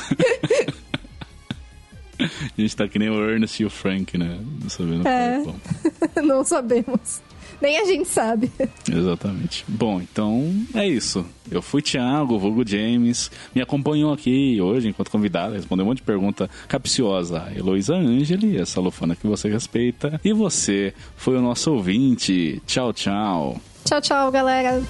[laughs] [laughs] A gente tá que nem o Ernest e o Frank, né? Não sabendo É. é. [laughs] Não sabemos. Nem a gente sabe. Exatamente. Bom, então é isso. Eu fui Thiago, vulgo James. Me acompanhou aqui hoje enquanto convidado, respondeu um monte de pergunta capciosa. Heloísa Angeli, essa lufana que você respeita. E você foi o nosso ouvinte. Tchau, tchau. Tchau, tchau, galera.